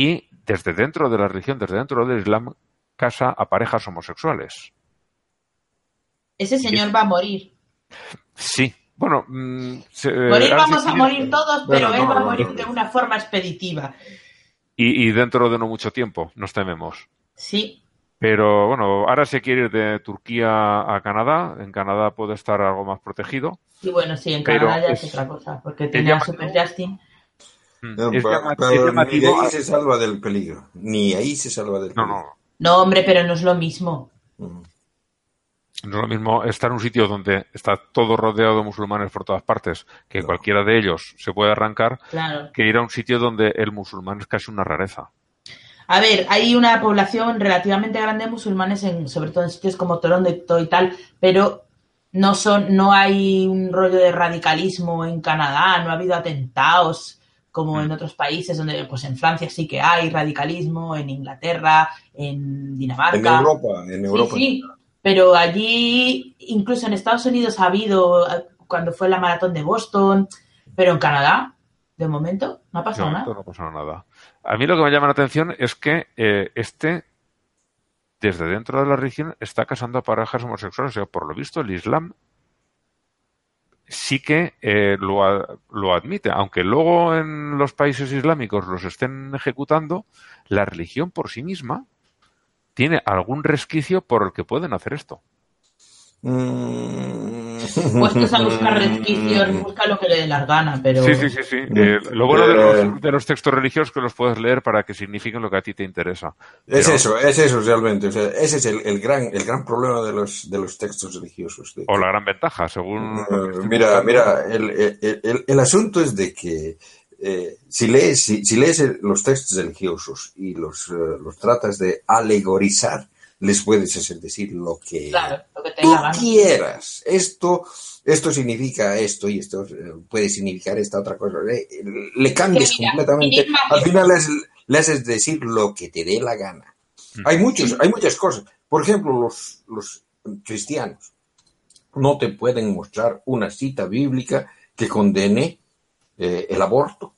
y desde dentro de la religión, desde dentro del Islam, casa a parejas homosexuales. Ese señor va a morir. Sí, bueno... mm, se- Morir ahora vamos a morir todos, pero Bueno, él no, va a morir no. de una forma expeditiva. Y, y dentro de no mucho tiempo, nos tememos. Sí, Pero bueno, ahora se quiere ir de Turquía a Canadá. En Canadá puede estar algo más protegido. y bueno, sí, en Canadá ya es, es- otra cosa, porque tenía llama- Super Justin. Mm, No, Es pero- llama- pero es ni de ahí se salva del peligro. Ni ahí se salva del No, peligro. no. No, hombre, pero no es lo mismo. Mm. No es lo mismo estar en un sitio donde está todo rodeado de musulmanes por todas partes, que cualquiera de ellos se puede arrancar, Claro. que ir a un sitio donde el musulmán es casi una rareza. A ver, hay una población relativamente grande de musulmanes, en, sobre todo en sitios como Toronto y tal, pero no son, no hay un rollo de radicalismo en Canadá, no ha habido atentados como en otros países donde, pues en Francia sí que hay radicalismo, en Inglaterra, en Dinamarca. En Europa, en Europa. Sí, sí, pero allí, incluso en Estados Unidos ha habido, eh, cuando fue la maratón de Boston, pero en Canadá, de momento, no ha pasado No, nada. no pasa nada. A mí lo que me llama la atención es que eh, este, desde dentro de la religión, está casando a parejas homosexuales. O sea, por lo visto, el Islam sí que eh, lo, lo admite. Aunque luego en los países islámicos los estén ejecutando, la religión por sí misma tiene algún resquicio por el que pueden hacer esto. Mm. Puestos a buscar resquicios, busca lo que le dé las ganas, pero... Sí, sí, sí, sí. Eh, lo bueno de los, de los textos religiosos es que los puedes leer para que signifiquen lo que a ti te interesa. Es Pero- eso, es eso realmente. O sea, ese es el, el gran, el gran problema de los, de los textos religiosos. de- O la gran ventaja, según... estés Mira, buscando. mira, el, el- el- el asunto es de que eh, si lees, si, si lees los textos religiosos y los, eh, los tratas de alegorizar, les puedes hacer decir lo que Claro, lo que te dé tú quieras. Esto, esto significa esto y esto eh, puede significar esta otra cosa. Le, le cambias mira, completamente. Al final les, le haces decir lo que te dé la gana. Hay muchos, hay muchas cosas. Por ejemplo, los, los cristianos no te pueden mostrar una cita bíblica que condene eh, el aborto.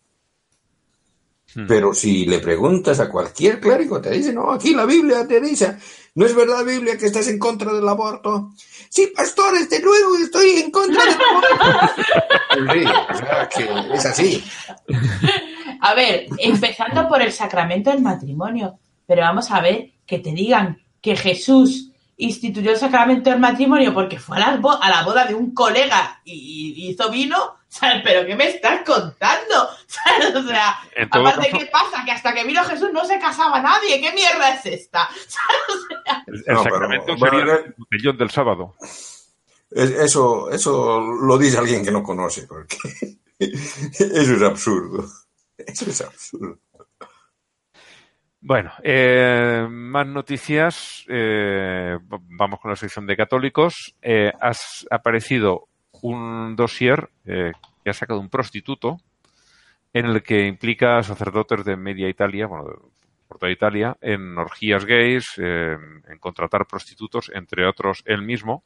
Hmm. Pero si le preguntas a cualquier clérigo, te dice, no, aquí la Biblia te dice, ¿no es verdad Biblia que estás en contra del aborto? Sí, pastor, desde luego estoy en contra del aborto. sí, o sea, que es así. A ver, empezando por el sacramento del matrimonio. Pero vamos a ver, que te digan que Jesús instituyó el sacramento del matrimonio porque fue a la, bo- a la boda de un colega y, y hizo vino, ¿sabes? ¿Pero qué me estás contando? ¿Sabes? O sea, aparte, caso- ¿qué pasa? Que hasta que vino Jesús no se casaba nadie. ¿Qué mierda es esta? El, el No, pero, bueno, el del sábado. Es- Eso, eso lo dice alguien que no conoce, porque eso es absurdo. Eso es absurdo. Bueno, eh, más noticias. eh, vamos con la sección de católicos. Eh, has aparecido un dossier eh, que ha sacado un prostituto en el que implica a sacerdotes de media Italia, bueno, por toda Italia, en orgías gays, en contratar prostitutos, entre otros él mismo.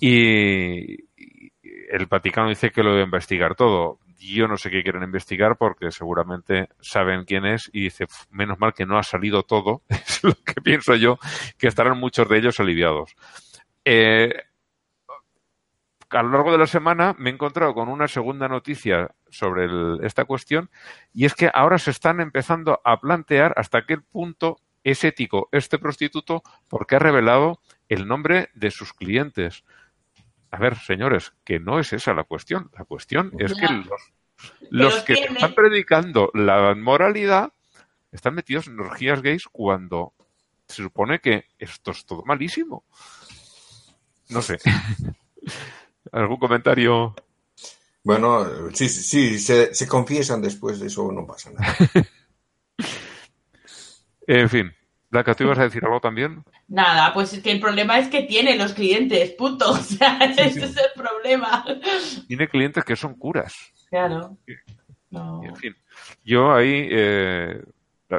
Y, y el Vaticano dice que lo debe investigar todo. Yo no sé qué quieren investigar porque seguramente saben quién es y dice, "Uf, menos mal que no ha salido todo, es lo que pienso yo, que estarán muchos de ellos aliviados. Eh, a lo largo de la semana me he encontrado con una segunda noticia sobre el- esta cuestión y es que ahora se están empezando a plantear hasta qué punto es ético este prostituto porque ha revelado el nombre de sus clientes. A ver, señores, que no es esa la cuestión. La cuestión es que los, que tiene- están predicando la moralidad están metidos en orgías gays cuando se supone que esto es todo malísimo. No sé. ¿Algún comentario? Bueno, sí, sí, sí, se, se confiesan después de eso, no pasa nada. En fin. Blanca, ¿tú ibas a decir algo también? Nada, pues es que el problema es que tiene los clientes, punto. O sea, ese es el problema. Tiene clientes que son curas. Claro. No. En fin, yo ahí eh,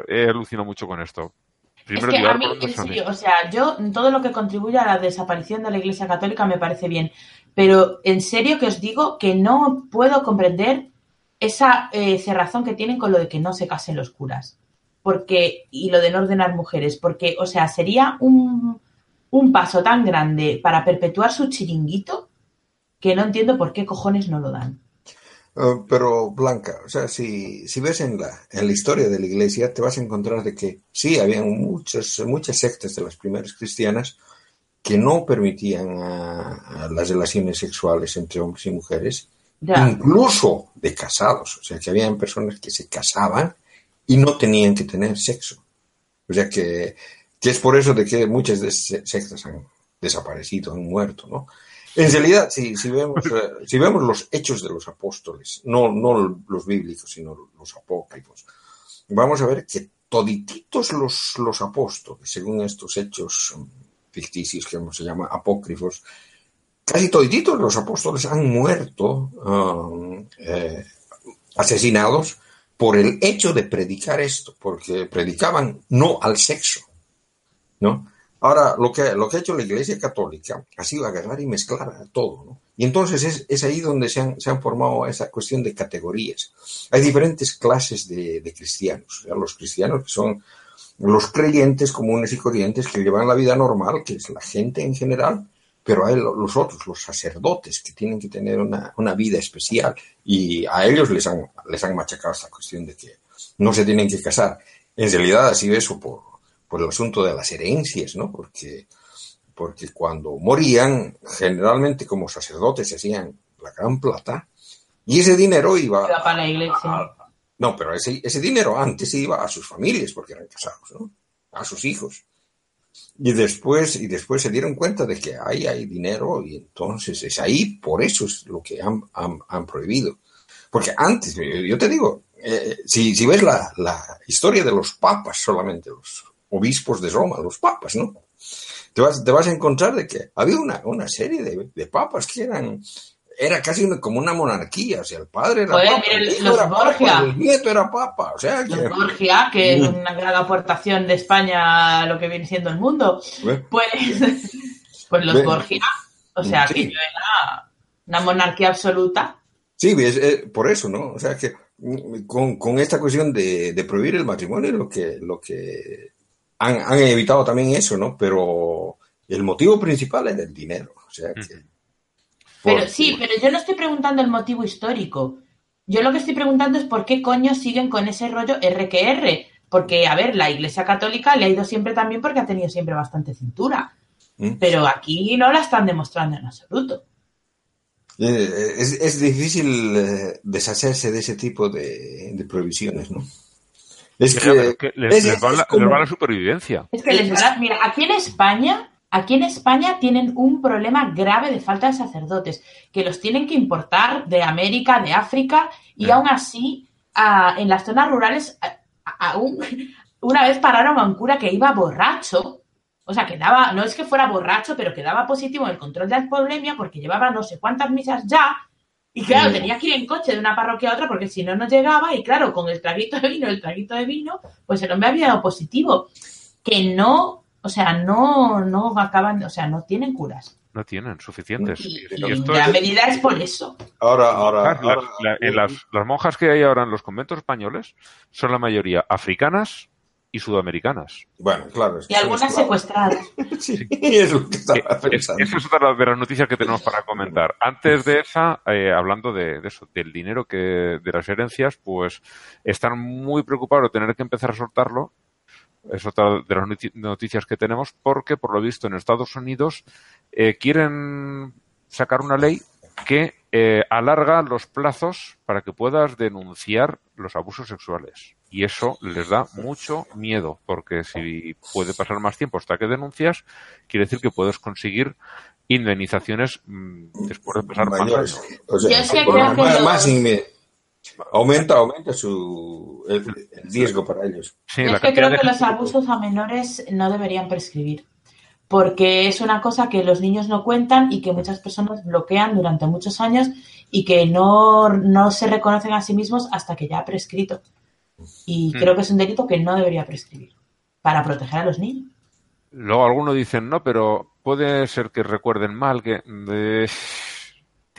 he alucinado mucho con esto. Es Primero que llegar a mí, por dónde en serio, o sea, yo todo lo que contribuye a la desaparición de la Iglesia Católica me parece bien, pero en serio que os digo que no puedo comprender esa eh, cerrazón que tienen con lo de que no se casen los curas, porque y lo de no ordenar mujeres, porque, o sea, sería un, un paso tan grande para perpetuar su chiringuito que no entiendo por qué cojones no lo dan. Uh, pero Blanca, o sea, si, si ves en la, en la historia de la iglesia, te vas a encontrar de que sí, había muchas, muchas sectas de las primeras cristianas que no permitían a- a las relaciones sexuales entre hombres y mujeres, Ya. incluso de casados. O sea, que habían personas que se casaban y no tenían que tener sexo. O sea, que, que es por eso de que muchas de esas sectas han desaparecido, han muerto, ¿no? En realidad, si, si, vemos, eh, si vemos los hechos de los apóstoles, no, no los bíblicos, sino los apócrifos, vamos a ver que todititos los, los apóstoles, según estos hechos ficticios que se llama apócrifos, casi todititos los apóstoles han muerto um, eh, asesinados por el hecho de predicar esto, porque predicaban no al sexo, ¿no? Ahora, lo que, lo que ha hecho la Iglesia Católica ha sido agarrar y mezclar todo, ¿no? Y entonces es, es ahí donde se han, se han formado esa cuestión de categorías. Hay diferentes clases de, de cristianos. Los cristianos que son los creyentes comunes y corrientes que llevan la vida normal, que es la gente en general, pero hay lo- los otros, los sacerdotes, que tienen que tener una, una vida especial. Y a ellos les han, les han machacado esta cuestión de que no se tienen que casar. En realidad ha sido eso por, por el asunto de las herencias, ¿no? Porque, porque cuando morían, generalmente como sacerdotes se hacían la gran plata y ese dinero iba... Iba para la iglesia. a- no, pero ese, ese dinero antes iba a sus familias porque eran casados, ¿no? A sus hijos. Y después, y después se dieron cuenta de que ahí hay dinero y entonces es ahí, por eso es lo que han, han- prohibido. Porque antes, yo yo te digo, eh, si, si ves la, la historia de los papas solamente, los obispos de Roma, los papas, ¿no? Te vas, te vas a encontrar de que había una, una serie de, de papas que eran, era casi una- como una monarquía, o sea, el padre era Joder, papa, el hijo los era papa, Borgia. el nieto era papa, o sea, que, Los Borgia, que es una gran aportación de España a lo que viene siendo el mundo. ¿eh? Pues Pues los Ve- Borgia, o sea, Sí. que yo era una monarquía absoluta. Sí, es, es por eso, ¿no? O sea que mm, con, con esta cuestión de, de prohibir el matrimonio, lo que, lo que han, han evitado también eso, ¿no? Pero el motivo principal es el dinero. O sea que. Pero sí, pero yo no estoy preguntando el motivo histórico. Yo lo que estoy preguntando es por qué coño siguen con ese rollo RQR. Porque, a ver, la Iglesia Católica le ha ido siempre también porque ha tenido siempre bastante cintura. ¿Mm? Pero aquí no la están demostrando en absoluto. Eh, Es, es difícil eh, deshacerse de ese tipo de, de prohibiciones, ¿no? Es que, es que les, es- les va es la, como- les va la supervivencia. Es que les da- mira, aquí en España, aquí en España tienen un problema grave de falta de sacerdotes, que los tienen que importar de América, de África, y aún así, en las zonas rurales, aún, una vez pararon a un cura que iba borracho, o sea, que daba, no es que fuera borracho, pero que daba positivo en el control de alcoholemia porque llevaba no sé cuántas misas ya, y claro, tenía que ir en coche de una parroquia a otra porque si no, no llegaba. Y claro, con el traguito de vino, el traguito de vino, pues el hombre había dado positivo. Que no, o sea, no, no acaban, o sea, no tienen curas. No tienen suficientes. Y, Y esto es- medida es por eso. ahora, ahora, Las, ahora- la- en las, las monjas que hay ahora en los conventos españoles son la mayoría africanas y sudamericanas. bueno, claro. es que Y algunas secuestradas. Sí, es lo que estaba pensando. esa es otra de las noticias que tenemos para comentar. Antes de esa, eh, hablando de, de eso, del dinero que de las herencias, pues están muy preocupados de tener que empezar a soltarlo. Es otra de las noti- noticias que tenemos, porque por lo visto en Estados Unidos eh, quieren sacar una ley que eh, alarga los plazos para que puedas denunciar los abusos sexuales. Y eso les da mucho miedo, porque si puede pasar más tiempo hasta que denuncias, quiere decir que puedes conseguir indemnizaciones mm, después de pasar más años. O sea, más, más aumenta, aumenta su el, el riesgo para ellos. Sí, es la que creo de que los abusos a menores no deberían prescribir. Porque es una cosa que los niños no cuentan y que muchas personas bloquean durante muchos años y que no, no se reconocen a sí mismos hasta que ya ha prescrito. Y Mm. creo que es un delito que no debería prescribir para proteger a los niños. Luego algunos dicen, no, pero puede ser que recuerden mal, que eh,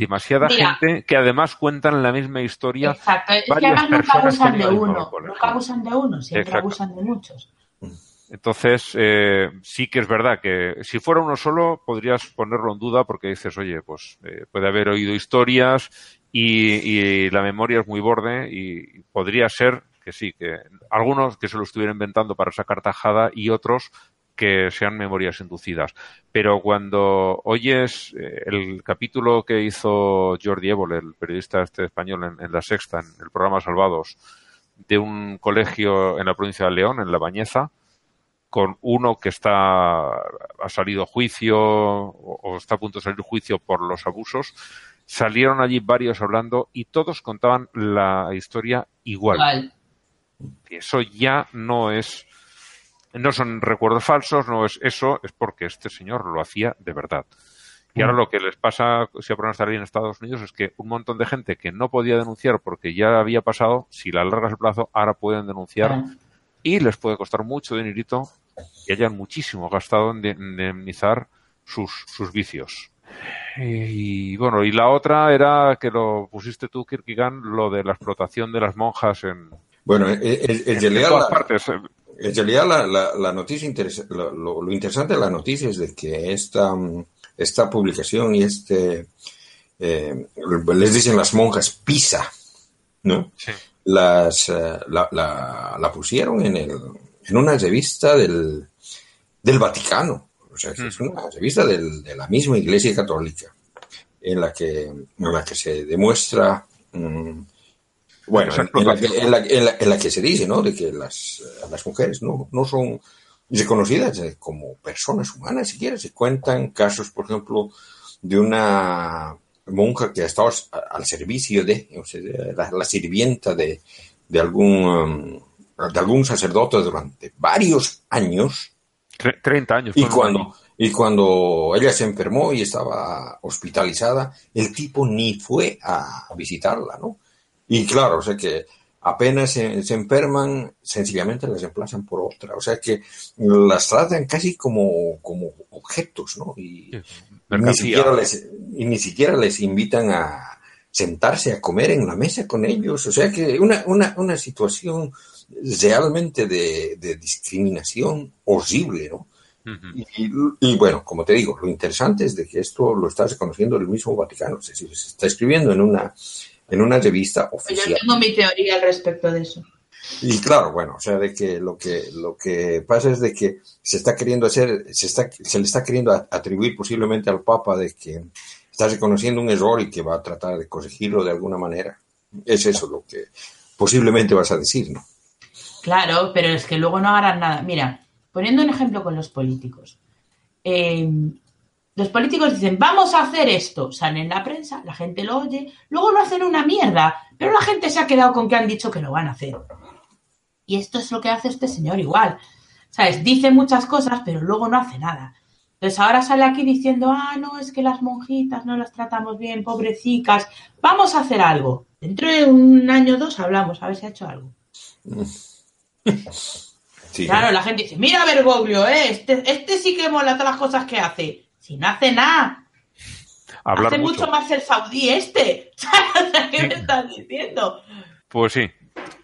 demasiada Mira. gente que además cuentan la misma historia. Exacto, es que además nunca abusan de uno, nunca abusan de uno, siempre Exacto. abusan de muchos. Entonces, eh, sí que es verdad que si fuera uno solo, podrías ponerlo en duda porque dices, oye, pues eh, puede haber oído historias y, y la memoria es muy borde y podría ser que sí, que algunos que se lo estuvieran inventando para sacar tajada y otros que sean memorias inducidas. Pero cuando oyes eh, el capítulo que hizo Jordi Évole, el periodista este español en, en La Sexta, en el programa Salvados, de un colegio en la provincia de León, en La Bañeza, con uno que está ha salido a juicio o, o está a punto de salir juicio por los abusos, salieron allí varios hablando y todos contaban la historia igual. Igual. Eso ya no es, no son recuerdos falsos, no es eso, es porque este señor lo hacía de verdad. Y ahora lo que les pasa, si aprueban estar ahí en Estados Unidos, es que un montón de gente que no podía denunciar porque ya había pasado, si le alargas el plazo, ahora pueden denunciar Ah. y les puede costar mucho dinerito y hayan muchísimo gastado en de- indemnizar sus, sus vicios. Y bueno, y la otra era que lo pusiste tú, Kierkegaard, lo de la explotación de las monjas en, Bueno, en, en- en todas la, partes. En realidad la, la- la noticia interesa- lo, lo- lo interesante de la noticia es de que esta, mm, esta publicación y este, eh, les dicen las monjas Pisa, ¿no? Sí. Las, eh, la, pusieron en, el, en una revista del, del Vaticano, o sea, es una revista del- de la misma Iglesia Católica, en la que, en la que se demuestra, mm, bueno, en, en la que, explotación. en, la, en la- en la que se dice, ¿no? De que las, las mujeres no, no son reconocidas eh, como personas humanas, si quieres. Se cuentan casos, por ejemplo, de una monja que ha estado al servicio de, o sea, la, la sirvienta de, de algún, um, de algún sacerdote durante varios años. Tre- 30 años. Y cuando, y cuando ella se enfermó y estaba hospitalizada, el tipo ni fue a visitarla, ¿no? Y claro, o sea que apenas se, se enferman, sencillamente las reemplazan por otra. O sea que las tratan casi como, como objetos, ¿no? Y, ni siquiera les, y ni siquiera les invitan a sentarse a comer en la mesa con ellos. O sea que una, una, una situación realmente de, de discriminación horrible, ¿no? Y, y, bueno, como te digo, lo interesante es de que esto lo está reconociendo el mismo Vaticano, es decir, se está escribiendo en una, en una revista Pues yo oficial. tengo mi teoría al respecto de eso. Y claro, bueno, o sea, de que lo que lo que pasa es de que se está queriendo hacer, se está, se le está queriendo a- atribuir posiblemente al Papa de que está reconociendo un error y que va a tratar de corregirlo de alguna manera. Es eso lo que posiblemente vas a decir, ¿no? Claro, pero es que luego no harán nada. Mira, poniendo un ejemplo con los políticos. Eh, los políticos dicen, vamos a hacer esto. Salen en la prensa, la gente lo oye, luego no hacen una mierda, pero la gente se ha quedado con que han dicho que lo van a hacer. Y esto es lo que hace este señor igual. ¿Sabes? Dice muchas cosas, pero luego no hace nada. Entonces ahora sale aquí diciendo, ah, no, es que las monjitas no las tratamos bien, pobrecicas, vamos a hacer algo. Dentro de un año o dos hablamos, a ver si ha hecho algo. Sí. Claro, la gente dice, mira Bergoglio, ¿eh? este, este sí que mola todas las cosas que hace. Si no hace nada, Hablar hace mucho. mucho. más el saudí este. ¿Qué me estás diciendo? Pues sí.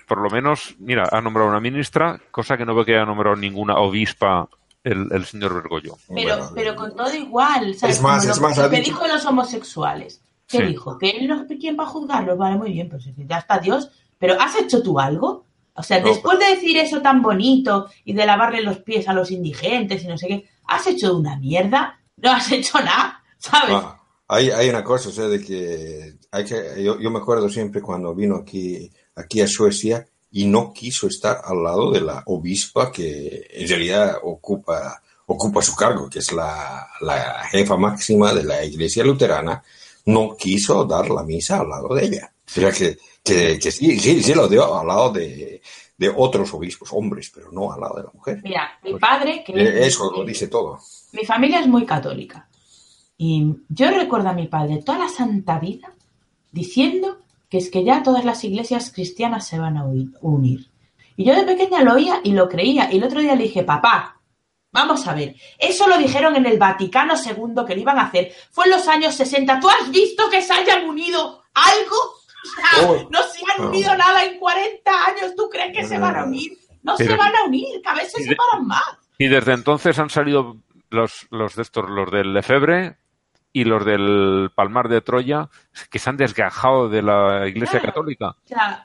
Por lo menos, mira, ha nombrado una ministra, cosa que no veo que haya nombrado ninguna obispa el, el señor Bergoglio. Pero, Bueno, pero con todo igual. ¿sabes? Es más, Como es lo, más, lo ha que dicho- dijo los homosexuales. ¿Qué Sí. dijo? ¿Que él no, quién va a juzgarlos? Vale, muy bien, pues ya está Dios. Pero ¿has hecho tú algo? O sea, No, después de decir eso tan bonito y de lavarle los pies a los indigentes y no sé qué, ¿has hecho una mierda? No has hecho nada, ¿sabes? Ah, hay, hay una cosa, o sea, de que hay que yo, yo me acuerdo siempre cuando vino aquí, aquí a Suecia y no quiso estar al lado de la obispa que en realidad ocupa, ocupa su cargo, que es la, la jefa máxima de la iglesia luterana, no quiso dar la misa al lado de ella. O sea, que, que, que sí, sí, sí lo dio al lado de, de otros obispos, hombres, pero no al lado de la mujer. Mira, mi padre, que Eh, Eso lo dice todo. Mi familia es muy católica. Y yo recuerdo a mi padre toda la santa vida diciendo que es que ya todas las iglesias cristianas se van a unir. Y yo de pequeña lo oía y lo creía. Y el otro día le dije, papá, vamos a ver, eso lo dijeron en el Vaticano II que lo iban a hacer. Fue en los años 60. ¿Tú has visto que se hayan unido algo? Sea, Oh, no se han no. unido nada en 40 años. ¿Tú crees que se van a unir? No se Pero- van a unir, cada vez se separan más. Y desde entonces han salido los, los de estos, los del Lefebvre y los del Palmar de Troya, que se han desgajado de la Iglesia Claro. Católica.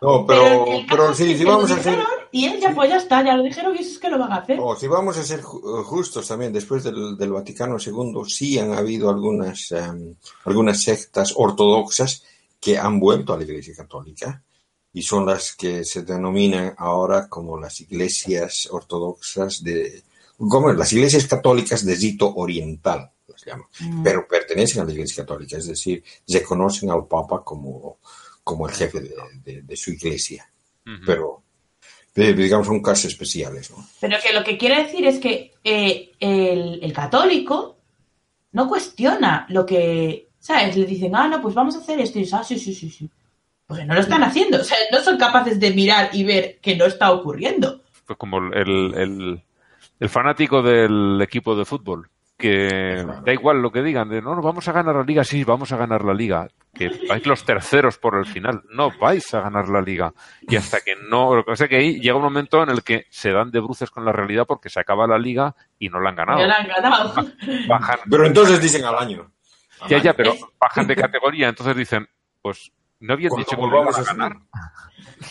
No, pero- pero caso sí, lo vamos a dijeron Y él ya, pues ya está, ya lo dijeron y eso es que lo van a hacer. O si vamos a ser ju- justos también, después del, del Vaticano II, sí han habido algunas, em, algunas sectas ortodoxas que han vuelto a la Iglesia Católica y son las que se denominan ahora como las iglesias ortodoxas de, como las iglesias católicas de rito oriental, las llaman, Mm. pero pertenecen a la Iglesia Católica, es decir, reconocen al Papa como, como el jefe de, de- de su iglesia, pero eh, digamos son casos especiales, ¿no? Pero que lo que quiere decir es que eh, el, el católico no cuestiona lo que, ¿sabes? Le dicen, ah, no, pues vamos a hacer esto. Y dice, ah, sí, sí, sí, sí. Porque no lo están haciendo. O sea, no son capaces de mirar y ver que no está ocurriendo. Pues como el, el, el fanático del equipo de fútbol, que da igual lo que digan, de no, no, vamos a ganar la liga, sí, vamos a ganar la liga, que vais los terceros por el final, no vais a ganar la liga. Y hasta que no, lo que pasa es que ahí llega un momento en el que se dan de bruces con la realidad porque se acaba la liga y no la han ganado. Ya lo han ganado. Bajan, Pero entonces dicen al año. Ya, ya, pero bajan de categoría, entonces dicen, pues no habían dicho que volvamos a ganar.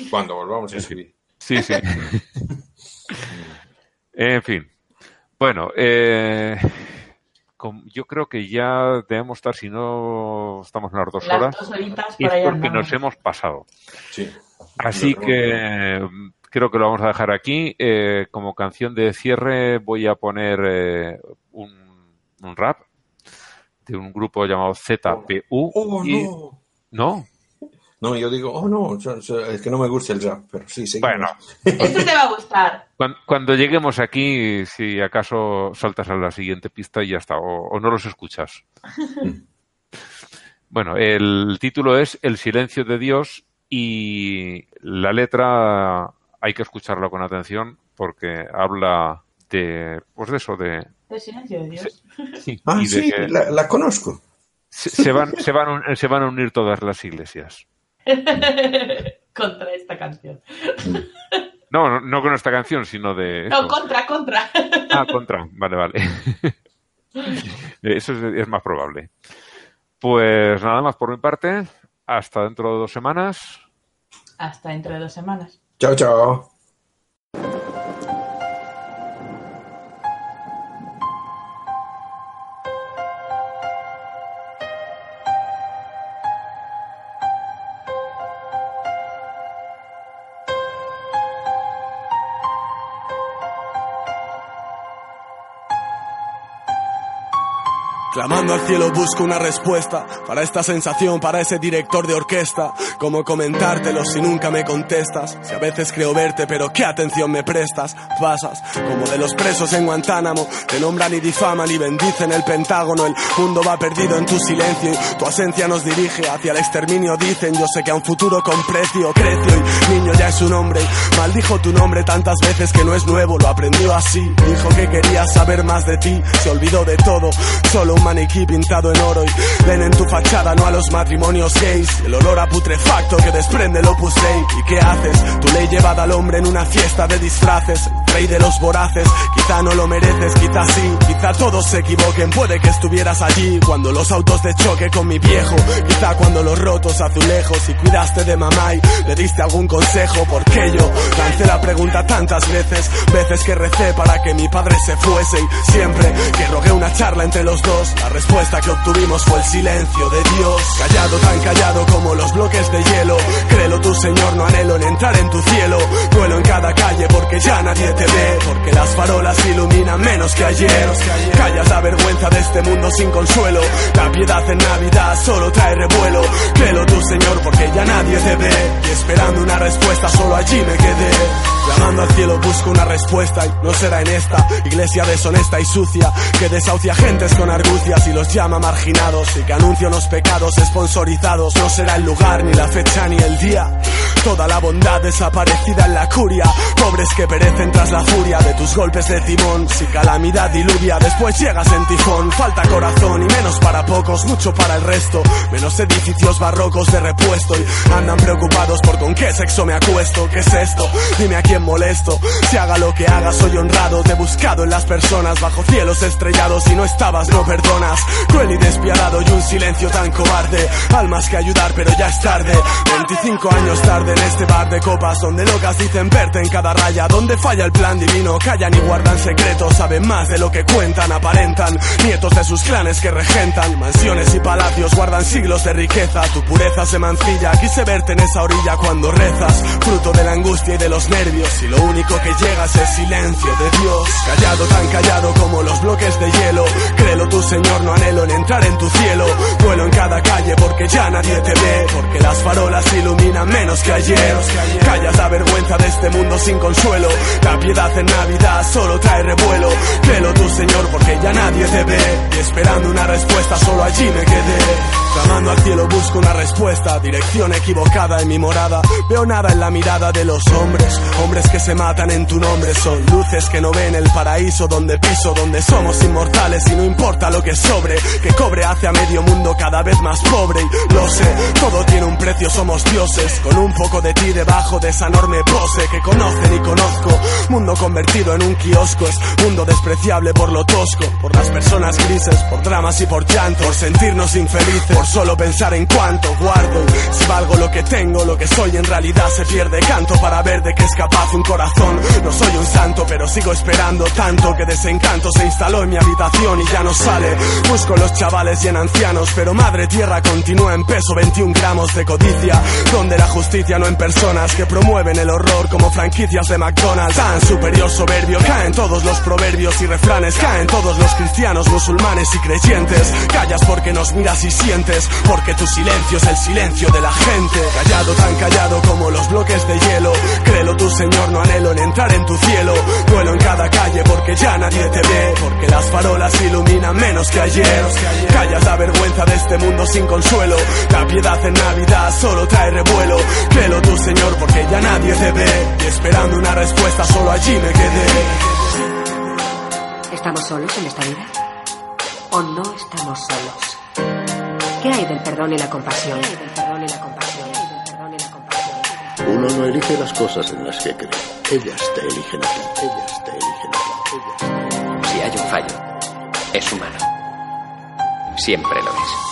Cuando volvamos a subir. Sí, sí. en fin. Bueno, eh, yo creo que ya debemos estar, si no estamos en las dos Las horas, dos y es porque nos hemos pasado. Sí. Así creo que creo que lo vamos a dejar aquí. Eh, como canción de cierre voy a poner eh, un, un rap de un grupo llamado ZPU. Oh, y- no. ¿No? No, yo digo, oh, no, es que no me gusta el rap, pero sí, seguimos. Bueno, Esto te va a gustar. Cuan- Cuando lleguemos aquí, si acaso saltas a la siguiente pista y ya está, o, o no los escuchas. bueno, el título es El silencio de Dios y la letra hay que escucharla con atención porque habla de, pues de eso, de... El silencio de Dios. Sí, Ah, y de sí, que la, la conozco. se, se van, se, van, se van a unir todas las iglesias. contra esta canción. No, no, no con esta canción, sino de... No, eso. contra, contra. Ah, contra. Vale, vale. Eso es, es más probable. Pues nada más por mi parte. Hasta dentro de dos semanas. Hasta dentro de dos semanas. Chao, chao. Cielo busco una respuesta para esta sensación, para ese director de orquesta. Cómo comentártelo si nunca me contestas. Si a veces creo verte, pero qué atención me prestas. Pasas como de los presos en Guantánamo. Te nombran y difaman y bendicen el Pentágono. El mundo va perdido en tu silencio y tu ausencia nos dirige hacia el exterminio. Dicen, yo sé que a un futuro con precio creció y niño ya es un hombre. Maldijo tu nombre tantas veces que no es nuevo, lo aprendió así. Dijo que quería saber más de ti, se olvidó de todo. Solo un maniquí pintado en oro y ven en tu fachada no a los matrimonios gays. El olor a putrefacto que desprende el Opus Dei. ¿Y qué haces? Tu ley llevada al hombre en una fiesta de disfraces. Rey de los voraces, quizá no lo mereces, quizá sí, quizá todos se equivoquen. Puede que estuvieras allí cuando los autos de choque con mi viejo. Quizá cuando los rotos azulejos y cuidaste de mamá y le diste algún consejo. Porque yo lancé la pregunta tantas veces, veces que recé para que mi padre se fuese. Y siempre que rogué una charla entre los dos, la respuesta que obtuvimos fue el silencio de Dios. Callado, tan callado como los bloques de hielo. Créelo tu Señor, no anhelo en entrar en tu cielo. Duelo en cada calle porque ya nadie te ve. Porque las farolas iluminan menos que ayer. Callas la vergüenza de este mundo sin consuelo. La piedad en Navidad solo trae revuelo. Créelo tu Señor porque ya nadie te ve. Y esperando una respuesta solo allí me quedé. Clamando al cielo busco una respuesta y no será en esta iglesia deshonesta y sucia que desahucia gentes con argucias y los llama marginados y que anuncia unos pecados sponsorizados. No será el lugar, ni la fecha, ni el día. Toda la bondad desaparecida en la curia. Pobres que perecen tras la furia de tus golpes de timón. Si calamidad diluvia, después llegas en tifón. Falta corazón y menos para pocos, mucho para el resto. Menos edificios barrocos de repuesto y andan preocupados por con qué sexo me acuesto. ¿Qué es esto? Dime a quién molesto. Si haga lo que haga, soy honrado. Te he buscado en las personas bajo cielos estrellados y no estabas, no perdonas. Cruel y despiadado y un silencio tan cobarde. Almas que ayudar, pero ya es tarde. 25 años tarde en este bar de copas donde locas dicen verte en cada raya. Donde falla el plan divino, callan y guardan secretos. Saben más de lo que cuentan, aparentan. Nietos de sus clanes que regentan. Mansiones y palacios guardan siglos de riqueza. Tu pureza se mancilla. Quise verte en esa orilla cuando rezas. Fruto de la angustia y de los nervios. Y lo único que llegas es silencio de Dios. Callado, tan callado como los bloques de hielo. Créelo tu Señor, no anhelo en entrar en tu cielo. Duelo en cada calle porque ya nadie te ve. Porque las farolas iluminan menos que ayer. Callas la vergüenza de este mundo sin consuelo. La piedad en Navidad solo trae revuelo. Créelo tu Señor porque ya nadie te ve. Y esperando una respuesta solo allí me quedé. Clamando al cielo busco una respuesta. Dirección equivocada en mi morada. Veo nada en la mirada de los hombres. Hombres que se matan en tu nombre. Son luces que no ven el paraíso donde piso. Donde somos inmortales y no importa lo que sobre. Que cobre hace a medio mundo cada vez más pobre. Y lo sé, todo tiene un precio, somos dioses. Con un poco de ti debajo de esa enorme pose que conocen y conozco. Mundo convertido en un kiosco. Es mundo despreciable por lo tosco. Por las personas grises, por dramas y por llanto. Por sentirnos infelices. Por solo pensar en cuánto guardo. Si valgo lo que tengo, lo que soy en realidad se pierde canto para ver de qué es capaz un corazón. No soy un santo, pero sigo esperando tanto que desencanto se instaló en mi habitación y ya no sale. Busco los chavales y en ancianos, pero madre tierra continúa en peso 21 gramos de codicia. Donde la justicia no en personas que promueven el horror como franquicias de McDonald's. Tan superior soberbio, caen todos los proverbios y refranes, caen todos los cristianos, musulmanes y creyentes. Callas porque nos miras y sientes, porque tu silencio es el silencio de la gente. Callado, tan callado como los bloques de hielo. Créelo tu Señor, no anhelo en entrar en tu cielo. Duelo en cada calle porque ya nadie te ve, porque las farolas iluminan menos que ayer. Callas la vergüenza de este mundo sin consuelo. La piedad en Navidad solo trae revuelo. Tu Señor porque ya nadie te ve. Y esperando una respuesta solo allí me quedé. ¿Estamos solos en esta vida? ¿O no estamos solos? ¿Qué hay del perdón y la compasión? ¿Qué hay del perdón y la compasión? Uno no elige las cosas en las que cree. Ellas te eligen a ti. Ellas te eligen a ti. Ellas te eligen a ti. Si hay un fallo, es humano. Siempre lo es.